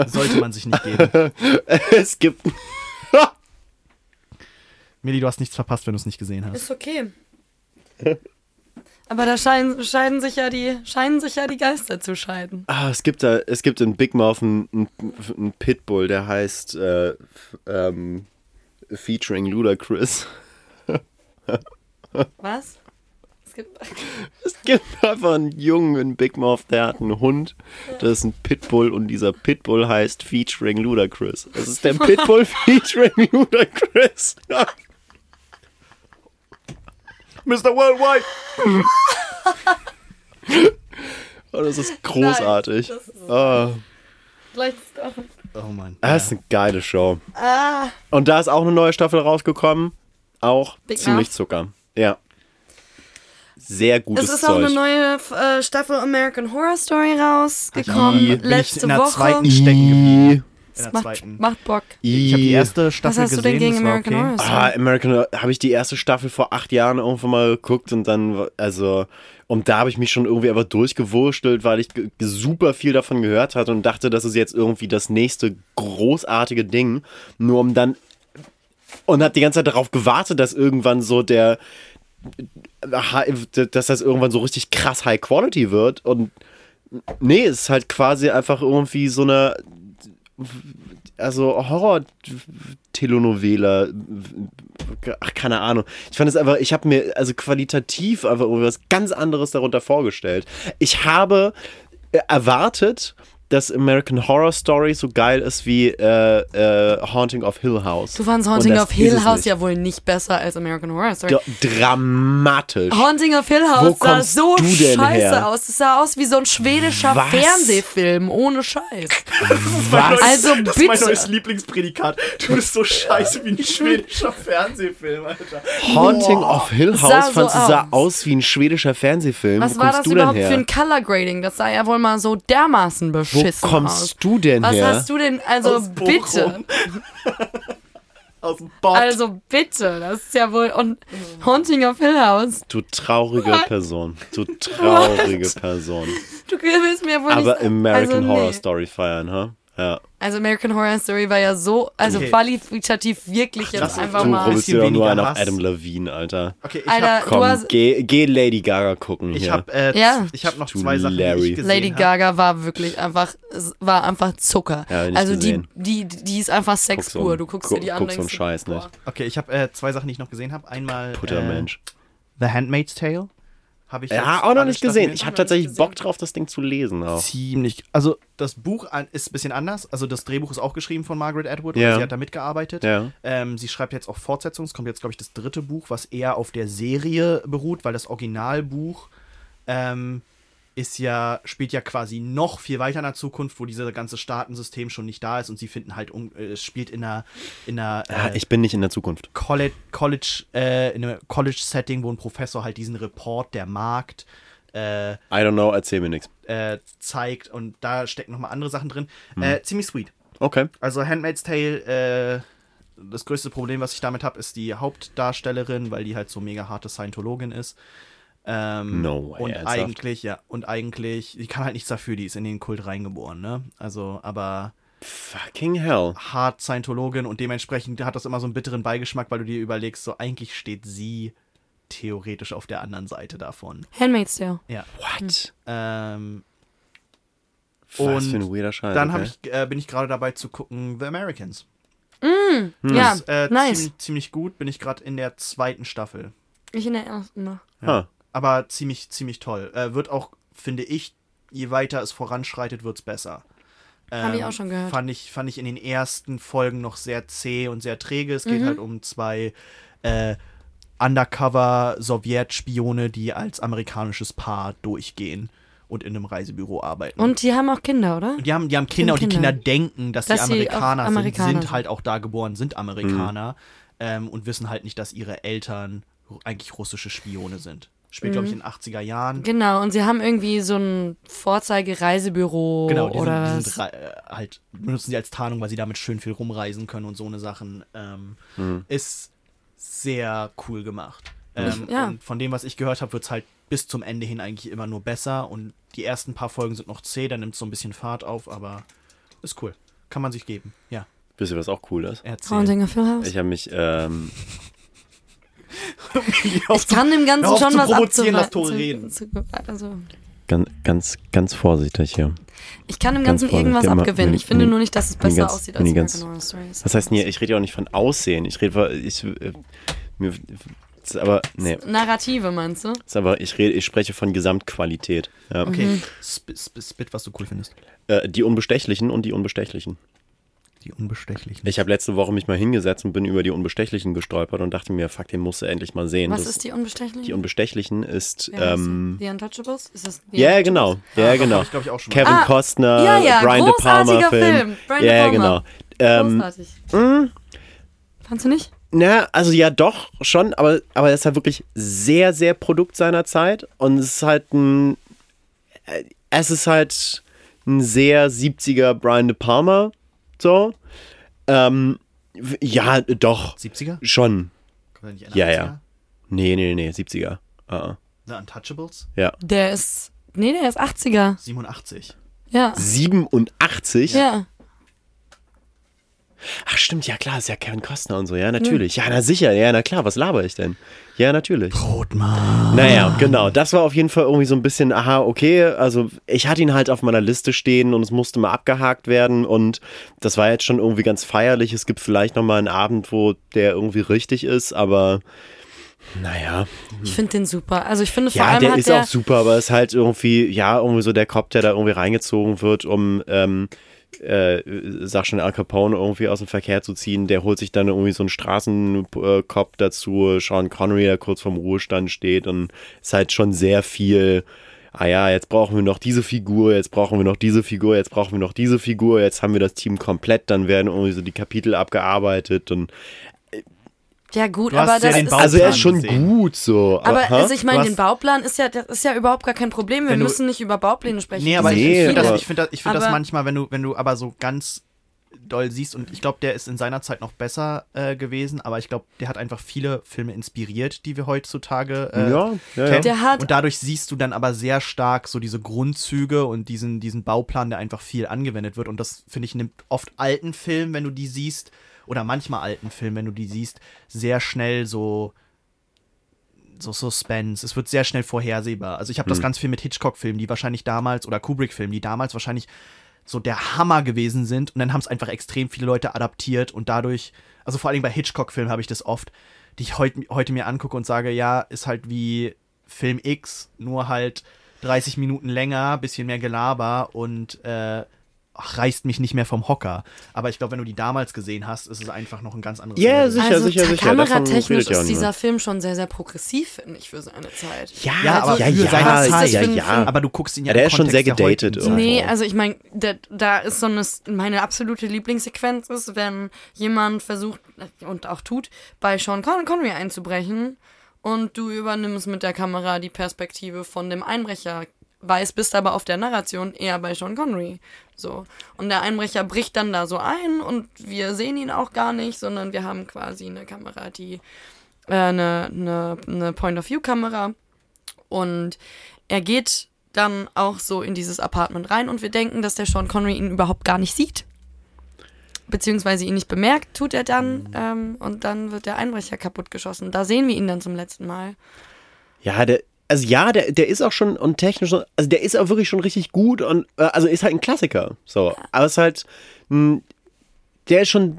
[SPEAKER 3] Sollte man sich nicht geben.
[SPEAKER 2] es gibt.
[SPEAKER 3] Milli, du hast nichts verpasst, wenn du es nicht gesehen hast.
[SPEAKER 1] Ist okay. Aber da scheinen, scheiden, sich ja die, scheinen sich ja die Geister zu scheiden.
[SPEAKER 2] Ah, es gibt da, es gibt in Big Mouth einen, einen, Pitbull, der heißt äh, ähm, featuring Ludacris.
[SPEAKER 1] Was? Es gibt.
[SPEAKER 2] Es gibt einfach einen Jungen in Big Mouth, der hat einen Hund. Das ist ein Pitbull und dieser Pitbull heißt featuring Ludacris. Das ist der Pitbull featuring Ludacris.
[SPEAKER 3] Mr. Worldwide!
[SPEAKER 2] Oh, das ist großartig.
[SPEAKER 1] Nein, das ist-
[SPEAKER 2] Ah,
[SPEAKER 1] doch.
[SPEAKER 3] Oh Mann.
[SPEAKER 2] das ist eine geile Show.
[SPEAKER 1] Ah.
[SPEAKER 2] Und da ist auch eine neue Staffel rausgekommen. Auch
[SPEAKER 1] Big
[SPEAKER 2] ziemlich
[SPEAKER 1] Mouth?
[SPEAKER 2] Zucker. Ja. Sehr gutes
[SPEAKER 1] Es ist
[SPEAKER 2] Zeug.
[SPEAKER 1] auch eine neue äh, Staffel American Horror Story rausgekommen.
[SPEAKER 3] Die bin ich
[SPEAKER 1] letzte
[SPEAKER 3] in der
[SPEAKER 1] Woche.
[SPEAKER 3] zweiten stecken geblieben. In der
[SPEAKER 1] macht,
[SPEAKER 3] zweiten.
[SPEAKER 1] macht Bock.
[SPEAKER 3] Ich habe die erste
[SPEAKER 1] Was
[SPEAKER 3] Staffel
[SPEAKER 1] hast du
[SPEAKER 3] gesehen.
[SPEAKER 1] denn gegen American
[SPEAKER 3] okay.
[SPEAKER 1] Horror Story?
[SPEAKER 2] Ah, American habe ich die erste Staffel vor acht Jahren irgendwann mal geguckt und dann, also, und da habe ich mich schon irgendwie einfach durchgewurstelt, weil ich super viel davon gehört hatte und dachte, das ist jetzt irgendwie das nächste großartige Ding, nur um dann und habe die ganze Zeit darauf gewartet, dass irgendwann so der, dass das irgendwann so richtig krass High Quality wird und nee, es ist halt quasi einfach irgendwie so eine also Horror-Telenovela, ach, keine Ahnung. Ich fand es einfach, ich habe mir also qualitativ einfach was ganz anderes darunter vorgestellt. Ich habe äh, erwartet, dass American Horror Story so geil ist wie äh, äh, Haunting of Hill House.
[SPEAKER 1] Du fandst
[SPEAKER 2] Und
[SPEAKER 1] Haunting
[SPEAKER 2] das
[SPEAKER 1] of
[SPEAKER 2] ist
[SPEAKER 1] Hill House ja wohl nicht besser als American Horror Story.
[SPEAKER 2] D dramatisch.
[SPEAKER 1] Haunting of Hill House sah so scheiße
[SPEAKER 2] her?
[SPEAKER 1] aus. Es sah aus wie so ein schwedischer
[SPEAKER 2] Was?
[SPEAKER 1] Fernsehfilm, ohne Scheiß.
[SPEAKER 2] Was?
[SPEAKER 1] Also
[SPEAKER 3] Das ist mein
[SPEAKER 1] bitte.
[SPEAKER 3] neues Lieblingsprädikat. Du bist so scheiße wie ein schwedischer Fernsehfilm, Alter.
[SPEAKER 2] Haunting of Hill House
[SPEAKER 1] sah so
[SPEAKER 2] fandst du sah
[SPEAKER 1] aus.
[SPEAKER 2] aus wie ein schwedischer Fernsehfilm.
[SPEAKER 1] Was
[SPEAKER 2] Wo
[SPEAKER 1] war das
[SPEAKER 2] du denn
[SPEAKER 1] überhaupt
[SPEAKER 2] her?
[SPEAKER 1] für ein Color Grading? Das sah ja wohl mal so dermaßen
[SPEAKER 2] Wo
[SPEAKER 1] beschissen
[SPEAKER 2] kommst
[SPEAKER 1] aus.
[SPEAKER 2] du denn
[SPEAKER 1] Was
[SPEAKER 2] her?
[SPEAKER 1] hast du denn? Also
[SPEAKER 3] Aus
[SPEAKER 1] bitte.
[SPEAKER 3] Aus dem Bot.
[SPEAKER 1] Also bitte. Das ist ja wohl. Und Haunting of Hill House.
[SPEAKER 2] Du traurige Person. Du traurige Person.
[SPEAKER 1] Du willst mir wohl
[SPEAKER 2] Aber
[SPEAKER 1] nicht.
[SPEAKER 2] American
[SPEAKER 1] also,
[SPEAKER 2] Horror
[SPEAKER 1] nee.
[SPEAKER 2] Story feiern, ha? Ja.
[SPEAKER 1] Also American Horror Story war ja so, also
[SPEAKER 3] Okay.
[SPEAKER 1] qualitativ wirklich jetzt
[SPEAKER 3] das-
[SPEAKER 1] einfach
[SPEAKER 2] Du
[SPEAKER 1] mal.
[SPEAKER 2] dir doch nur einen auf. Adam Levine, Alter.
[SPEAKER 3] okay, ich
[SPEAKER 1] Alter,
[SPEAKER 3] hab,
[SPEAKER 1] Du
[SPEAKER 2] Komm,
[SPEAKER 1] hast-
[SPEAKER 2] geh, geh Lady Gaga gucken
[SPEAKER 3] ich
[SPEAKER 2] hier.
[SPEAKER 3] hab, äh,
[SPEAKER 1] Ja.
[SPEAKER 3] ich hab noch
[SPEAKER 2] Du
[SPEAKER 3] zwei Sachen, die
[SPEAKER 2] Larry.
[SPEAKER 3] ich gesehen
[SPEAKER 1] Lady
[SPEAKER 3] hab.
[SPEAKER 1] Gaga war wirklich einfach, war einfach Zucker.
[SPEAKER 2] Ja, hab ich nicht
[SPEAKER 1] also die, die, die ist einfach Sex
[SPEAKER 2] Guck so
[SPEAKER 1] pur. Du guckst
[SPEAKER 2] guck-
[SPEAKER 1] dir die an
[SPEAKER 2] guck
[SPEAKER 1] und
[SPEAKER 2] so einen Scheiß nicht.
[SPEAKER 3] Okay, ich habe äh, zwei Sachen, die ich noch gesehen habe. Einmal
[SPEAKER 2] Puttermensch.
[SPEAKER 3] äh, The Handmaid's Tale. Habe ich
[SPEAKER 2] Ja, auch noch nicht gesehen. Ich habe tatsächlich. Bock drauf, das Ding zu lesen auch.
[SPEAKER 3] ziemlich. Also das Buch ist ein bisschen anders. Also das Drehbuch ist auch geschrieben von Margaret Atwood.
[SPEAKER 2] Ja.
[SPEAKER 3] Und sie hat da mitgearbeitet.
[SPEAKER 2] Ja.
[SPEAKER 3] Ähm, sie schreibt jetzt auch Fortsetzungen. Es kommt jetzt, glaube ich, das dritte Buch, was eher auf der Serie beruht, weil das Originalbuch ähm, ist ja, spielt ja quasi noch viel weiter in der Zukunft, wo dieses ganze Staatensystem schon nicht da ist und sie finden halt, um, äh, es spielt in einer, in einer
[SPEAKER 2] Ja,
[SPEAKER 3] äh,
[SPEAKER 2] ich bin nicht in der Zukunft.
[SPEAKER 3] College, College, äh, in einem College-Setting, wo ein Professor halt diesen Report der Markt äh,
[SPEAKER 2] I don't know, erzähl mir nichts.
[SPEAKER 3] äh, zeigt und da stecken nochmal andere Sachen drin.
[SPEAKER 2] Hm.
[SPEAKER 3] Äh, ziemlich sweet.
[SPEAKER 2] Okay.
[SPEAKER 3] Also Handmaid's Tale, äh, das größte Problem, was ich damit habe, ist die Hauptdarstellerin, weil die halt so mega harte Scientologin ist. Ähm,
[SPEAKER 2] No way,
[SPEAKER 3] Und
[SPEAKER 2] ernsthaft?
[SPEAKER 3] eigentlich, ja, und eigentlich, die kann halt nichts dafür, die ist in den Kult reingeboren, ne? Also, aber
[SPEAKER 2] Fucking hell.
[SPEAKER 3] hart Scientologin und dementsprechend hat das immer so einen bitteren Beigeschmack, weil du dir überlegst, so eigentlich steht sie theoretisch auf der anderen Seite davon.
[SPEAKER 1] Handmaid's Tale.
[SPEAKER 3] Ja.
[SPEAKER 2] What?
[SPEAKER 3] Ähm,
[SPEAKER 2] Was
[SPEAKER 3] Und
[SPEAKER 2] für ein weirder Scheiß.
[SPEAKER 3] dann
[SPEAKER 2] okay.
[SPEAKER 3] ich, äh, bin ich gerade dabei zu gucken The Americans.
[SPEAKER 2] Hm.
[SPEAKER 1] Ja,
[SPEAKER 3] ist, äh,
[SPEAKER 1] nice.
[SPEAKER 3] ziemlich, ziemlich gut, bin ich gerade in der zweiten Staffel.
[SPEAKER 1] Ich in der ersten noch.
[SPEAKER 2] Ha.
[SPEAKER 3] Aber ziemlich, ziemlich toll. Äh, wird auch, finde ich, je weiter es voranschreitet, wird es besser.
[SPEAKER 1] Hab ich
[SPEAKER 3] Ähm,
[SPEAKER 1] auch schon gehört.
[SPEAKER 3] Fand ich, fand ich in den ersten Folgen noch sehr zäh und sehr träge. Es geht
[SPEAKER 1] Mhm.
[SPEAKER 3] halt um zwei äh, Undercover-Sowjetspione, die als amerikanisches Paar durchgehen und in einem Reisebüro arbeiten.
[SPEAKER 1] Und die haben auch Kinder, oder?
[SPEAKER 3] Und die haben, die haben Kinder und die
[SPEAKER 1] Kinder.
[SPEAKER 3] Kinder denken, dass,
[SPEAKER 1] Dass
[SPEAKER 3] sie
[SPEAKER 1] sie auch
[SPEAKER 3] Amerikaner,
[SPEAKER 1] Amerikaner
[SPEAKER 3] sind,
[SPEAKER 1] sind.
[SPEAKER 3] sind halt auch da geboren, sind Amerikaner ähm, und wissen halt nicht, dass ihre Eltern eigentlich russische Spione sind. Spielt, glaube ich, in den 80er Jahren.
[SPEAKER 1] Genau, und sie haben irgendwie so ein Vorzeige-Reisebüro
[SPEAKER 3] Genau, die,
[SPEAKER 1] oder
[SPEAKER 3] sind, die sind äh, halt, benutzen sie als Tarnung, weil sie damit schön viel rumreisen können und so eine Sachen. Ähm, Ist sehr cool gemacht. Ähm,
[SPEAKER 1] Ich- ja.
[SPEAKER 3] Und von dem, was ich gehört habe, wird es halt bis zum Ende hin eigentlich immer nur besser. Und die ersten paar Folgen sind noch zäh, dann nimmt es so ein bisschen Fahrt auf, aber ist cool. Kann man sich geben. Ja,
[SPEAKER 2] Wisst ihr, was auch cool ist?
[SPEAKER 3] erzähl.
[SPEAKER 2] Ich habe mich, ähm,
[SPEAKER 1] Ich kann dem Ganzen schon
[SPEAKER 3] zu
[SPEAKER 1] was
[SPEAKER 3] provozieren, lass Tore
[SPEAKER 1] zu-
[SPEAKER 3] reden.
[SPEAKER 1] Zu, also,
[SPEAKER 2] ganz, ganz, ganz vorsichtig hier.
[SPEAKER 1] ich kann dem
[SPEAKER 2] Ganz
[SPEAKER 1] Ganzen irgendwas
[SPEAKER 2] immer-
[SPEAKER 1] abgewinnen. Ich finde nur nicht, dass es besser
[SPEAKER 2] ganz-
[SPEAKER 1] aussieht als
[SPEAKER 2] die ganz-
[SPEAKER 1] American Horror Stories.
[SPEAKER 2] Das heißt, nee, ich rede ja auch nicht von Aussehen. Ich rede, von- ich, äh, mir, ist aber, nee,
[SPEAKER 1] Narrative meinst du?
[SPEAKER 2] ist aber, ich rede, ich spreche von Gesamtqualität. Ja.
[SPEAKER 3] Okay,
[SPEAKER 1] Mhm.
[SPEAKER 3] Spit, Spit, Spit, was du cool findest.
[SPEAKER 2] Äh, die Unbestechlichen und die Unbestechlichen.
[SPEAKER 3] Die Unbestechlichen.
[SPEAKER 2] Ich habe letzte Woche mich mal hingesetzt und bin über die Unbestechlichen gestolpert und dachte mir, fuck, den musst du endlich mal sehen.
[SPEAKER 1] Was
[SPEAKER 2] Das-
[SPEAKER 1] ist die Unbestechliche?
[SPEAKER 2] Die Unbestechlichen ist, ähm,
[SPEAKER 1] die? The Untouchables? Ist das The
[SPEAKER 2] ja,
[SPEAKER 1] Untouchables?
[SPEAKER 2] genau, ja,
[SPEAKER 3] doch,
[SPEAKER 2] genau.
[SPEAKER 3] ich, glaub ich, auch schon.
[SPEAKER 2] Kevin
[SPEAKER 1] Ah,
[SPEAKER 2] Costner,
[SPEAKER 1] ja, ja,
[SPEAKER 2] Brian De Palma Film.
[SPEAKER 1] Film. Brian De
[SPEAKER 2] ja,
[SPEAKER 1] Palma.
[SPEAKER 2] genau. Ähm,
[SPEAKER 1] Großartig. Fandst du nicht?
[SPEAKER 2] na, also ja, doch, schon, aber, aber er ist halt wirklich sehr, sehr Produkt seiner Zeit und es ist halt ein, äh, es ist halt ein sehr 70er Brian De Palma, so. Ähm, ja, doch,
[SPEAKER 3] 70er?
[SPEAKER 2] schon.
[SPEAKER 3] Nicht
[SPEAKER 2] Ja,
[SPEAKER 3] 80er?
[SPEAKER 2] ja. Nee, nee, nee, 70er. Ah,
[SPEAKER 3] The Untouchables?
[SPEAKER 2] ja.
[SPEAKER 1] Der ist. Nee, der ist 80er.
[SPEAKER 3] 87.
[SPEAKER 1] Ja.
[SPEAKER 2] 87?
[SPEAKER 1] Ja.
[SPEAKER 2] Ach stimmt, ja klar, ist ja Kevin Costner und so, ja natürlich. Ja, na sicher, ja, na klar, was laber ich denn? Ja, natürlich.
[SPEAKER 3] Brotmann.
[SPEAKER 2] Naja, genau, das war auf jeden Fall irgendwie so ein bisschen, aha, okay, also ich hatte ihn halt auf meiner Liste stehen und es musste mal abgehakt werden und das war jetzt schon irgendwie ganz feierlich. Es gibt vielleicht nochmal einen Abend, wo der irgendwie richtig ist, aber naja.
[SPEAKER 1] Ich finde den super. Also ich finde vor
[SPEAKER 2] Ja,
[SPEAKER 1] allem
[SPEAKER 2] der
[SPEAKER 1] hat
[SPEAKER 2] ist
[SPEAKER 1] der.
[SPEAKER 2] auch super, aber es ist halt irgendwie, ja, irgendwie so der Cop, der da irgendwie reingezogen wird, um, ähm, äh, sag schon Al Capone irgendwie aus dem Verkehr zu ziehen, der holt sich dann irgendwie so einen Straßencop dazu, Sean Connery, der kurz vorm Ruhestand steht und ist halt schon sehr viel, ah ja, jetzt brauchen wir noch diese Figur, jetzt brauchen wir noch diese Figur, jetzt brauchen wir noch diese Figur, jetzt haben wir das Team komplett, dann werden irgendwie so die Kapitel abgearbeitet und
[SPEAKER 1] Ja, gut,
[SPEAKER 3] Du hast
[SPEAKER 1] aber
[SPEAKER 3] ja
[SPEAKER 1] das
[SPEAKER 3] den
[SPEAKER 1] ist.
[SPEAKER 2] Also er ist schon
[SPEAKER 3] gesehen.
[SPEAKER 2] gut so.
[SPEAKER 1] aber
[SPEAKER 2] hä?
[SPEAKER 1] also ich meine, den Bauplan ist ja, das ist ja überhaupt gar kein Problem. Wir müssen nicht über Baupläne sprechen.
[SPEAKER 3] Nee, aber
[SPEAKER 2] Nee,
[SPEAKER 3] ich finde das, ich find das, ich find das manchmal, wenn du, wenn du aber so ganz doll siehst, und ich glaube, der ist in seiner Zeit noch besser äh, gewesen, aber ich glaube, der hat einfach viele Filme inspiriert, die wir heutzutage äh,
[SPEAKER 2] Ja, ja, ja.
[SPEAKER 3] kennen.
[SPEAKER 1] Der hat-
[SPEAKER 3] und dadurch siehst du dann aber sehr stark so diese Grundzüge und diesen, diesen Bauplan, der einfach viel angewendet wird. Und das, finde ich, nimmt oft alten Filmen, wenn du die siehst, oder manchmal alten Filmen, wenn du die siehst, sehr schnell so so Suspense. Es wird sehr schnell vorhersehbar. Also ich habe das ganz viel mit Hitchcock-Filmen, die wahrscheinlich damals, oder Kubrick-Filmen, die damals wahrscheinlich so der Hammer gewesen sind und dann haben es einfach extrem viele Leute adaptiert und dadurch, also vor allem bei Hitchcock-Filmen habe ich das oft, die ich heut, heute mir angucke und sage, ja, ist halt wie Film X, nur halt 30 Minuten länger, bisschen mehr Gelaber und äh, ach, reißt mich nicht mehr vom Hocker. Aber ich glaube, wenn du die damals gesehen hast, ist es einfach noch ein ganz anderes
[SPEAKER 2] Ja,
[SPEAKER 3] Level.
[SPEAKER 2] sicher,
[SPEAKER 1] also
[SPEAKER 2] sicher, sicher.
[SPEAKER 1] Kameratechnisch ist dieser. Film schon sehr, sehr progressiv, finde ich, für seine Zeit.
[SPEAKER 2] Ja,
[SPEAKER 3] Ja, aber
[SPEAKER 2] ja,
[SPEAKER 3] für
[SPEAKER 2] ja,
[SPEAKER 3] seine
[SPEAKER 2] ja,
[SPEAKER 3] Zeit.
[SPEAKER 2] ja, ja.
[SPEAKER 3] Aber du guckst ihn ja
[SPEAKER 2] Ja, der
[SPEAKER 3] im
[SPEAKER 2] ist schon sehr gedatet
[SPEAKER 3] Zeit.
[SPEAKER 1] Nee,
[SPEAKER 2] irgendwo.
[SPEAKER 1] also ich meine, da ist so eine, meine absolute Lieblingssequenz ist, wenn jemand versucht und auch tut, bei Sean Con Connery einzubrechen und du übernimmst mit der Kamera die Perspektive von dem Einbrecher, weiß, bist aber auf der Narration eher bei Sean Connery. So. Und der Einbrecher bricht dann da so ein und wir sehen ihn auch gar nicht, sondern wir haben quasi eine Kamera, die äh, eine, eine, eine Point-of-View-Kamera und er geht dann auch so in dieses Apartment rein und wir denken, dass der Sean Connery ihn überhaupt gar nicht sieht. Beziehungsweise ihn nicht bemerkt, tut er dann. Ähm, und dann wird der Einbrecher kaputtgeschossen. Da sehen wir ihn dann zum letzten Mal.
[SPEAKER 2] Ja, der, also ja, der, der ist auch schon und technisch, also der ist auch wirklich schon richtig gut und äh, also ist halt ein Klassiker. So, aber es ist halt, mh, der ist schon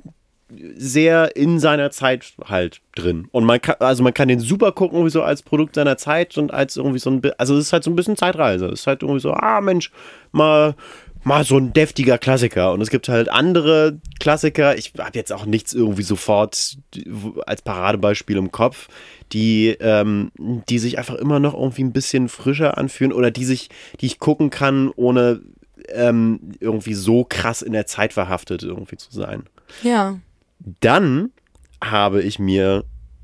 [SPEAKER 2] sehr in seiner Zeit halt drin. Und man kann, also man kann den super gucken, irgendwie so als Produkt seiner Zeit und als irgendwie so ein, also es ist halt so ein bisschen Zeitreise. Es ist halt irgendwie so, ah Mensch, mal, mal so ein deftiger Klassiker. Und es gibt halt andere Klassiker. Ich habe jetzt auch nichts irgendwie sofort als Paradebeispiel im Kopf, die, ähm, die sich einfach immer noch irgendwie ein bisschen frischer anfühlen oder die sich, die ich gucken kann, ohne ähm, irgendwie so krass in der Zeit verhaftet irgendwie zu sein.
[SPEAKER 1] Ja.
[SPEAKER 2] Dann habe ich mir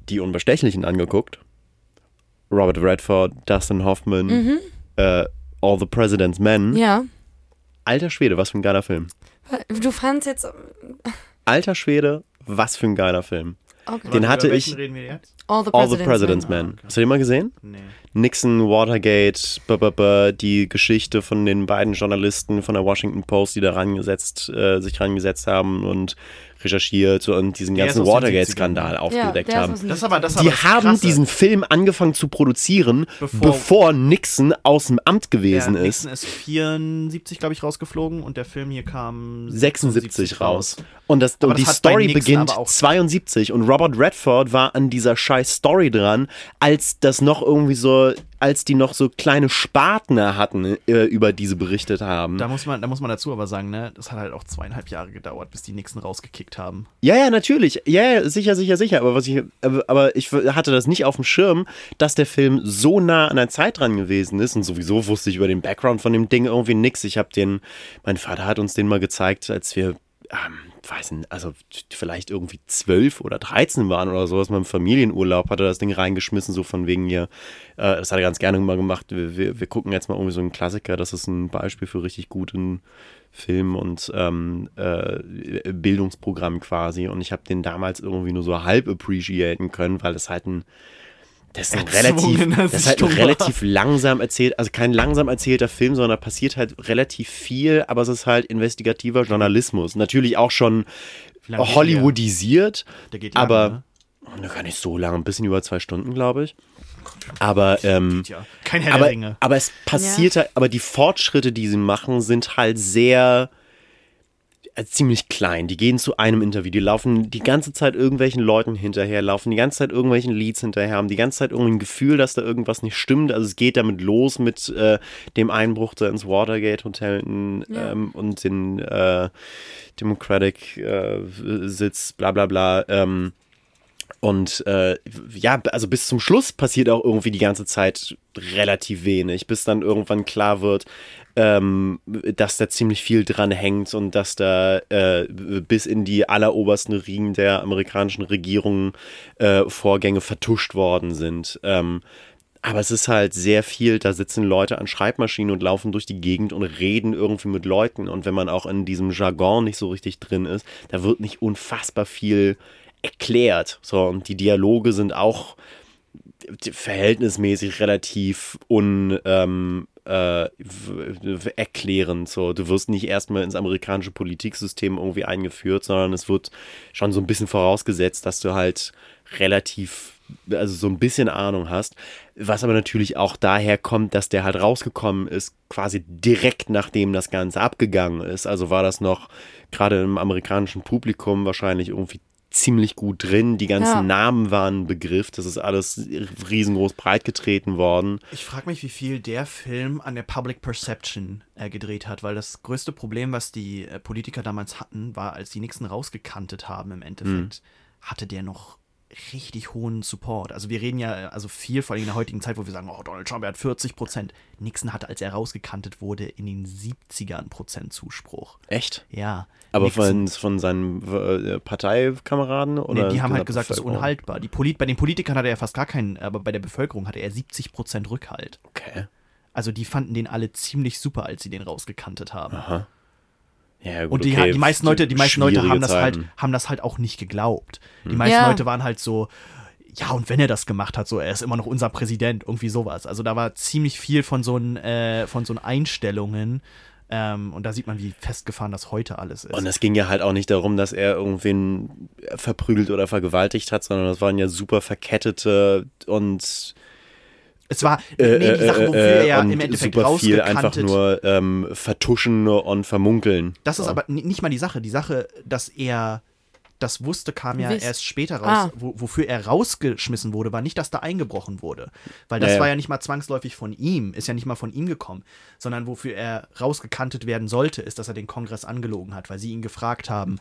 [SPEAKER 2] die Unbestechlichen angeguckt. Robert Redford, Dustin Hoffman, äh, All the President's Men.
[SPEAKER 1] Ja.
[SPEAKER 2] Alter Schwede, was für ein geiler Film.
[SPEAKER 1] Du fandst jetzt.
[SPEAKER 2] Alter Schwede, was für ein geiler Film.
[SPEAKER 1] Okay.
[SPEAKER 2] Den hatte
[SPEAKER 3] Über
[SPEAKER 2] ich-
[SPEAKER 3] reden wir jetzt?
[SPEAKER 1] All the
[SPEAKER 2] All
[SPEAKER 1] President's,
[SPEAKER 2] the President's
[SPEAKER 1] Men.
[SPEAKER 2] Men. Hast du den mal gesehen?
[SPEAKER 3] Nee.
[SPEAKER 2] Nixon, Watergate, b -b -b, die Geschichte von den beiden Journalisten von der Washington Post, die da rangesetzt, äh, sich rangesetzt haben und recherchiert und diesen
[SPEAKER 3] Der
[SPEAKER 2] ganzen Watergate-Skandal
[SPEAKER 3] 70ern.
[SPEAKER 2] aufgedeckt
[SPEAKER 1] ist
[SPEAKER 2] haben.
[SPEAKER 3] Das aber, das
[SPEAKER 2] Die haben
[SPEAKER 3] Krasse.
[SPEAKER 2] diesen Film angefangen zu produzieren,
[SPEAKER 3] Bevor-
[SPEAKER 2] bevor, Nixon aus dem Amt gewesen
[SPEAKER 3] der
[SPEAKER 2] ist.
[SPEAKER 3] Nixon ist 74, glaube ich, rausgeflogen und der Film hier kam
[SPEAKER 2] 76 raus. Und, das, und die Story beginnt
[SPEAKER 3] aber auch-
[SPEAKER 2] 72 und Robert Redford war an dieser scheiß Story dran, als das noch irgendwie so, als die noch so kleine Spartner hatten, äh, über diese berichtet haben.
[SPEAKER 3] Da muss man, da muss man dazu aber sagen, ne, das hat halt auch zweieinhalb Jahre gedauert, bis die Nixon rausgekickt haben.
[SPEAKER 2] Ja, ja, natürlich. Ja, ja, sicher, sicher, sicher. Aber was ich, aber, ich hatte das nicht auf dem Schirm, dass der Film so nah an der Zeit dran gewesen ist. Und sowieso wusste ich über den Background von dem Ding irgendwie nix. Ich habe den, mein Vater hat uns den mal gezeigt, als wir, ähm, weiß nicht, also vielleicht irgendwie zwölf oder dreizehn waren oder sowas. Mal im Familienurlaub hat er das Ding reingeschmissen, so von wegen hier. Äh, das hat er ganz gerne mal gemacht. Wir, wir, wir gucken jetzt mal irgendwie so einen Klassiker. Das ist ein Beispiel für richtig guten Film und ähm, äh, Bildungsprogramm quasi. Und ich habe den damals irgendwie nur so halb appreciaten können, weil das halt ein das ist ein relativ, das ist halt ein relativ langsam erzählt, also kein langsam erzählter Film, sondern da passiert halt relativ viel, aber es ist halt investigativer Journalismus. Natürlich auch schon
[SPEAKER 3] lange
[SPEAKER 2] Hollywoodisiert,
[SPEAKER 3] Der, der geht lange,
[SPEAKER 2] aber
[SPEAKER 3] ne?
[SPEAKER 2] ne, gar nicht so lang, ein bisschen über zwei Stunden, glaube ich. Aber ähm,
[SPEAKER 3] Tja, kein Herr
[SPEAKER 2] aber, aber es passiert halt, aber die Fortschritte, die sie machen, sind halt sehr ziemlich klein. Die gehen zu einem Interview, die laufen die ganze Zeit irgendwelchen Leuten hinterher, laufen die ganze Zeit irgendwelchen Leads hinterher, haben die ganze Zeit irgendwie ein Gefühl, dass da irgendwas nicht stimmt. Also es geht damit los mit äh, dem Einbruch da ins Watergate Hotel in,
[SPEAKER 1] Ja.
[SPEAKER 2] ähm, und den äh, Democratic äh, Sitz, bla bla bla. Ähm, und äh, ja, also bis zum Schluss passiert auch irgendwie die ganze Zeit relativ wenig, bis dann irgendwann klar wird, ähm, dass da ziemlich viel dran hängt und dass da äh, bis in die allerobersten Riegen der amerikanischen Regierung äh, Vorgänge vertuscht worden sind. Ähm, aber es ist halt sehr viel, da sitzen Leute an Schreibmaschinen und laufen durch die Gegend und reden irgendwie mit Leuten. Und wenn man auch in diesem Jargon nicht so richtig drin ist, da wird nicht unfassbar viel erklärt. So, und die Dialoge sind auch verhältnismäßig relativ un, ähm, äh, erklärend. So, du wirst nicht erstmal ins amerikanische Politiksystem irgendwie eingeführt, sondern es wird schon so ein bisschen vorausgesetzt, dass du halt relativ, also so ein bisschen Ahnung hast. Was aber natürlich auch daher kommt, dass der halt rausgekommen ist, quasi direkt nachdem das Ganze abgegangen ist. Also war das noch gerade im amerikanischen Publikum wahrscheinlich irgendwie ziemlich gut drin. Die ganzen
[SPEAKER 1] Ja.
[SPEAKER 2] Namen waren ein Begriff. Das ist alles riesengroß breitgetreten worden.
[SPEAKER 3] Ich frage mich, wie viel der Film an der Public Perception äh, gedreht hat, weil das größte Problem, was die äh, Politiker damals hatten, war, als die Nixon rausgekantet haben im Endeffekt, hatte der noch richtig hohen Support. Also wir reden ja, also viel, vor allem in der heutigen Zeit, wo wir sagen, oh, Donald Trump, er hat 40 Prozent. Nixon hatte, als er rausgekantet wurde, in den 70ern Prozent Zuspruch.
[SPEAKER 2] Echt?
[SPEAKER 3] Ja.
[SPEAKER 2] Aber
[SPEAKER 3] Nixon-
[SPEAKER 2] von, von seinen äh, Parteikameraden? Oder
[SPEAKER 3] Nee, die haben halt gesagt, das ist unhaltbar. Die Polit bei den Politikern hatte er fast gar keinen, aber bei der Bevölkerung hatte er 70% Rückhalt.
[SPEAKER 2] Okay.
[SPEAKER 3] Also die fanden den alle ziemlich super, als sie den rausgekantet haben.
[SPEAKER 2] Aha. Ja, gut,
[SPEAKER 3] Und die,
[SPEAKER 2] okay,
[SPEAKER 3] die meisten Leute, die meisten Leute haben das halt, haben das halt auch nicht geglaubt. Die meisten
[SPEAKER 1] Ja.
[SPEAKER 3] Leute waren halt so, ja, und wenn er das gemacht hat, so, er ist immer noch unser Präsident, irgendwie sowas. Also da war ziemlich viel von so einen, äh, von so Einstellungen. Ähm, und da sieht man, wie festgefahren das heute alles ist.
[SPEAKER 2] Und es ging ja halt auch nicht darum, dass er irgendwen verprügelt oder vergewaltigt hat, sondern das waren ja super verkettete und
[SPEAKER 3] es war,
[SPEAKER 2] äh,
[SPEAKER 3] nee, die Sache, wofür
[SPEAKER 2] äh,
[SPEAKER 3] er im Endeffekt
[SPEAKER 2] super viel einfach
[SPEAKER 3] rausgekantet
[SPEAKER 2] nur ähm, vertuschen und vermunkeln.
[SPEAKER 3] Das ist
[SPEAKER 2] So.
[SPEAKER 3] aber ni- nicht mal die Sache. Die Sache, dass er das wusste, kam ja
[SPEAKER 1] Wisst.
[SPEAKER 3] erst später raus.
[SPEAKER 1] Ah.
[SPEAKER 3] Wo, wofür er rausgeschmissen wurde, war nicht, dass da eingebrochen wurde. Weil das
[SPEAKER 2] Ja, ja.
[SPEAKER 3] war ja nicht mal zwangsläufig von ihm, ist ja nicht mal von ihm gekommen, sondern wofür er rausgekantet werden sollte, ist, dass er den Kongress angelogen hat, weil sie ihn gefragt haben,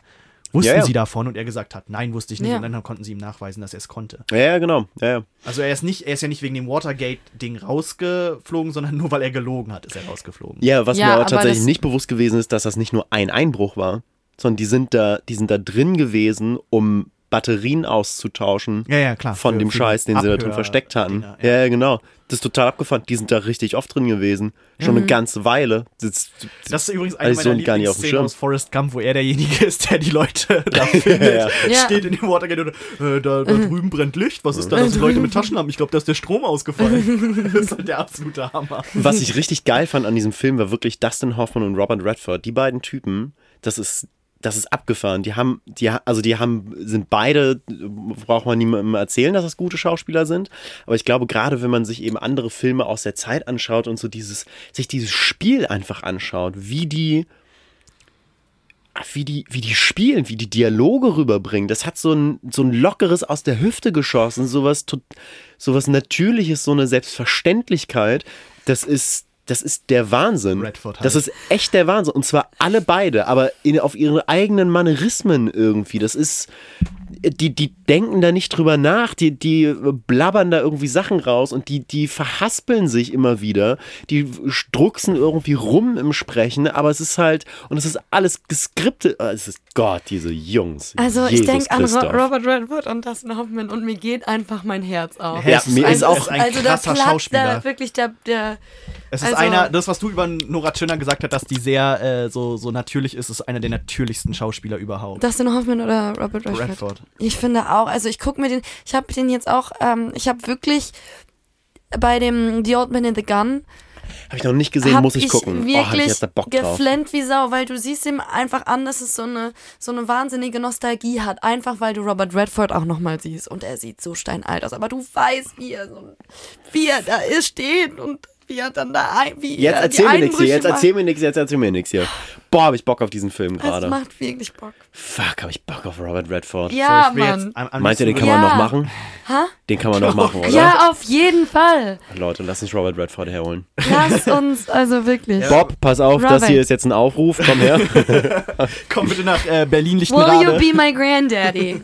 [SPEAKER 3] wussten
[SPEAKER 2] Ja, ja.
[SPEAKER 3] sie davon? Und er gesagt hat, nein, wusste ich nicht.
[SPEAKER 1] Ja.
[SPEAKER 3] Und dann konnten sie ihm nachweisen, dass er es konnte.
[SPEAKER 2] Ja, ja, genau. Ja, ja.
[SPEAKER 3] Also er ist nicht, er ist ja nicht wegen dem Watergate-Ding rausgeflogen, sondern nur weil er gelogen hat, ist er rausgeflogen.
[SPEAKER 2] Ja, was
[SPEAKER 1] Ja,
[SPEAKER 2] mir aber tatsächlich nicht bewusst gewesen ist, dass das nicht nur ein Einbruch war, sondern die sind da, die sind da drin gewesen, um Batterien auszutauschen
[SPEAKER 3] Ja, ja, klar.
[SPEAKER 2] von
[SPEAKER 3] Für-
[SPEAKER 2] dem
[SPEAKER 3] für
[SPEAKER 2] Scheiß, den sie da drin
[SPEAKER 3] Abhör-
[SPEAKER 2] versteckt hatten.
[SPEAKER 3] Dinger,
[SPEAKER 2] ja. ja, genau. Das ist total abgefahren. Die sind da richtig oft drin gewesen. Schon eine ganze Weile. Das,
[SPEAKER 3] Das ist übrigens eine
[SPEAKER 2] ich so
[SPEAKER 3] meiner
[SPEAKER 2] gar nicht auf dem
[SPEAKER 3] Lieblingsszenen
[SPEAKER 2] Schirm.
[SPEAKER 3] aus Forrest Gump, wo er derjenige ist, der die Leute da findet.
[SPEAKER 2] Ja.
[SPEAKER 1] Ja.
[SPEAKER 3] Steht in dem Watergate und äh, da, da drüben brennt Licht. Was ist da, dass die Leute mit Taschen haben? Ich glaube, da ist der Strom ausgefallen. das ist halt der absolute Hammer.
[SPEAKER 2] Was ich richtig geil fand an diesem Film, war wirklich Dustin Hoffman und Robert Redford. Die beiden Typen, das ist, das ist abgefahren. Die haben, die, also die haben, sind beide, braucht man niemandem erzählen, dass das gute Schauspieler sind. Aber ich glaube, gerade wenn man sich eben andere Filme aus der Zeit anschaut und so dieses, sich dieses Spiel einfach anschaut, wie die, wie die, wie die spielen, wie die Dialoge rüberbringen. Das hat so ein, so ein lockeres aus der Hüfte geschossen, sowas, sowas Natürliches, so eine Selbstverständlichkeit. Das ist, das ist der Wahnsinn.
[SPEAKER 3] Redford halt.
[SPEAKER 2] Das ist echt der Wahnsinn. Und zwar alle beide, aber in, auf ihre eigenen Manierismen irgendwie. Das ist, die, die denken da nicht drüber nach, die, die blabbern da irgendwie Sachen raus und die, die verhaspeln sich immer wieder, die drucksen irgendwie rum im Sprechen, aber es ist halt, und es ist alles geskriptet. Ah, Es ist Gott, diese Jungs.
[SPEAKER 1] Also ich
[SPEAKER 2] Jesus
[SPEAKER 1] denke an. Robert Redford und Dustin Hoffman und mir geht einfach mein Herz auf.
[SPEAKER 2] Ja, mir ist
[SPEAKER 1] also,
[SPEAKER 2] auch
[SPEAKER 3] ein
[SPEAKER 1] also da
[SPEAKER 3] krasser
[SPEAKER 1] platzt
[SPEAKER 3] Schauspieler.
[SPEAKER 1] Der, wirklich der, der
[SPEAKER 3] Es ist
[SPEAKER 1] Also-
[SPEAKER 3] einer, das, was du über Nora Tschirner gesagt hast, dass die sehr äh, so, so natürlich ist, ist einer der natürlichsten Schauspieler überhaupt.
[SPEAKER 1] Dustin Hoffman oder Robert Redford?
[SPEAKER 3] Redford.
[SPEAKER 1] Ich finde auch, also ich gucke mir den, ich habe den jetzt auch, ähm, ich habe wirklich bei dem The Old Man in the Gun
[SPEAKER 2] Habe ich noch nicht gesehen, muss ich gucken. Oh, ich
[SPEAKER 1] wirklich
[SPEAKER 2] jetzt da Bock drauf.
[SPEAKER 1] geflennt wie Sau, weil du siehst ihm einfach an, dass es so eine, so eine wahnsinnige Nostalgie hat. Einfach weil du Robert Redford auch nochmal siehst. Und er sieht so steinalt aus. Aber du weißt, wie er, so, wie er da ist, steht und wie er dann da ein, wie
[SPEAKER 2] Jetzt
[SPEAKER 1] er
[SPEAKER 2] erzähl
[SPEAKER 1] die
[SPEAKER 2] mir nichts hier, jetzt
[SPEAKER 1] macht.
[SPEAKER 2] erzähl mir nichts, jetzt erzähl mir nichts hier. Boah, hab ich Bock auf diesen Film gerade.
[SPEAKER 1] macht wirklich Bock.
[SPEAKER 2] Fuck, hab ich Bock auf Robert Redford.
[SPEAKER 1] Ja,
[SPEAKER 3] ich will
[SPEAKER 1] Mann.
[SPEAKER 3] jetzt am- am
[SPEAKER 2] Meint ihr, den kann man
[SPEAKER 1] Ja.
[SPEAKER 2] noch machen?
[SPEAKER 1] Ha?
[SPEAKER 2] Den kann man noch machen, oder?
[SPEAKER 1] Ja, auf jeden Fall.
[SPEAKER 2] Leute, lass uns Robert Redford herholen.
[SPEAKER 1] Lass uns, also wirklich.
[SPEAKER 2] Bob, pass auf, das
[SPEAKER 1] Robert.
[SPEAKER 2] hier ist jetzt ein Aufruf. Komm her.
[SPEAKER 3] Komm bitte nach äh, Berlin
[SPEAKER 1] Will you be my granddaddy?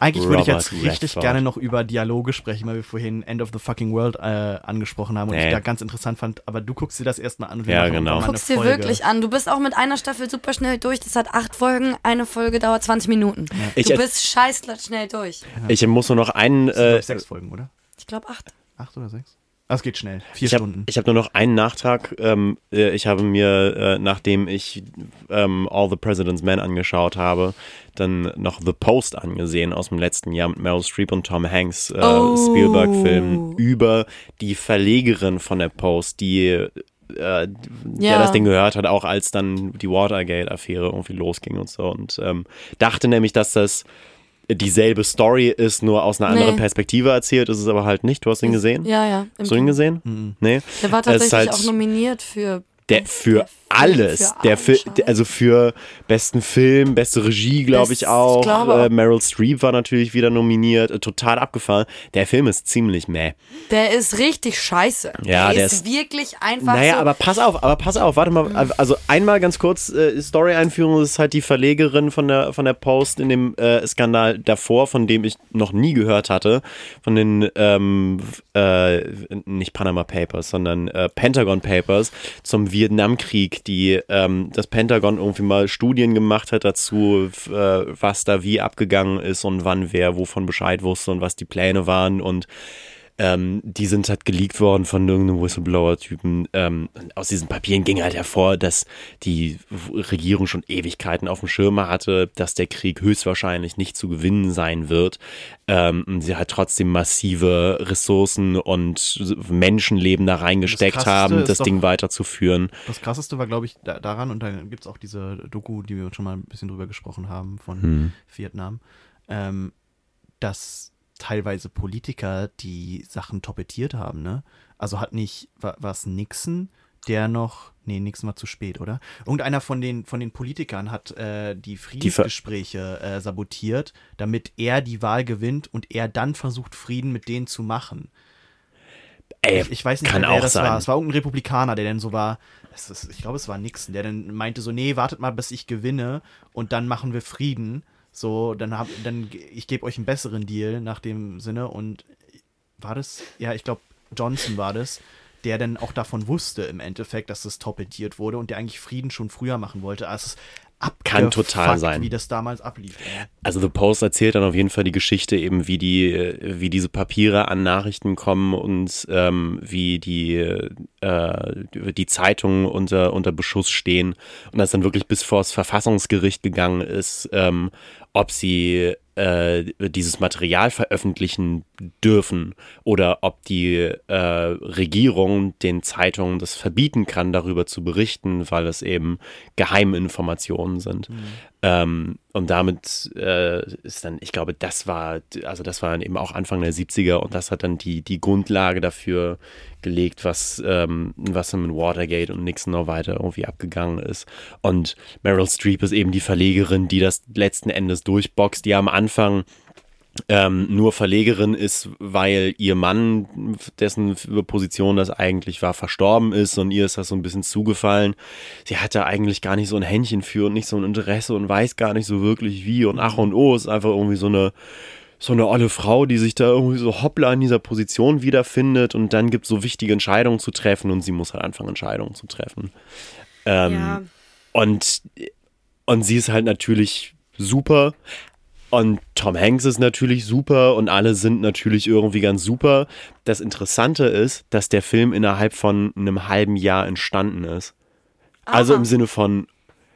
[SPEAKER 3] Eigentlich würde ich jetzt richtig
[SPEAKER 2] Redford.
[SPEAKER 3] gerne noch über Dialoge sprechen, weil wir vorhin End of the Fucking World äh, angesprochen haben und
[SPEAKER 2] Nee.
[SPEAKER 3] ich da ganz interessant fand. Aber du guckst dir das erstmal an und wir
[SPEAKER 2] Ja, genau.
[SPEAKER 3] irgendwann mal
[SPEAKER 1] Guck's
[SPEAKER 3] eine
[SPEAKER 1] dir wirklich an. Du bist auch mit einer Staffel super schnell durch. Das hat acht Folgen. Eine Folge dauert 20 Minuten.
[SPEAKER 2] Ich,
[SPEAKER 1] Du bist scheißglatt schnell durch.
[SPEAKER 2] ich muss nur noch einen.
[SPEAKER 3] Das sind,
[SPEAKER 2] Äh,
[SPEAKER 3] ich, sechs Folgen, oder?
[SPEAKER 1] Ich glaube acht.
[SPEAKER 3] Acht oder sechs? Ah, es geht schnell. Vier
[SPEAKER 2] ich habe
[SPEAKER 3] Stunden.
[SPEAKER 2] hab nur noch einen Nachtrag. Ähm, äh, ich habe mir, äh, nachdem ich ähm, All the President's Men angeschaut habe, dann noch The Post angesehen aus dem letzten Jahr mit Meryl Streep und Tom Hanks äh,
[SPEAKER 1] Oh.
[SPEAKER 2] Spielberg-Film über die Verlegerin von der Post, die äh, der
[SPEAKER 1] Ja.
[SPEAKER 2] das Ding gehört hat, auch als dann die Watergate-Affäre irgendwie losging und so. Und ähm, dachte nämlich, dass das dieselbe Story ist, nur aus einer anderen
[SPEAKER 1] Nee.
[SPEAKER 2] Perspektive erzählt. Ist es aber halt nicht. Du hast ihn gesehen?
[SPEAKER 1] Ja, ja. im
[SPEAKER 2] Hast du ihn gesehen? Nee.
[SPEAKER 1] Der war tatsächlich
[SPEAKER 2] halt-
[SPEAKER 1] auch nominiert für.
[SPEAKER 2] Der für alles,
[SPEAKER 1] für
[SPEAKER 2] der für, also für besten Film, beste Regie, glaube ich auch.
[SPEAKER 1] ich glaube
[SPEAKER 2] äh. Meryl Streep war natürlich wieder nominiert, äh, total abgefahren. Der Film ist ziemlich meh.
[SPEAKER 1] Der ist richtig scheiße.
[SPEAKER 2] Ja,
[SPEAKER 1] der,
[SPEAKER 2] der
[SPEAKER 1] ist,
[SPEAKER 2] ist-
[SPEAKER 1] wirklich einfach
[SPEAKER 2] Naja,
[SPEAKER 1] so.
[SPEAKER 2] aber pass auf, aber pass auf, warte mal, also einmal ganz kurz äh, Story-Einführung, das ist halt die Verlegerin von der von der Post in dem äh, Skandal davor, von dem ich noch nie gehört hatte, von den ähm, äh, nicht Panama Papers, sondern äh, Pentagon Papers zum Vietnamkrieg, die ähm, das Pentagon irgendwie mal Studien gemacht hat dazu, äh, was da wie abgegangen ist und wann wer wovon Bescheid wusste und was die Pläne waren und ähm, die sind halt geleakt worden von irgendeinem Whistleblower-Typen. Ähm, aus diesen Papieren ging halt hervor, dass die Regierung schon Ewigkeiten auf dem Schirm hatte, dass der Krieg höchstwahrscheinlich nicht zu gewinnen sein wird. Ähm, und sie halt trotzdem massive Ressourcen und Menschenleben da reingesteckt
[SPEAKER 3] Krasseste
[SPEAKER 2] haben, das
[SPEAKER 3] doch-
[SPEAKER 2] Ding weiterzuführen.
[SPEAKER 3] Das krasseste war, glaube ich, da, daran, und da gibt es auch diese Doku, die wir schon mal ein bisschen drüber gesprochen haben, von
[SPEAKER 2] Hm.
[SPEAKER 3] Vietnam, ähm, dass teilweise Politiker die Sachen torpediert haben, ne? Also hat nicht, war es Nixon, der noch. Nee, nächstes Mal zu spät, oder? Irgendeiner von den, von den Politikern hat äh, die Friedensgespräche äh, sabotiert, damit er die Wahl gewinnt und er dann versucht, Frieden mit denen zu machen.
[SPEAKER 2] Ey,
[SPEAKER 3] Ich, ich weiß nicht,
[SPEAKER 2] kann
[SPEAKER 3] wer
[SPEAKER 2] auch
[SPEAKER 3] das
[SPEAKER 2] sein.
[SPEAKER 3] war. Es war irgendein Republikaner, der dann so war. Ist, ich glaube, es war Nixon, der dann meinte so, nee, wartet mal, bis ich gewinne und dann machen wir Frieden. So, dann hab, dann ich gebe euch einen besseren Deal nach dem Sinne und war das? Ja, ich glaube, Johnson war das, der dann auch davon wusste im Endeffekt, dass das torpediert wurde und der eigentlich Frieden schon früher machen wollte. Also
[SPEAKER 2] Kann total sein.
[SPEAKER 3] wie das damals ablief.
[SPEAKER 2] Also The Post erzählt dann auf jeden Fall die Geschichte eben, wie die, wie diese Papiere an Nachrichten kommen und ähm, wie die, äh, die Zeitungen unter, unter Beschuss stehen und das dann wirklich bis vor das Verfassungsgericht gegangen ist, ähm, ob sie äh, dieses Material veröffentlichen dürfen oder ob die äh, Regierung den Zeitungen das verbieten kann, darüber zu berichten, weil es eben Geheiminformationen sind. Ähm, und damit äh, ist dann, ich glaube, das war, also das war eben auch Anfang der 70er und das hat dann die, die Grundlage dafür gelegt, was, ähm, was dann mit Watergate und Nixon noch weiter irgendwie abgegangen ist. Und Meryl Streep ist eben die Verlegerin, die das letzten Endes durchboxt, die am Anfang ähm, nur Verlegerin ist, weil ihr Mann, dessen Position das eigentlich war, verstorben ist und ihr ist das so ein bisschen zugefallen. Sie hat da eigentlich gar nicht so ein Händchen für und nicht so ein Interesse und weiß gar nicht so wirklich wie und ach und oh, ist einfach irgendwie so eine so eine olle Frau, die sich da irgendwie so hoppla in dieser Position wiederfindet und dann gibt es so wichtige Entscheidungen zu treffen und sie muss halt anfangen, Entscheidungen zu treffen. Ähm,
[SPEAKER 1] Ja.
[SPEAKER 2] und, und sie ist halt natürlich super. Und Tom Hanks ist natürlich super und alle sind natürlich irgendwie ganz super. Das Interessante ist, dass der Film innerhalb von einem halben Jahr entstanden ist. Also
[SPEAKER 1] Aha.
[SPEAKER 2] im Sinne von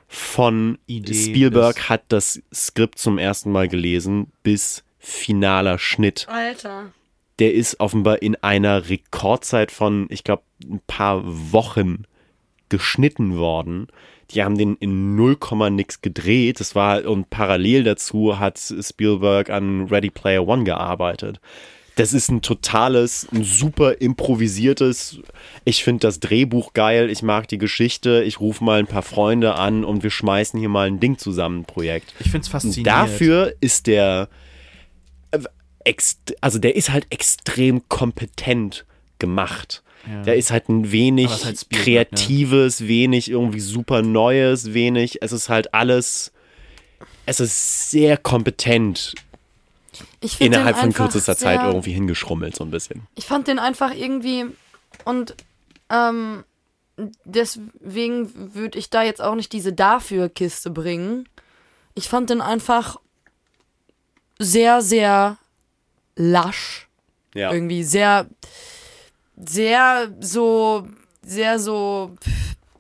[SPEAKER 2] von
[SPEAKER 3] Idee
[SPEAKER 2] Spielberg
[SPEAKER 3] bis-
[SPEAKER 2] hat das Skript zum ersten Mal gelesen bis finaler Schnitt.
[SPEAKER 1] Alter.
[SPEAKER 2] Der ist offenbar in einer Rekordzeit von, ich glaube, ein paar Wochen geschnitten worden. Die haben den in 0, nix gedreht. Das war, und parallel dazu hat Spielberg an Ready Player One gearbeitet. Das ist ein totales, ein super improvisiertes. Ich finde das Drehbuch geil. Ich mag die Geschichte. Ich rufe mal ein paar Freunde an und wir schmeißen hier mal ein Ding zusammen, Projekt.
[SPEAKER 3] Ich finde es faszinierend.
[SPEAKER 2] dafür ist der, äh, also der ist halt extrem kompetent gemacht.
[SPEAKER 3] Ja.
[SPEAKER 2] Der ist halt ein wenig
[SPEAKER 3] halt Spielberg,
[SPEAKER 2] kreatives, wenig irgendwie super Neues, wenig. Es ist halt alles. Es ist sehr kompetent
[SPEAKER 1] Ich
[SPEAKER 2] innerhalb von kürzester Zeit
[SPEAKER 1] sehr-
[SPEAKER 2] irgendwie hingeschrummelt, so ein bisschen.
[SPEAKER 1] Ich fand den einfach irgendwie und ähm, deswegen würde ich da jetzt auch nicht diese Dafür-Kiste bringen. Ich fand den einfach sehr, sehr lasch.
[SPEAKER 2] Ja.
[SPEAKER 1] Irgendwie sehr, sehr so, sehr so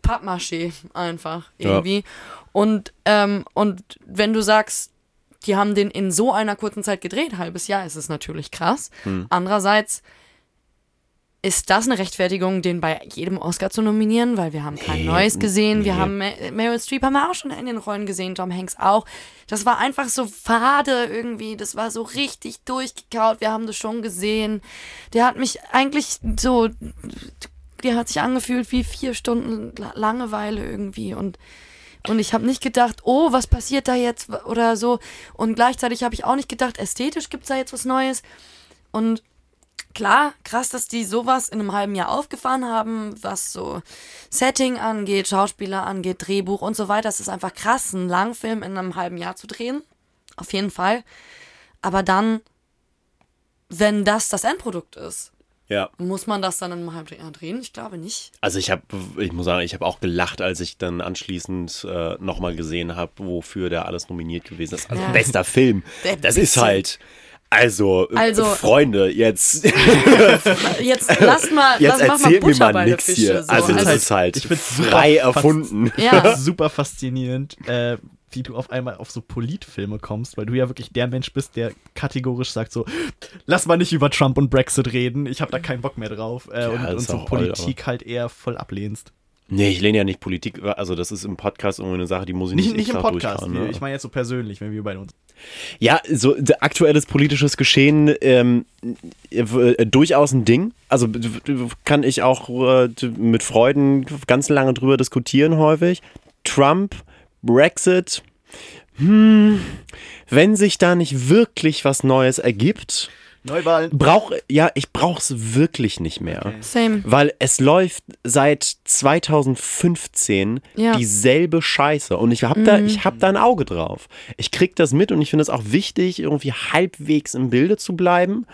[SPEAKER 1] Pappmaché einfach
[SPEAKER 2] Ja.
[SPEAKER 1] irgendwie. Und, ähm, und wenn du sagst, die haben den in so einer kurzen Zeit gedreht, halbes Jahr, ist es natürlich krass.
[SPEAKER 2] Hm.
[SPEAKER 1] Andererseits ist das eine Rechtfertigung, den bei jedem Oscar zu nominieren, weil wir haben kein
[SPEAKER 2] Nee,
[SPEAKER 1] Neues gesehen. Wir
[SPEAKER 2] nee.
[SPEAKER 1] haben Mer- Meryl Streep haben wir auch schon in den Rollen gesehen, Tom Hanks auch. Das war einfach so fade irgendwie. Das war so richtig durchgekaut. Wir haben das schon gesehen. Der hat mich eigentlich so, der hat sich angefühlt wie vier Stunden La- Langeweile irgendwie und und ich habe nicht gedacht, oh, was passiert da jetzt oder so. Und gleichzeitig habe ich auch nicht gedacht, ästhetisch gibt es da jetzt was Neues. Und klar, krass, dass die sowas in einem halben Jahr aufgefahren haben, was so Setting angeht, Schauspieler angeht, Drehbuch und so weiter. Es ist einfach krass, einen Langfilm in einem halben Jahr zu drehen. Auf jeden Fall. Aber dann, wenn das das Endprodukt ist,
[SPEAKER 2] Ja.
[SPEAKER 1] muss man das dann in einem halben Jahr drehen? Ich glaube nicht.
[SPEAKER 2] Also ich habe, ich muss sagen, ich habe auch gelacht, als ich dann anschließend äh, nochmal gesehen habe, wofür der alles nominiert gewesen ist. Also
[SPEAKER 1] Ja.
[SPEAKER 2] bester Film.
[SPEAKER 1] Der
[SPEAKER 2] Das ist halt. Also,
[SPEAKER 1] Also-
[SPEAKER 2] Freunde, jetzt,
[SPEAKER 1] Jetzt lass mal,
[SPEAKER 2] jetzt
[SPEAKER 1] lass, mach mal
[SPEAKER 2] erzählt mir
[SPEAKER 1] Butter
[SPEAKER 2] mal
[SPEAKER 1] bei der
[SPEAKER 2] nix
[SPEAKER 1] Fische.
[SPEAKER 2] hier.
[SPEAKER 1] So.
[SPEAKER 2] Also, das
[SPEAKER 3] halt-
[SPEAKER 2] ist halt
[SPEAKER 3] ich
[SPEAKER 2] frei erfunden.
[SPEAKER 1] ja.
[SPEAKER 3] super faszinierend, äh, wie du auf einmal auf so Politfilme kommst, weil du ja wirklich der Mensch bist, der kategorisch sagt so, lass mal nicht über Trump und Brexit reden, ich habe da keinen Bock mehr drauf äh, und,
[SPEAKER 2] das
[SPEAKER 3] und
[SPEAKER 2] ist
[SPEAKER 3] so Politik halt eher voll ablehnst.
[SPEAKER 2] Nee, ich lehne ja nicht Politik, also das ist im Podcast irgendwie eine Sache, die muss ich nicht,
[SPEAKER 3] Nicht, nicht im Podcast.
[SPEAKER 2] ne?
[SPEAKER 3] Ich meine jetzt so persönlich, wenn wir beide uns.
[SPEAKER 2] Ja, so aktuelles politisches Geschehen ähm, äh, w- durchaus ein Ding. Also kann ich auch äh, mit Freuden ganz lange drüber diskutieren häufig. Trump, Brexit. Hm, wenn sich da nicht wirklich was Neues ergibt,
[SPEAKER 3] Neuwahlen.
[SPEAKER 2] brauch ja, ich brauch's wirklich nicht mehr.
[SPEAKER 1] Same.
[SPEAKER 2] Weil es läuft seit 2015
[SPEAKER 1] Ja.
[SPEAKER 2] dieselbe Scheiße. Und ich habe da, ich hab da ein Auge drauf. Ich krieg das mit und ich finde es auch wichtig, irgendwie halbwegs im Bilde zu bleiben.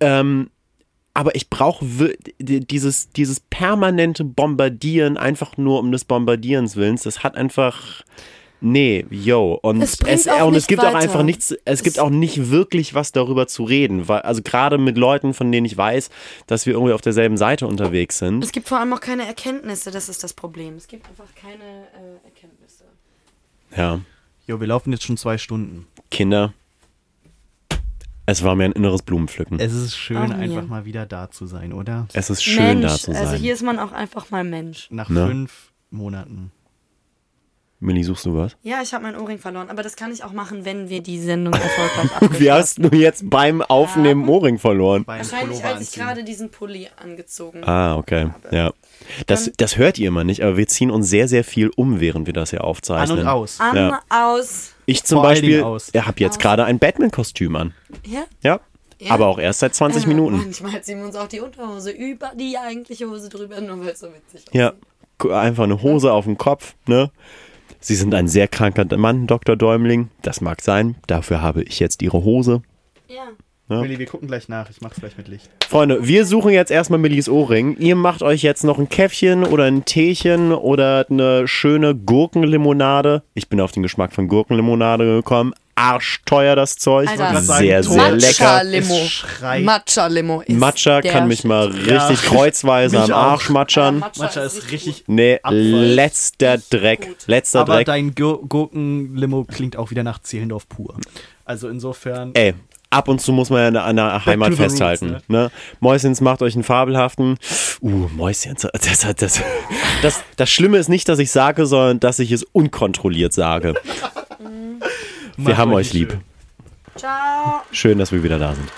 [SPEAKER 2] Ähm, aber ich brauche dieses, dieses permanente Bombardieren einfach nur um des Bombardierens Willens. Das hat einfach. Nee, yo. Und
[SPEAKER 1] Es bringt auch
[SPEAKER 2] und es gibt auch
[SPEAKER 1] weiter.
[SPEAKER 2] einfach nichts, es gibt auch nicht wirklich was darüber zu reden. Weil, also gerade mit Leuten, von denen ich weiß, dass wir irgendwie auf derselben Seite unterwegs sind.
[SPEAKER 1] Es gibt vor allem auch keine Erkenntnisse, das ist das Problem. Es gibt einfach keine äh, Erkenntnisse.
[SPEAKER 2] Ja.
[SPEAKER 3] Jo, wir laufen jetzt schon zwei Stunden.
[SPEAKER 2] Kinder. Es war mir ein inneres Blumenpflücken.
[SPEAKER 3] Es ist schön,
[SPEAKER 1] Auch mir.
[SPEAKER 3] einfach mal wieder da zu sein, oder?
[SPEAKER 2] Es ist schön,
[SPEAKER 1] Mensch,
[SPEAKER 2] da zu sein.
[SPEAKER 1] also hier ist man auch einfach mal Mensch.
[SPEAKER 3] Nach
[SPEAKER 2] Ne?
[SPEAKER 3] fünf Monaten.
[SPEAKER 2] Millie, suchst du was?
[SPEAKER 1] Ja, ich habe meinen Ohrring verloren, aber das kann ich auch machen, wenn wir die Sendung erfolgreich abgeschlossen
[SPEAKER 2] Wie hast du jetzt beim Aufnehmen einen Ohrring verloren?
[SPEAKER 3] Beim
[SPEAKER 1] Wahrscheinlich,
[SPEAKER 3] Pullover
[SPEAKER 1] als ich gerade diesen Pulli angezogen
[SPEAKER 2] Ah, okay. Ja. Das, das hört ihr immer nicht, aber wir ziehen uns sehr, sehr viel um, während wir das hier
[SPEAKER 3] An
[SPEAKER 2] aufzeichnen.
[SPEAKER 3] und aus.
[SPEAKER 1] An,
[SPEAKER 2] Ja.
[SPEAKER 1] aus.
[SPEAKER 2] Ich zum
[SPEAKER 3] Vor
[SPEAKER 2] Beispiel, ich habe jetzt gerade ein Batman-Kostüm an.
[SPEAKER 1] Ja?
[SPEAKER 2] Ja.
[SPEAKER 1] Ja?
[SPEAKER 2] Aber auch erst seit 20
[SPEAKER 1] Äh,
[SPEAKER 2] Minuten.
[SPEAKER 1] Manchmal ziehen wir uns auch die Unterhose über die eigentliche Hose drüber, nur weil es so witzig aussieht.
[SPEAKER 2] Ja. Einfach eine Hose auf dem Kopf, ne? Sie sind ein sehr kranker Mann, Dr. Däumling. Das mag sein. Dafür habe ich jetzt Ihre Hose.
[SPEAKER 1] Ja.
[SPEAKER 2] Ja.
[SPEAKER 3] Willi, wir gucken gleich nach. Ich mach's gleich mit Licht.
[SPEAKER 2] Freunde, wir suchen jetzt erstmal Millis Ohrring. Ihr macht euch jetzt noch ein Käffchen oder ein Teechen oder eine schöne Gurkenlimonade. Ich bin auf den Geschmack von Gurkenlimonade gekommen. Arschteuer das Zeug.
[SPEAKER 1] Alter. Wollte
[SPEAKER 2] sehr, sehr lecker.
[SPEAKER 1] Matcha-Limo.
[SPEAKER 3] Es schreit.
[SPEAKER 1] Matcha-Limo ist
[SPEAKER 2] Matcha kann mich mal
[SPEAKER 3] Ja.
[SPEAKER 2] richtig kreuzweise
[SPEAKER 3] Mich
[SPEAKER 2] am
[SPEAKER 3] auch.
[SPEAKER 2] Arsch matschern.
[SPEAKER 1] Ja,
[SPEAKER 3] Matcha ist richtig.
[SPEAKER 2] Nee,
[SPEAKER 3] Abfall.
[SPEAKER 2] letzter Dreck. Letzter
[SPEAKER 3] Aber
[SPEAKER 2] Dreck.
[SPEAKER 3] dein Gur Gurkenlimo klingt auch wieder nach Zehlendorf pur. Also insofern.
[SPEAKER 2] Ey, ab und zu muss man ja an der Heimat
[SPEAKER 3] the roots,
[SPEAKER 2] festhalten. ne? Mäuschens macht euch einen fabelhaften. Uh, Mäuschens. Das, das, das, das, das Schlimme ist nicht, dass ich sage, sondern dass ich es unkontrolliert sage. Wir
[SPEAKER 3] macht
[SPEAKER 2] haben
[SPEAKER 3] euch
[SPEAKER 2] euch lieb.
[SPEAKER 3] schön.
[SPEAKER 1] Ciao.
[SPEAKER 2] Schön, dass wir wieder da sind.